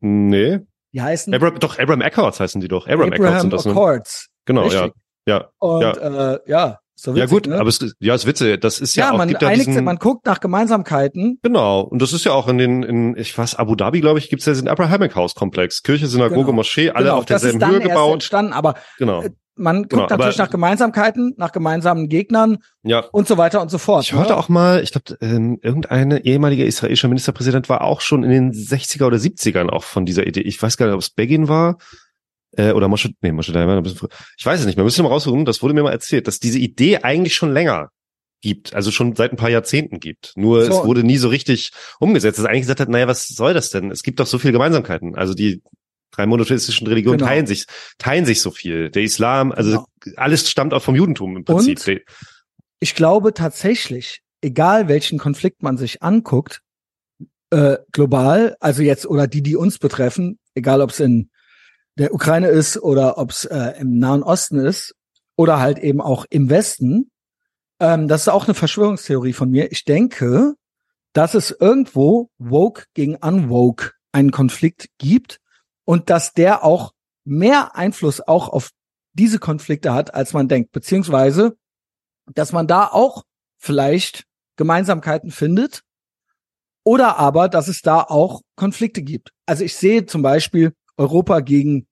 Nee. Die heißen Abraham, doch, Abraham Accords heißen die doch. Abraham, Accords sind das. Ne? Accords. Genau, Richtig. ja. Ja. Und Ja. äh, ja, so Ja witzig, gut, ne? aber es ist, ja, es ist witzig. Das ist ja, ja, auch, man gibt ja einigt, diesen, man guckt nach Gemeinsamkeiten. Genau, und das ist ja auch in den, in, ich weiß, Abu Dhabi, glaube ich, gibt's ja diesen Abrahamic House Komplex. Kirche, Synagoge, Genau. Moschee, alle genau, auf das derselben Höhe gebaut. entstanden, aber Genau. Man guckt Genau, natürlich nach Gemeinsamkeiten, nach gemeinsamen Gegnern Ja. und so weiter und so fort. Ich hörte ne? auch mal, ich glaube, ähm, irgendeine ehemalige israelische Ministerpräsident war auch schon in den 60er oder 70ern auch von dieser Idee. Ich weiß gar nicht, ob es Begin war äh, oder Moshe, nee, Moshe war ein bisschen früher. Ich weiß es nicht mehr, müssen wir mal raussuchen. Das wurde mir mal erzählt, dass diese Idee eigentlich schon länger gibt, also schon seit ein paar Jahrzehnten gibt. Nur So. es wurde nie so richtig umgesetzt. Dass eigentlich gesagt hat, naja, was soll das denn? Es gibt doch so viele Gemeinsamkeiten. Also die drei monotheistischen Religionen Genau. teilen sich, teilen sich so viel. Der Islam, also Genau. alles stammt auch vom Judentum im Prinzip. Und? Ich glaube tatsächlich, egal welchen Konflikt man sich anguckt, äh, global, also jetzt oder die, die uns betreffen, egal ob es in der Ukraine ist oder ob es äh, im Nahen Osten ist oder halt eben auch im Westen, ähm, das ist auch eine Verschwörungstheorie von mir. Ich denke, dass es irgendwo woke gegen unwoke einen Konflikt gibt und dass der auch mehr Einfluss auch auf diese Konflikte hat, als man denkt, beziehungsweise dass man da auch vielleicht Gemeinsamkeiten findet oder aber, dass es da auch Konflikte gibt. Also ich sehe zum Beispiel Europa gegen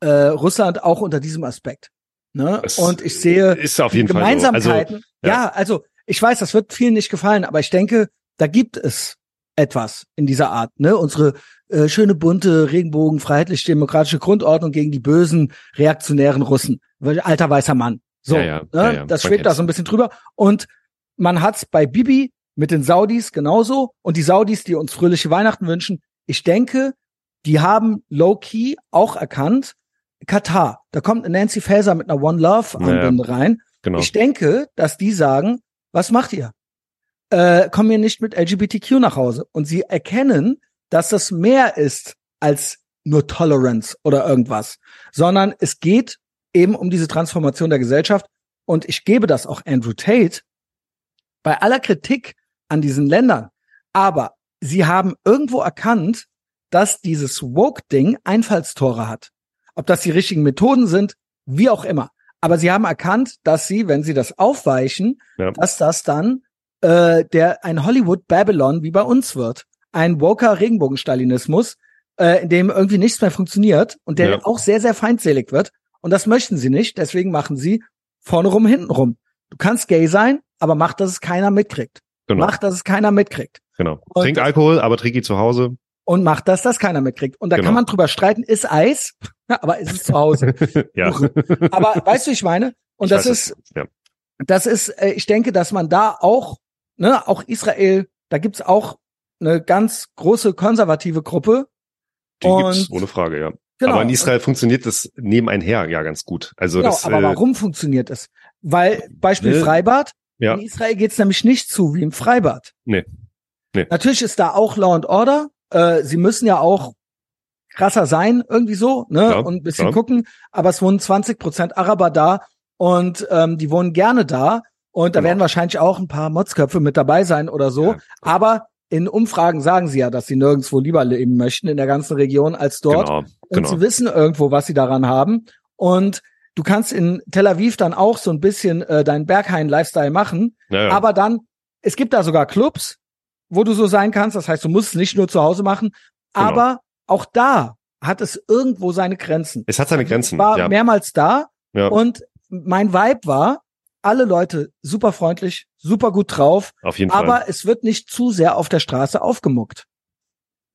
äh, Russland auch unter diesem Aspekt. Ne? Und ich sehe ist auf jeden Fall so. Also, Gemeinsamkeiten. ja. ja. also ich weiß, das wird vielen nicht gefallen, aber ich denke, da gibt es etwas in dieser Art. Ne? Unsere äh, schöne bunte Regenbogen freiheitlich-demokratische Grundordnung gegen die bösen reaktionären Russen. Alter weißer Mann. So, Ja, ja, ne? ja, das schwebt da so ein bisschen drüber. Und man hat's bei Bibi mit den Saudis genauso. Und die Saudis, die uns fröhliche Weihnachten wünschen, ich denke, die haben low-key auch erkannt, Katar, da kommt eine Nancy Faeser mit einer One Love Armbinde rein. genau. Ich denke, dass die sagen, was macht ihr? Äh, kommen wir nicht mit LGBTQ nach Hause. Und sie erkennen, dass das mehr ist als nur Tolerance oder irgendwas, sondern es geht eben um diese Transformation der Gesellschaft. Und ich gebe das auch Andrew Tate bei aller Kritik an diesen Ländern. Aber sie haben irgendwo erkannt, dass dieses Woke-Ding Einfallstore hat. Ob das die richtigen Methoden sind, wie auch immer. Aber sie haben erkannt, dass sie, wenn sie das aufweichen, Ja. dass das dann äh, der ein Hollywood Babylon wie bei uns wird. Ein woker Regenbogenstalinismus, äh, in dem irgendwie nichts mehr funktioniert und der Ja. auch sehr, sehr feindselig wird. Und das möchten sie nicht, deswegen machen sie vorne rum, hinten rum. Du kannst gay sein, aber mach, dass es keiner mitkriegt. Genau. Mach, dass es keiner mitkriegt. genau. Und- Trink Alkohol, aber trink ihn zu Hause. Und mach, dass das keiner mitkriegt. Und da Genau. kann man drüber streiten, ist Eis, [laughs] aber ist es zu Hause. [laughs] ja. aber weißt du, wie ich meine? Und Ich das ist, ja. das ist, äh, ich denke, dass man da auch, ne, auch Israel, da gibt's auch eine ganz große konservative Gruppe. Die gibt's Und- ohne Frage, ja. Genau. Aber in Israel funktioniert das nebeneinher ja ganz gut. Also genau, das, aber äh, warum funktioniert es? Weil, Beispiel Ne, Freibad, ja. in Israel geht's nämlich nicht zu wie im Freibad. Nee. Nee. Natürlich ist da auch Law and Order. Äh, sie müssen ja auch krasser sein, irgendwie so, ne? Ja, und ein bisschen klar. gucken. Aber es wohnen 20 Prozent Araber da und ähm, die wohnen gerne da. Und da Genau. werden wahrscheinlich auch ein paar Motzköpfe mit dabei sein oder so. Ja. Aber in Umfragen sagen sie ja, dass sie nirgendwo lieber leben möchten in der ganzen Region als dort. genau, Und genau. sie wissen irgendwo, was sie daran haben. Und du kannst in Tel Aviv dann auch so ein bisschen äh, deinen Berghain-Lifestyle machen. Ja, ja. Aber dann, es gibt da sogar Clubs, wo du so sein kannst. Das heißt, du musst es nicht nur zu Hause machen. Genau. Aber auch da hat es irgendwo seine Grenzen. es hat seine Ich Grenzen. war ja. mehrmals da Ja. und mein Vibe war, alle Leute super freundlich, super gut drauf, Auf jeden Fall. aber es wird nicht zu sehr auf der Straße aufgemuckt.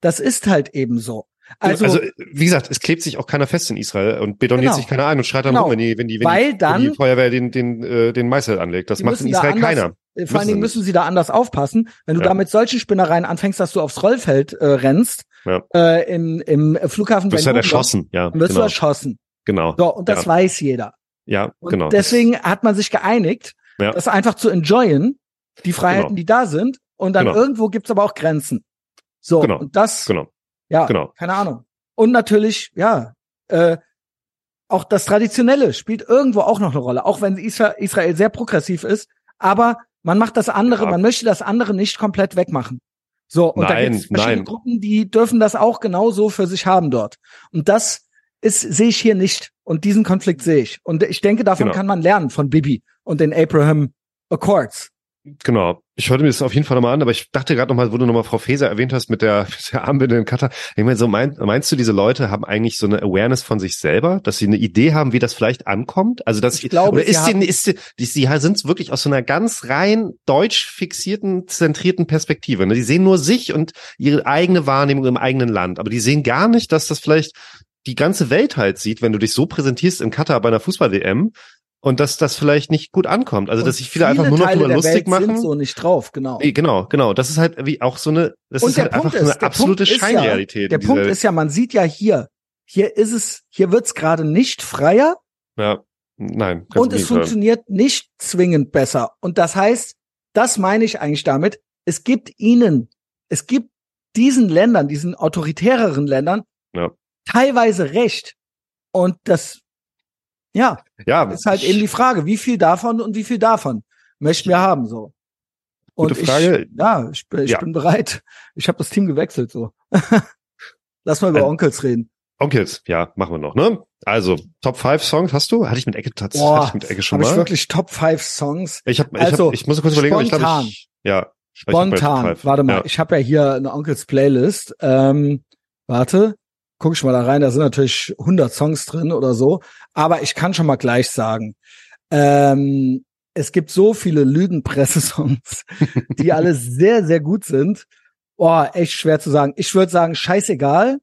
Das ist halt eben so. Also, also, wie gesagt, es klebt sich auch keiner fest in Israel und betoniert Genau. sich keiner ein und schreit dann Genau. rum, wenn die, wenn die, wenn Weil die, dann- wenn die Feuerwehr den, den, äh, den Meißel anlegt. Das macht in Israel anders- keiner. Vor allen Müssen Dingen sie müssen sie da anders aufpassen. Wenn du Ja. da mit solchen Spinnereien anfängst, dass du aufs Rollfeld äh, rennst, Ja. äh, im, im Flughafen Du wirst Ben halt erschossen, ja. wirst Genau. du erschossen. genau. So, und das Ja. weiß jeder. Ja, Und genau. deswegen hat man sich geeinigt, Ja. das einfach zu enjoyen, die Freiheiten, Genau. die da sind. Und dann Genau. irgendwo gibt's aber auch Grenzen. So, Genau. und das, genau, ja, genau. keine Ahnung. Und natürlich, ja, äh, auch das Traditionelle spielt irgendwo auch noch eine Rolle, auch wenn Isra Israel sehr progressiv ist. Aber man macht das andere, Ja. man möchte das andere nicht komplett wegmachen. So, und da Nein, gibt es verschiedene nein. Gruppen, die dürfen das auch genauso für sich haben dort. Und das ist, sehe ich hier nicht. Und diesen Konflikt sehe ich. Und ich denke, davon Genau. kann man lernen von Bibi und den Abraham Accords. Genau. Ich höre mir das auf jeden Fall nochmal an, aber ich dachte gerade nochmal, wo du nochmal Frau Faeser erwähnt hast mit der, [laughs] mit der Armbinde in Katar. Ich meine, so mein, meinst du, diese Leute haben eigentlich so eine Awareness von sich selber, dass sie eine Idee haben, wie das vielleicht ankommt? Also, dass Ich glaube, oder sie ist sie, ist sie, die, sie sind wirklich aus so einer ganz rein deutsch fixierten, zentrierten Perspektive. Ne? Die sehen nur sich und ihre eigene Wahrnehmung im eigenen Land, aber die sehen gar nicht, dass das vielleicht die ganze Welt halt sieht, wenn du dich so präsentierst in Katar bei einer Fußball-WM und dass das vielleicht nicht gut ankommt. Also, Und dass sich viele einfach nur noch Teile drüber lustig Welt machen. Sind so nicht drauf, genau. Nee, Genau, genau. Das ist halt wie auch so eine, das Und ist halt Punkt einfach so eine ist- absolute Punkt ist ja- Scheinrealität. Der Punkt ist ja, man sieht ja hier, hier ist es, hier wird's gerade nicht freier ja, nein. und es funktioniert nicht zwingend besser. Und das heißt, das meine ich eigentlich damit, es gibt ihnen, es gibt diesen Ländern, diesen autoritäreren Ländern Ja. Teilweise Recht. Und das, ja, Ja, ist halt eben die Frage, wie viel davon und wie viel davon möchten wir haben, so. Und Gute Frage. ich, ja, ich, bin- ich Ja. bin bereit. Ich habe das Team gewechselt, so. [laughs] Lass mal über Ähm, Onkels reden. Onkels, ja, machen wir noch, ne? Also, Top 5 Songs hast du? Hatte ich mit Ecke Boah, hatte ich mit Ecke schon Habe ich mal? wirklich Top 5 Songs? Ich hab, ich Also, hab, ich muss kurz überlegen, aber ich glaube, spontan. ich, ja. ich Spontan. Five. Warte mal, Ja. ich habe ja hier eine Onkels Playlist. Ähm, warte, guck ich mal da rein. Da sind natürlich 100 Songs drin oder so. Aber ich kann schon mal gleich sagen, ähm, es gibt so viele Lügenpresse-Songs, [laughs] die alle sehr, sehr gut sind. Boah, echt schwer zu sagen. Ich würde sagen, scheißegal.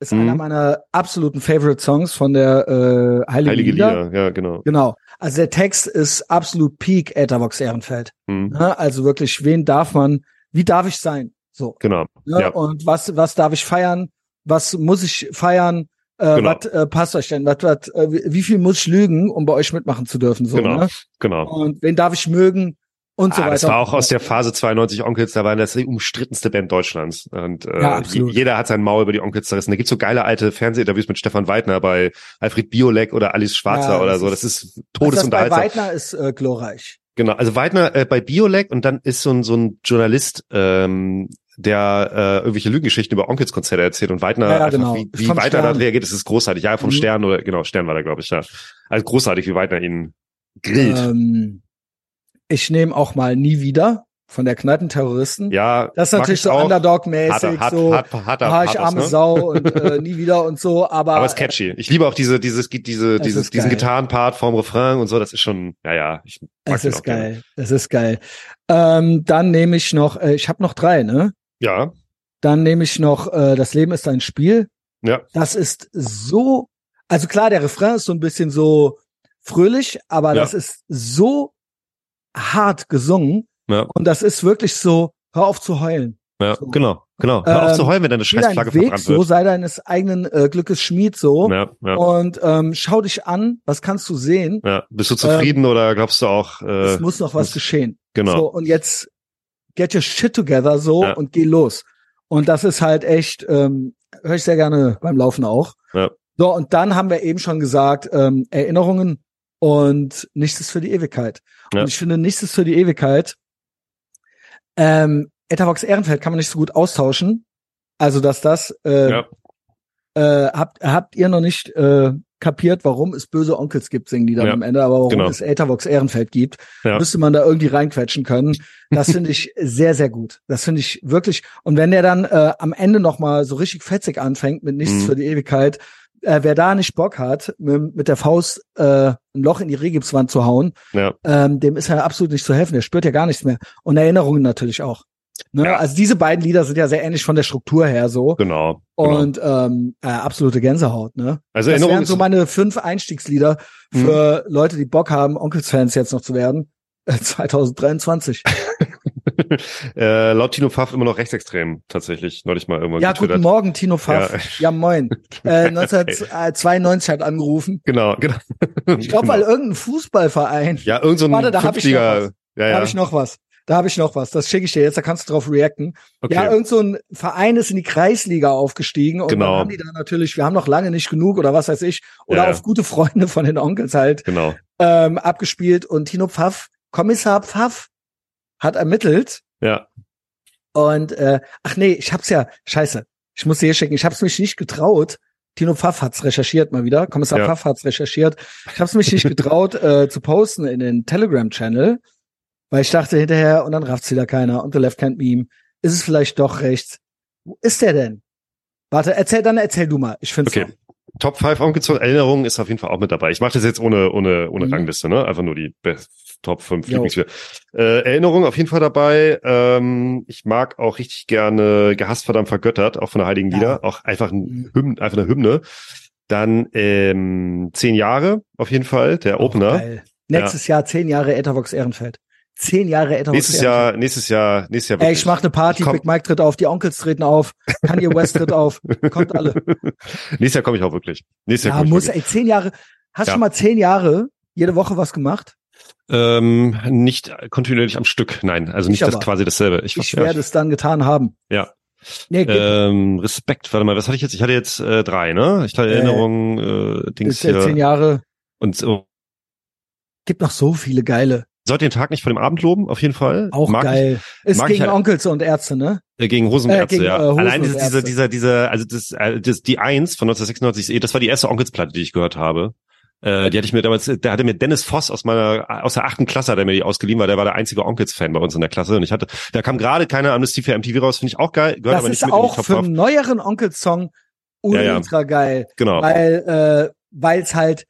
Ist Mhm. einer meiner absoluten Favorite Songs von der äh, Heilige, Heilige Lieder. Lieder, ja, genau. Genau. Also der Text ist absolut Peak Etherbox Ehrenfeld. Hm, Ne? Also wirklich, wen darf man, wie darf ich sein? So. genau. Ne? Ja. Und was, was darf ich feiern? Was muss ich feiern? Äh, Genau. Was äh, passt euch denn? Was, was, äh, wie viel muss ich lügen, um bei euch mitmachen zu dürfen? So, Genau. ne? Genau. Und wen darf ich mögen? Und so Ah, weiter. das war auch aus der Phase 92 Onkels, da waren das die umstrittenste Band Deutschlands. Und äh, Ja, jeder hat sein Maul über die Onkels zerrissen. Da gibt's so geile alte Fernsehinterviews mit Stefan Weidner bei Alfred Biolek oder Alice Schwarzer Ja, oder so. Das ist Also das bei. Weidner ist äh, glorreich. Genau, also Weidner äh, bei Biolek und dann ist so ein, so ein Journalist, ähm, der äh, irgendwelche Lügengeschichten über Onkelskonzerte erzählt und Weidner Ja, ja, einfach, genau. wie, wie Vom Weidner da reagiert, das ist großartig. Ja, vom Mhm. Stern oder genau, Stern war da, glaube ich, ja. Also großartig, wie Weidner ihn grillt. Ähm, ich nehme auch mal nie wieder von der Kneipenterroristen. ja, Das ist natürlich ich so. Underdog-mäßig, so, hart, harter, ah, ich Pathos, arme ne? Sau und äh, nie wieder und so, aber, Aber es ist catchy. Ich liebe auch diese, dieses, diese, Es dieses, diesen. Gitarrenpart vorm Refrain und so. Das ist schon, ja, ja. Ich mag es ist geil. Es ist geil. Ähm, dann nehme ich noch, äh, ich habe noch drei, ne? Ja, Dann nehme ich noch, äh, das Leben ist ein Spiel. ja, Das ist so, also klar, der Refrain ist so ein bisschen so fröhlich, aber Ja. das ist so hart gesungen ja, und das ist wirklich so, hör auf zu heulen. ja, So. genau, genau. Hör auf Ähm, zu heulen, wenn deine Geh scheiß Flagge deinen Weg verbrannt so, wird. sei deines eigenen äh, Glückes Schmied so Ja, ja, und ähm, schau dich an, was kannst du sehen? ja. Bist du zufrieden oder glaubst du auch, äh, Es muss noch was geschehen. genau. So, und jetzt get your shit together so Ja. und geh los. Und das ist halt echt, ähm, höre ich sehr gerne beim Laufen auch. Ja. So, und dann haben wir eben schon gesagt, ähm, Erinnerungen und nichts ist für die Ewigkeit. Ja. Und ich finde, nichts ist für die Ewigkeit. Ähm, Etavox Ehrenfeld kann man nicht so gut austauschen. Also, dass das, äh, Ja. äh, habt, habt ihr noch nicht äh, kapiert, warum es böse Onkels gibt, singen die dann Ja, am Ende, aber warum genau. es Etavox Ehrenfeld gibt, Ja. müsste man da irgendwie reinquetschen können. Das finde ich [laughs] sehr, sehr gut. Das finde ich wirklich. Und wenn der dann äh, am Ende noch mal so richtig fetzig anfängt mit nichts Mhm. für die Ewigkeit, äh, wer da nicht Bock hat, mit, mit der Faust äh, ein Loch in die Regipswand zu hauen, Ja, ähm, dem ist ja absolut nicht zu helfen. Der spürt ja gar nichts mehr. Und Erinnerungen natürlich auch. Ne? Ja. Also diese beiden Lieder sind ja sehr ähnlich von der Struktur her so. genau. genau. Und ähm, äh, absolute Gänsehaut, ne? also Das Erinnerung wären so meine fünf Einstiegslieder für Leute, die Bock haben, Onkels-Fans jetzt noch zu werden. [laughs] Äh, 2023. [laughs] äh, laut Tino Pfaff immer noch rechtsextrem, tatsächlich. Neulich mal irgendwann Ja, getwittert. guten Morgen, Tino Pfaff. Ja, Ja. moin. [laughs] Äh, 1992 hat angerufen. Genau, genau. Ich glaube, weil irgendein Fußballverein. ja, irgend so Warte, da hab ich noch Fünftliga- was. Ja, Da ja. habe ich noch was. Da habe ich noch was. Das schicke ich dir jetzt, da kannst du drauf reacten. okay. Ja, irgend so ein Verein ist in die Kreisliga aufgestiegen und Genau. dann haben die da natürlich, wir haben noch lange nicht genug oder was weiß ich, oder Ja, auf gute Freunde von den Onkels halt genau. ähm, abgespielt und Tino Pfaff, Kommissar Pfaff, hat ermittelt Ja, und äh, ach nee, ich hab's ja, scheiße, ich muss dir hier schicken, ich hab's mich nicht getraut. Tino Pfaff hat's recherchiert mal wieder, Kommissar Ja. Pfaff hat's recherchiert. Ich hab's mich nicht getraut äh, zu posten in den Telegram-Channel, weil ich dachte hinterher, und dann rafft's wieder keiner und the left can't meme. Ist es vielleicht doch rechts? Wo ist der denn? Warte, erzähl, dann erzähl du mal. Ich find's Okay. Top 5 Onkelzone Erinnerungen ist auf jeden Fall auch mit dabei. Ich mache das jetzt ohne ohne ohne Mhm. Rangliste, ne? Einfach nur die Best Top 5 Jo. Lieblingslieder. Äh, Erinnerungen auf jeden Fall dabei. Ähm, ich mag auch richtig gerne Gehasst, verdammt, vergöttert, auch von der Heiligen Ja. Lieder. Auch einfach ein Mhm. Hymn, einfach eine Hymne. Dann ähm, zehn Jahre auf jeden Fall, der Auch Opener. Geil. Nächstes Jahr zehn Jahre Ethervox Ehrenfeld. Zehn Jahre Ethervox Nächstes Jahr, nächstes Jahr, nächstes Jahr Ey, ich mach eine Party, Ich Big Mike tritt auf, die Onkels treten auf, Kanye West tritt auf, kommt alle. [laughs] nächstes Jahr komme ich auch wirklich. Nächstes Jahr Ja, ich muss, wirklich. ey, zehn Jahre. Hast du Ja. schon mal zehn Jahre jede Woche was gemacht? Ähm, nicht kontinuierlich am Stück, nein. Also Ich nicht das aber. quasi dasselbe. Ich, Ich werde es dann getan haben. Ja. Nee. Ähm, Respekt, warte mal, was hatte ich jetzt? Ich hatte jetzt äh, drei, ne? Ich hatte Äh, Erinnerungen, äh, Dings ist ja zehn. Jahre. Und so. Gibt noch so viele geile. Sollt den Tag nicht vor dem Abend loben, auf jeden Fall. Auch Mag geil. Ist ich gegen halt- Onkels und Ärzte, ne? Äh, gegen Hosenärzte, Äh, gegen, ja. äh, Hosen Allein diese, dieser, dieser, dieser, also das, äh, das, die Eins von 1996, eh, das war die erste Onkelsplatte, die ich gehört habe. Äh, die hatte ich mir damals, da hatte mir Dennis Voss aus meiner, aus der achten Klasse, hat er mir die ausgeliehen, weil der war der einzige Onkels-Fan bei uns in der Klasse. Und ich hatte, da kam gerade keine Amnestie für MTV raus, finde ich auch geil, gehört Das aber nicht ist mit auch für einen 5. neueren Onkels-Song Ja, ja. ultra geil. Genau. Weil, äh, weil es halt,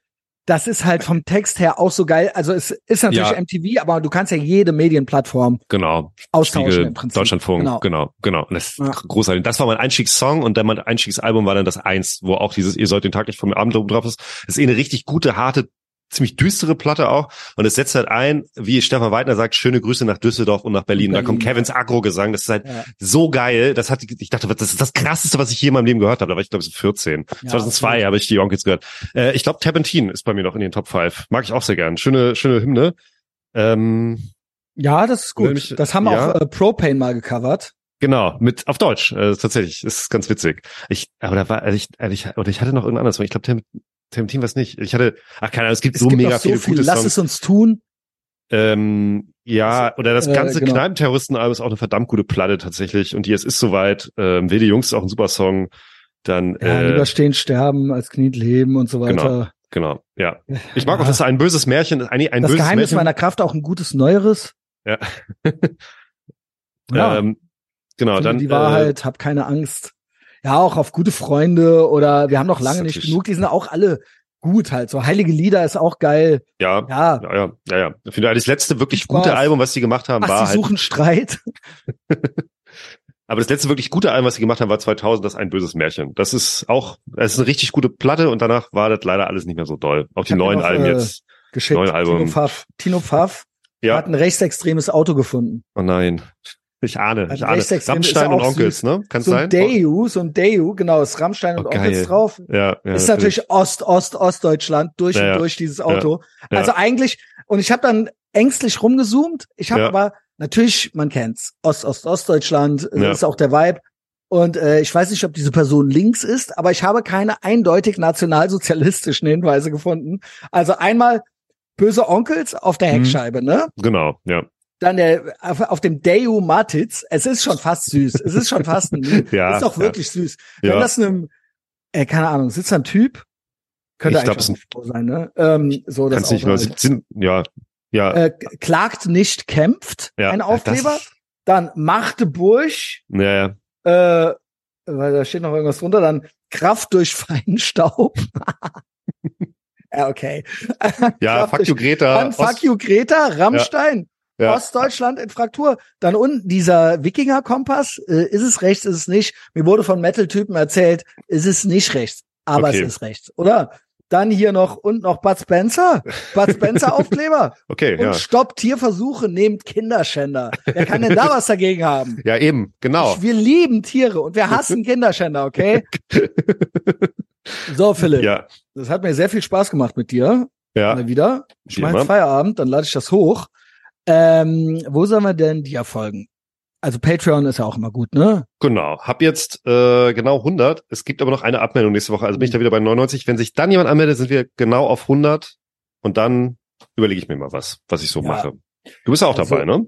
das ist halt vom Text her auch so geil. Also es ist natürlich Ja. MTV, aber du kannst ja jede Medienplattform Genau. austauschen Spiegel, im Prinzip. Deutschlandfunk, Genau. genau, genau. Und das ist Ja. großartig. Das war mein Einstiegssong und dann mein Einstiegsalbum war dann das Eins, wo auch dieses Ihr sollt den Tag nicht vom Abend oben drauf ist. Das ist eh eine richtig gute, harte, ziemlich düstere Platte auch. Und es setzt halt ein, wie Stefan Weidner sagt, schöne Grüße nach Düsseldorf und nach Berlin. Und Da kommt Berlin, Kevins Agro-Gesang. Das ist halt Ja. so geil. Das hat, ich dachte, das ist das krasseste, was ich je in meinem Leben gehört habe. Da war ich, glaube ich, so 14. Ja, 2002 absolut. habe ich die Onkels gehört. Äh, ich glaube, Terpentin ist bei mir noch in den Top 5. Mag ich auch sehr gern. Schöne, schöne Hymne. Ähm, Ja, das ist gut. Nämlich- das haben ja. auch äh, Propane mal gecovert. Genau, mit auf Deutsch, äh, tatsächlich. Das ist ganz witzig. Ich, aber da war, also ich, also ich, oder ich hatte noch irgendein anderes, ich glaube, Team was nicht. Ich hatte, ach keine Ahnung, es gibt Es so gibt mega so viele viel. gute Lass Songs. es uns tun. Ähm, Ja, oder das Äh, ganze genau. Kneipenterroristenalbum ist auch eine verdammt gute Platte tatsächlich. Und die Es ist soweit. Ähm, Wilde Jungs ist auch ein super Song. Dann, Ja, äh, lieber stehen, sterben, als kniet leben und so weiter. genau, ja. [laughs] Ich mag Ja. auch, dass ein böses Märchen, ein, ein das böses Geheimnis Märchen. meiner Kraft auch ein gutes Neueres. Ja. [laughs] Ja. Ähm, genau, Finde dann die Wahrheit, hab keine Angst. Ja, auch auf gute Freunde oder wir haben noch lange nicht genug. Die sind auch alle gut halt. So heilige Lieder ist auch geil. Ja, Ja, ja, ja, ja, ja. Ich finde, das letzte wirklich Spaß. gute Album, was sie gemacht haben, ach, war sie halt, suchen Streit. [laughs] aber das letzte wirklich gute Album, was sie gemacht haben, war 2000, das ein böses Märchen. Das ist auch, das ist eine richtig gute Platte und danach war das leider alles nicht mehr so doll. Auch die neuen noch, Alben äh, jetzt. Geschickt. Neue Album. Tino Pfaff. Tino Pfaff Ja. hat ein rechtsextremes Auto gefunden. Oh nein. Ich ahne, Also ich ahne. rechtsextrem ist Rammstein und Onkels, süß. ne? Kann So sein? ein Deju, so ein Deju, genau, ist Rammstein und Oh, Onkels geil. drauf. Ja, ja. ist natürlich Ost, Ost, Ostdeutschland durch Ja, und durch dieses Auto. Ja. Also eigentlich, und ich habe dann ängstlich rumgezoomt. Ich habe aber natürlich, man kennt's, Ost, Ost, Ostdeutschland äh, ist auch der Vibe. Und äh, ich weiß nicht, ob diese Person links ist, aber ich habe keine eindeutig nationalsozialistischen Hinweise gefunden. Also einmal böse Onkels auf der Mhm. Heckscheibe, ne? Genau, ja. Dann der auf, auf dem Deju Matitz. Es ist schon fast süß. Es ist schon fast ein. [laughs] Ja, ist ja. wirklich süß. Wenn Ja. das einem, äh, keine Ahnung, sitzt da ein Typ, könnte Ich glaub, eigentlich Frau sein, ne? Ähm, so das nicht Auto nur halt. 17, ja, ja. äh, klagt nicht kämpft, ja. ein Aufkleber. Dann Magdeburg, ja, ja. äh, weil da steht noch irgendwas drunter, dann Kraft durch Feinstaub. [laughs] ja, okay. Ja, Kraft fuck you Greta. Dann fuck you Greta, Rammstein, Ja. Ostdeutschland in Fraktur. Dann unten dieser Wikinger-Kompass, äh, ist es rechts, ist es nicht. Mir wurde von Metal-Typen erzählt, ist es nicht rechts, aber Okay. es ist rechts, oder? Dann hier noch und noch Bud Spencer, Bud Spencer [laughs] Aufkleber Okay, und ja. stoppt Tierversuche, nehmt Kinderschänder. Wer kann denn da was dagegen haben? [laughs] Ja, eben, genau. Wir lieben Tiere und wir hassen Kinderschänder, okay? [laughs] So, Philipp, Ja, das hat mir sehr viel Spaß gemacht mit dir. ja. Mal wieder. Jetzt Feierabend, dann lade ich das hoch. Ähm, wo sollen wir denn dir folgen? Also Patreon ist ja auch immer gut, ne? Genau. Hab jetzt äh, genau 100. Es gibt aber noch eine Abmeldung nächste Woche. Also bin ich da wieder bei 99. Wenn sich dann jemand anmeldet, sind wir genau auf 100. Und dann überlege ich mir mal was, was ich so Ja. mache. Du bist auch Also- dabei, ne?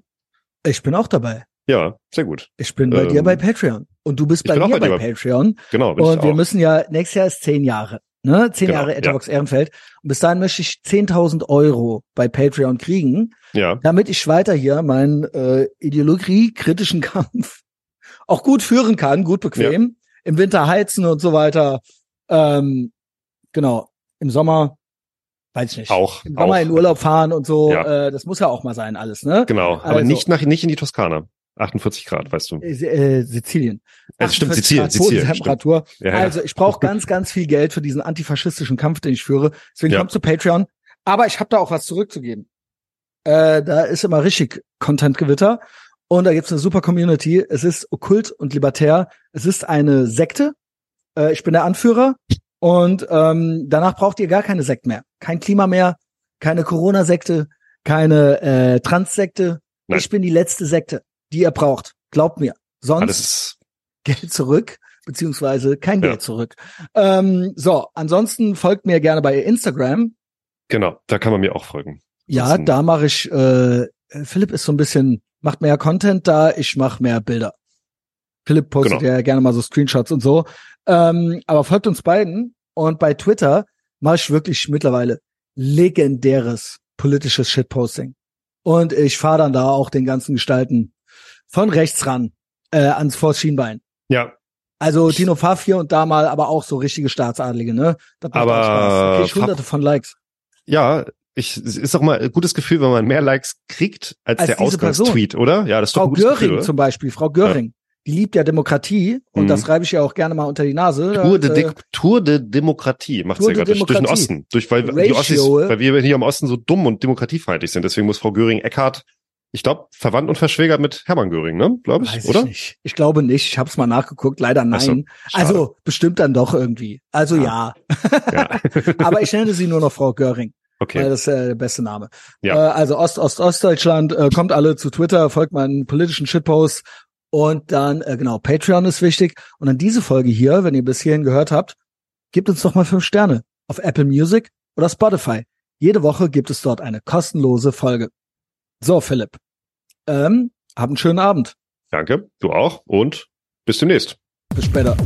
Ich bin auch dabei. Ja, sehr gut. Ich bin bei Ähm, dir bei Patreon. Und du bist bei mir bei bei, Patreon. Genau. bin Und ich wir auch. müssen ja, nächstes Jahr ist zehn Jahre. Ne? Zehn Genau, Jahre ja. Etherbox Ehrenfeld. Und bis dahin möchte ich 10.000 Euro bei Patreon kriegen, Ja, damit ich weiter hier meinen äh, ideologiekritischen [laughs] Kampf auch gut führen kann, gut bequem. Im Winter heizen und so weiter. Ähm, genau. Im Sommer, weiß ich nicht. auch. Im Sommer auch. in Urlaub fahren und so. Ja. Äh, das muss ja auch mal sein, alles, ne? Genau. Aber Also- nicht nach, nicht in die Toskana. 48 Grad, weißt du. Äh, äh, Sizilien. Es stimmt, 48 Sizilien, Grad Sizilien, Bodentemperatur. Ja, ja. Also ich brauche ganz, ganz viel Geld für diesen antifaschistischen Kampf, den ich führe. Deswegen Ja. kommt zu Patreon. Aber ich habe da auch was zurückzugeben. Äh, da ist immer richtig Content-Gewitter. Und da gibt's eine super Community. Es ist okkult und libertär. Es ist eine Sekte. Äh, ich bin der Anführer. Und ähm, danach braucht ihr gar keine Sekte mehr. Kein Klima mehr, keine Corona-Sekte, keine äh, Trans-Sekte. Ich bin die letzte Sekte, die ihr braucht. Glaubt mir. Sonst Alles Geld zurück, beziehungsweise kein Ja. Geld zurück. Ähm, so, ansonsten folgt mir gerne bei Instagram. genau, da kann man mir auch folgen. Ja, da mache ich, äh, Philipp ist so ein bisschen, macht mehr Content da, ich mache mehr Bilder. Philipp postet Genau. ja gerne mal so Screenshots und so. Ähm, aber folgt uns beiden und bei Twitter mache ich wirklich mittlerweile legendäres politisches Shitposting. Und ich fahre dann da auch den ganzen Gestalten von rechts ran, äh, ans vors Schienbein. Ja, Also Dino Pfaff hier und da mal, aber auch so richtige Staatsadlige, ne? Das macht Aber Spaß. Da krieg ich Pfaff- hunderte von Likes. ja, ich, es ist doch mal ein gutes Gefühl, wenn man mehr Likes kriegt als, Als der Ausgangstweet, oder? Ja, das ist doch Frau ein gutes Göring Gefühl. zum Beispiel, Frau Göring, die liebt ja Demokratie und Mhm. das schreibe ich ja auch gerne mal unter die Nase. Tour de, äh, Tour de Demokratie macht sie ja de gerade durch, den. Osten. Durch, weil, die Ratio. Ossis, weil wir hier im Osten so dumm und demokratiefeindlich sind. Deswegen muss Frau Göring-Eckardt, ich glaube, verwandt und verschwägert mit Hermann Göring, ne? Glaube ich, weiß oder? ich nicht. Ich glaube nicht. Ich habe es mal nachgeguckt. Leider so, nein. schade. also bestimmt dann doch irgendwie. Also ja. Ja. [laughs] Aber ich nenne sie nur noch Frau Göring. Weil okay. das ist äh, der beste Name. Ja. Äh, also Ost, Ost, Ostdeutschland, äh, kommt alle zu Twitter, folgt meinen politischen Shitposts und dann, äh, genau, Patreon ist wichtig. Und dann diese Folge hier, wenn ihr bis hierhin gehört habt, gebt uns doch mal fünf Sterne auf Apple Music oder Spotify. Jede Woche gibt es dort eine kostenlose Folge. So, Philipp. Ähm, hab einen schönen Abend. Danke, du auch und bis demnächst. Bis später.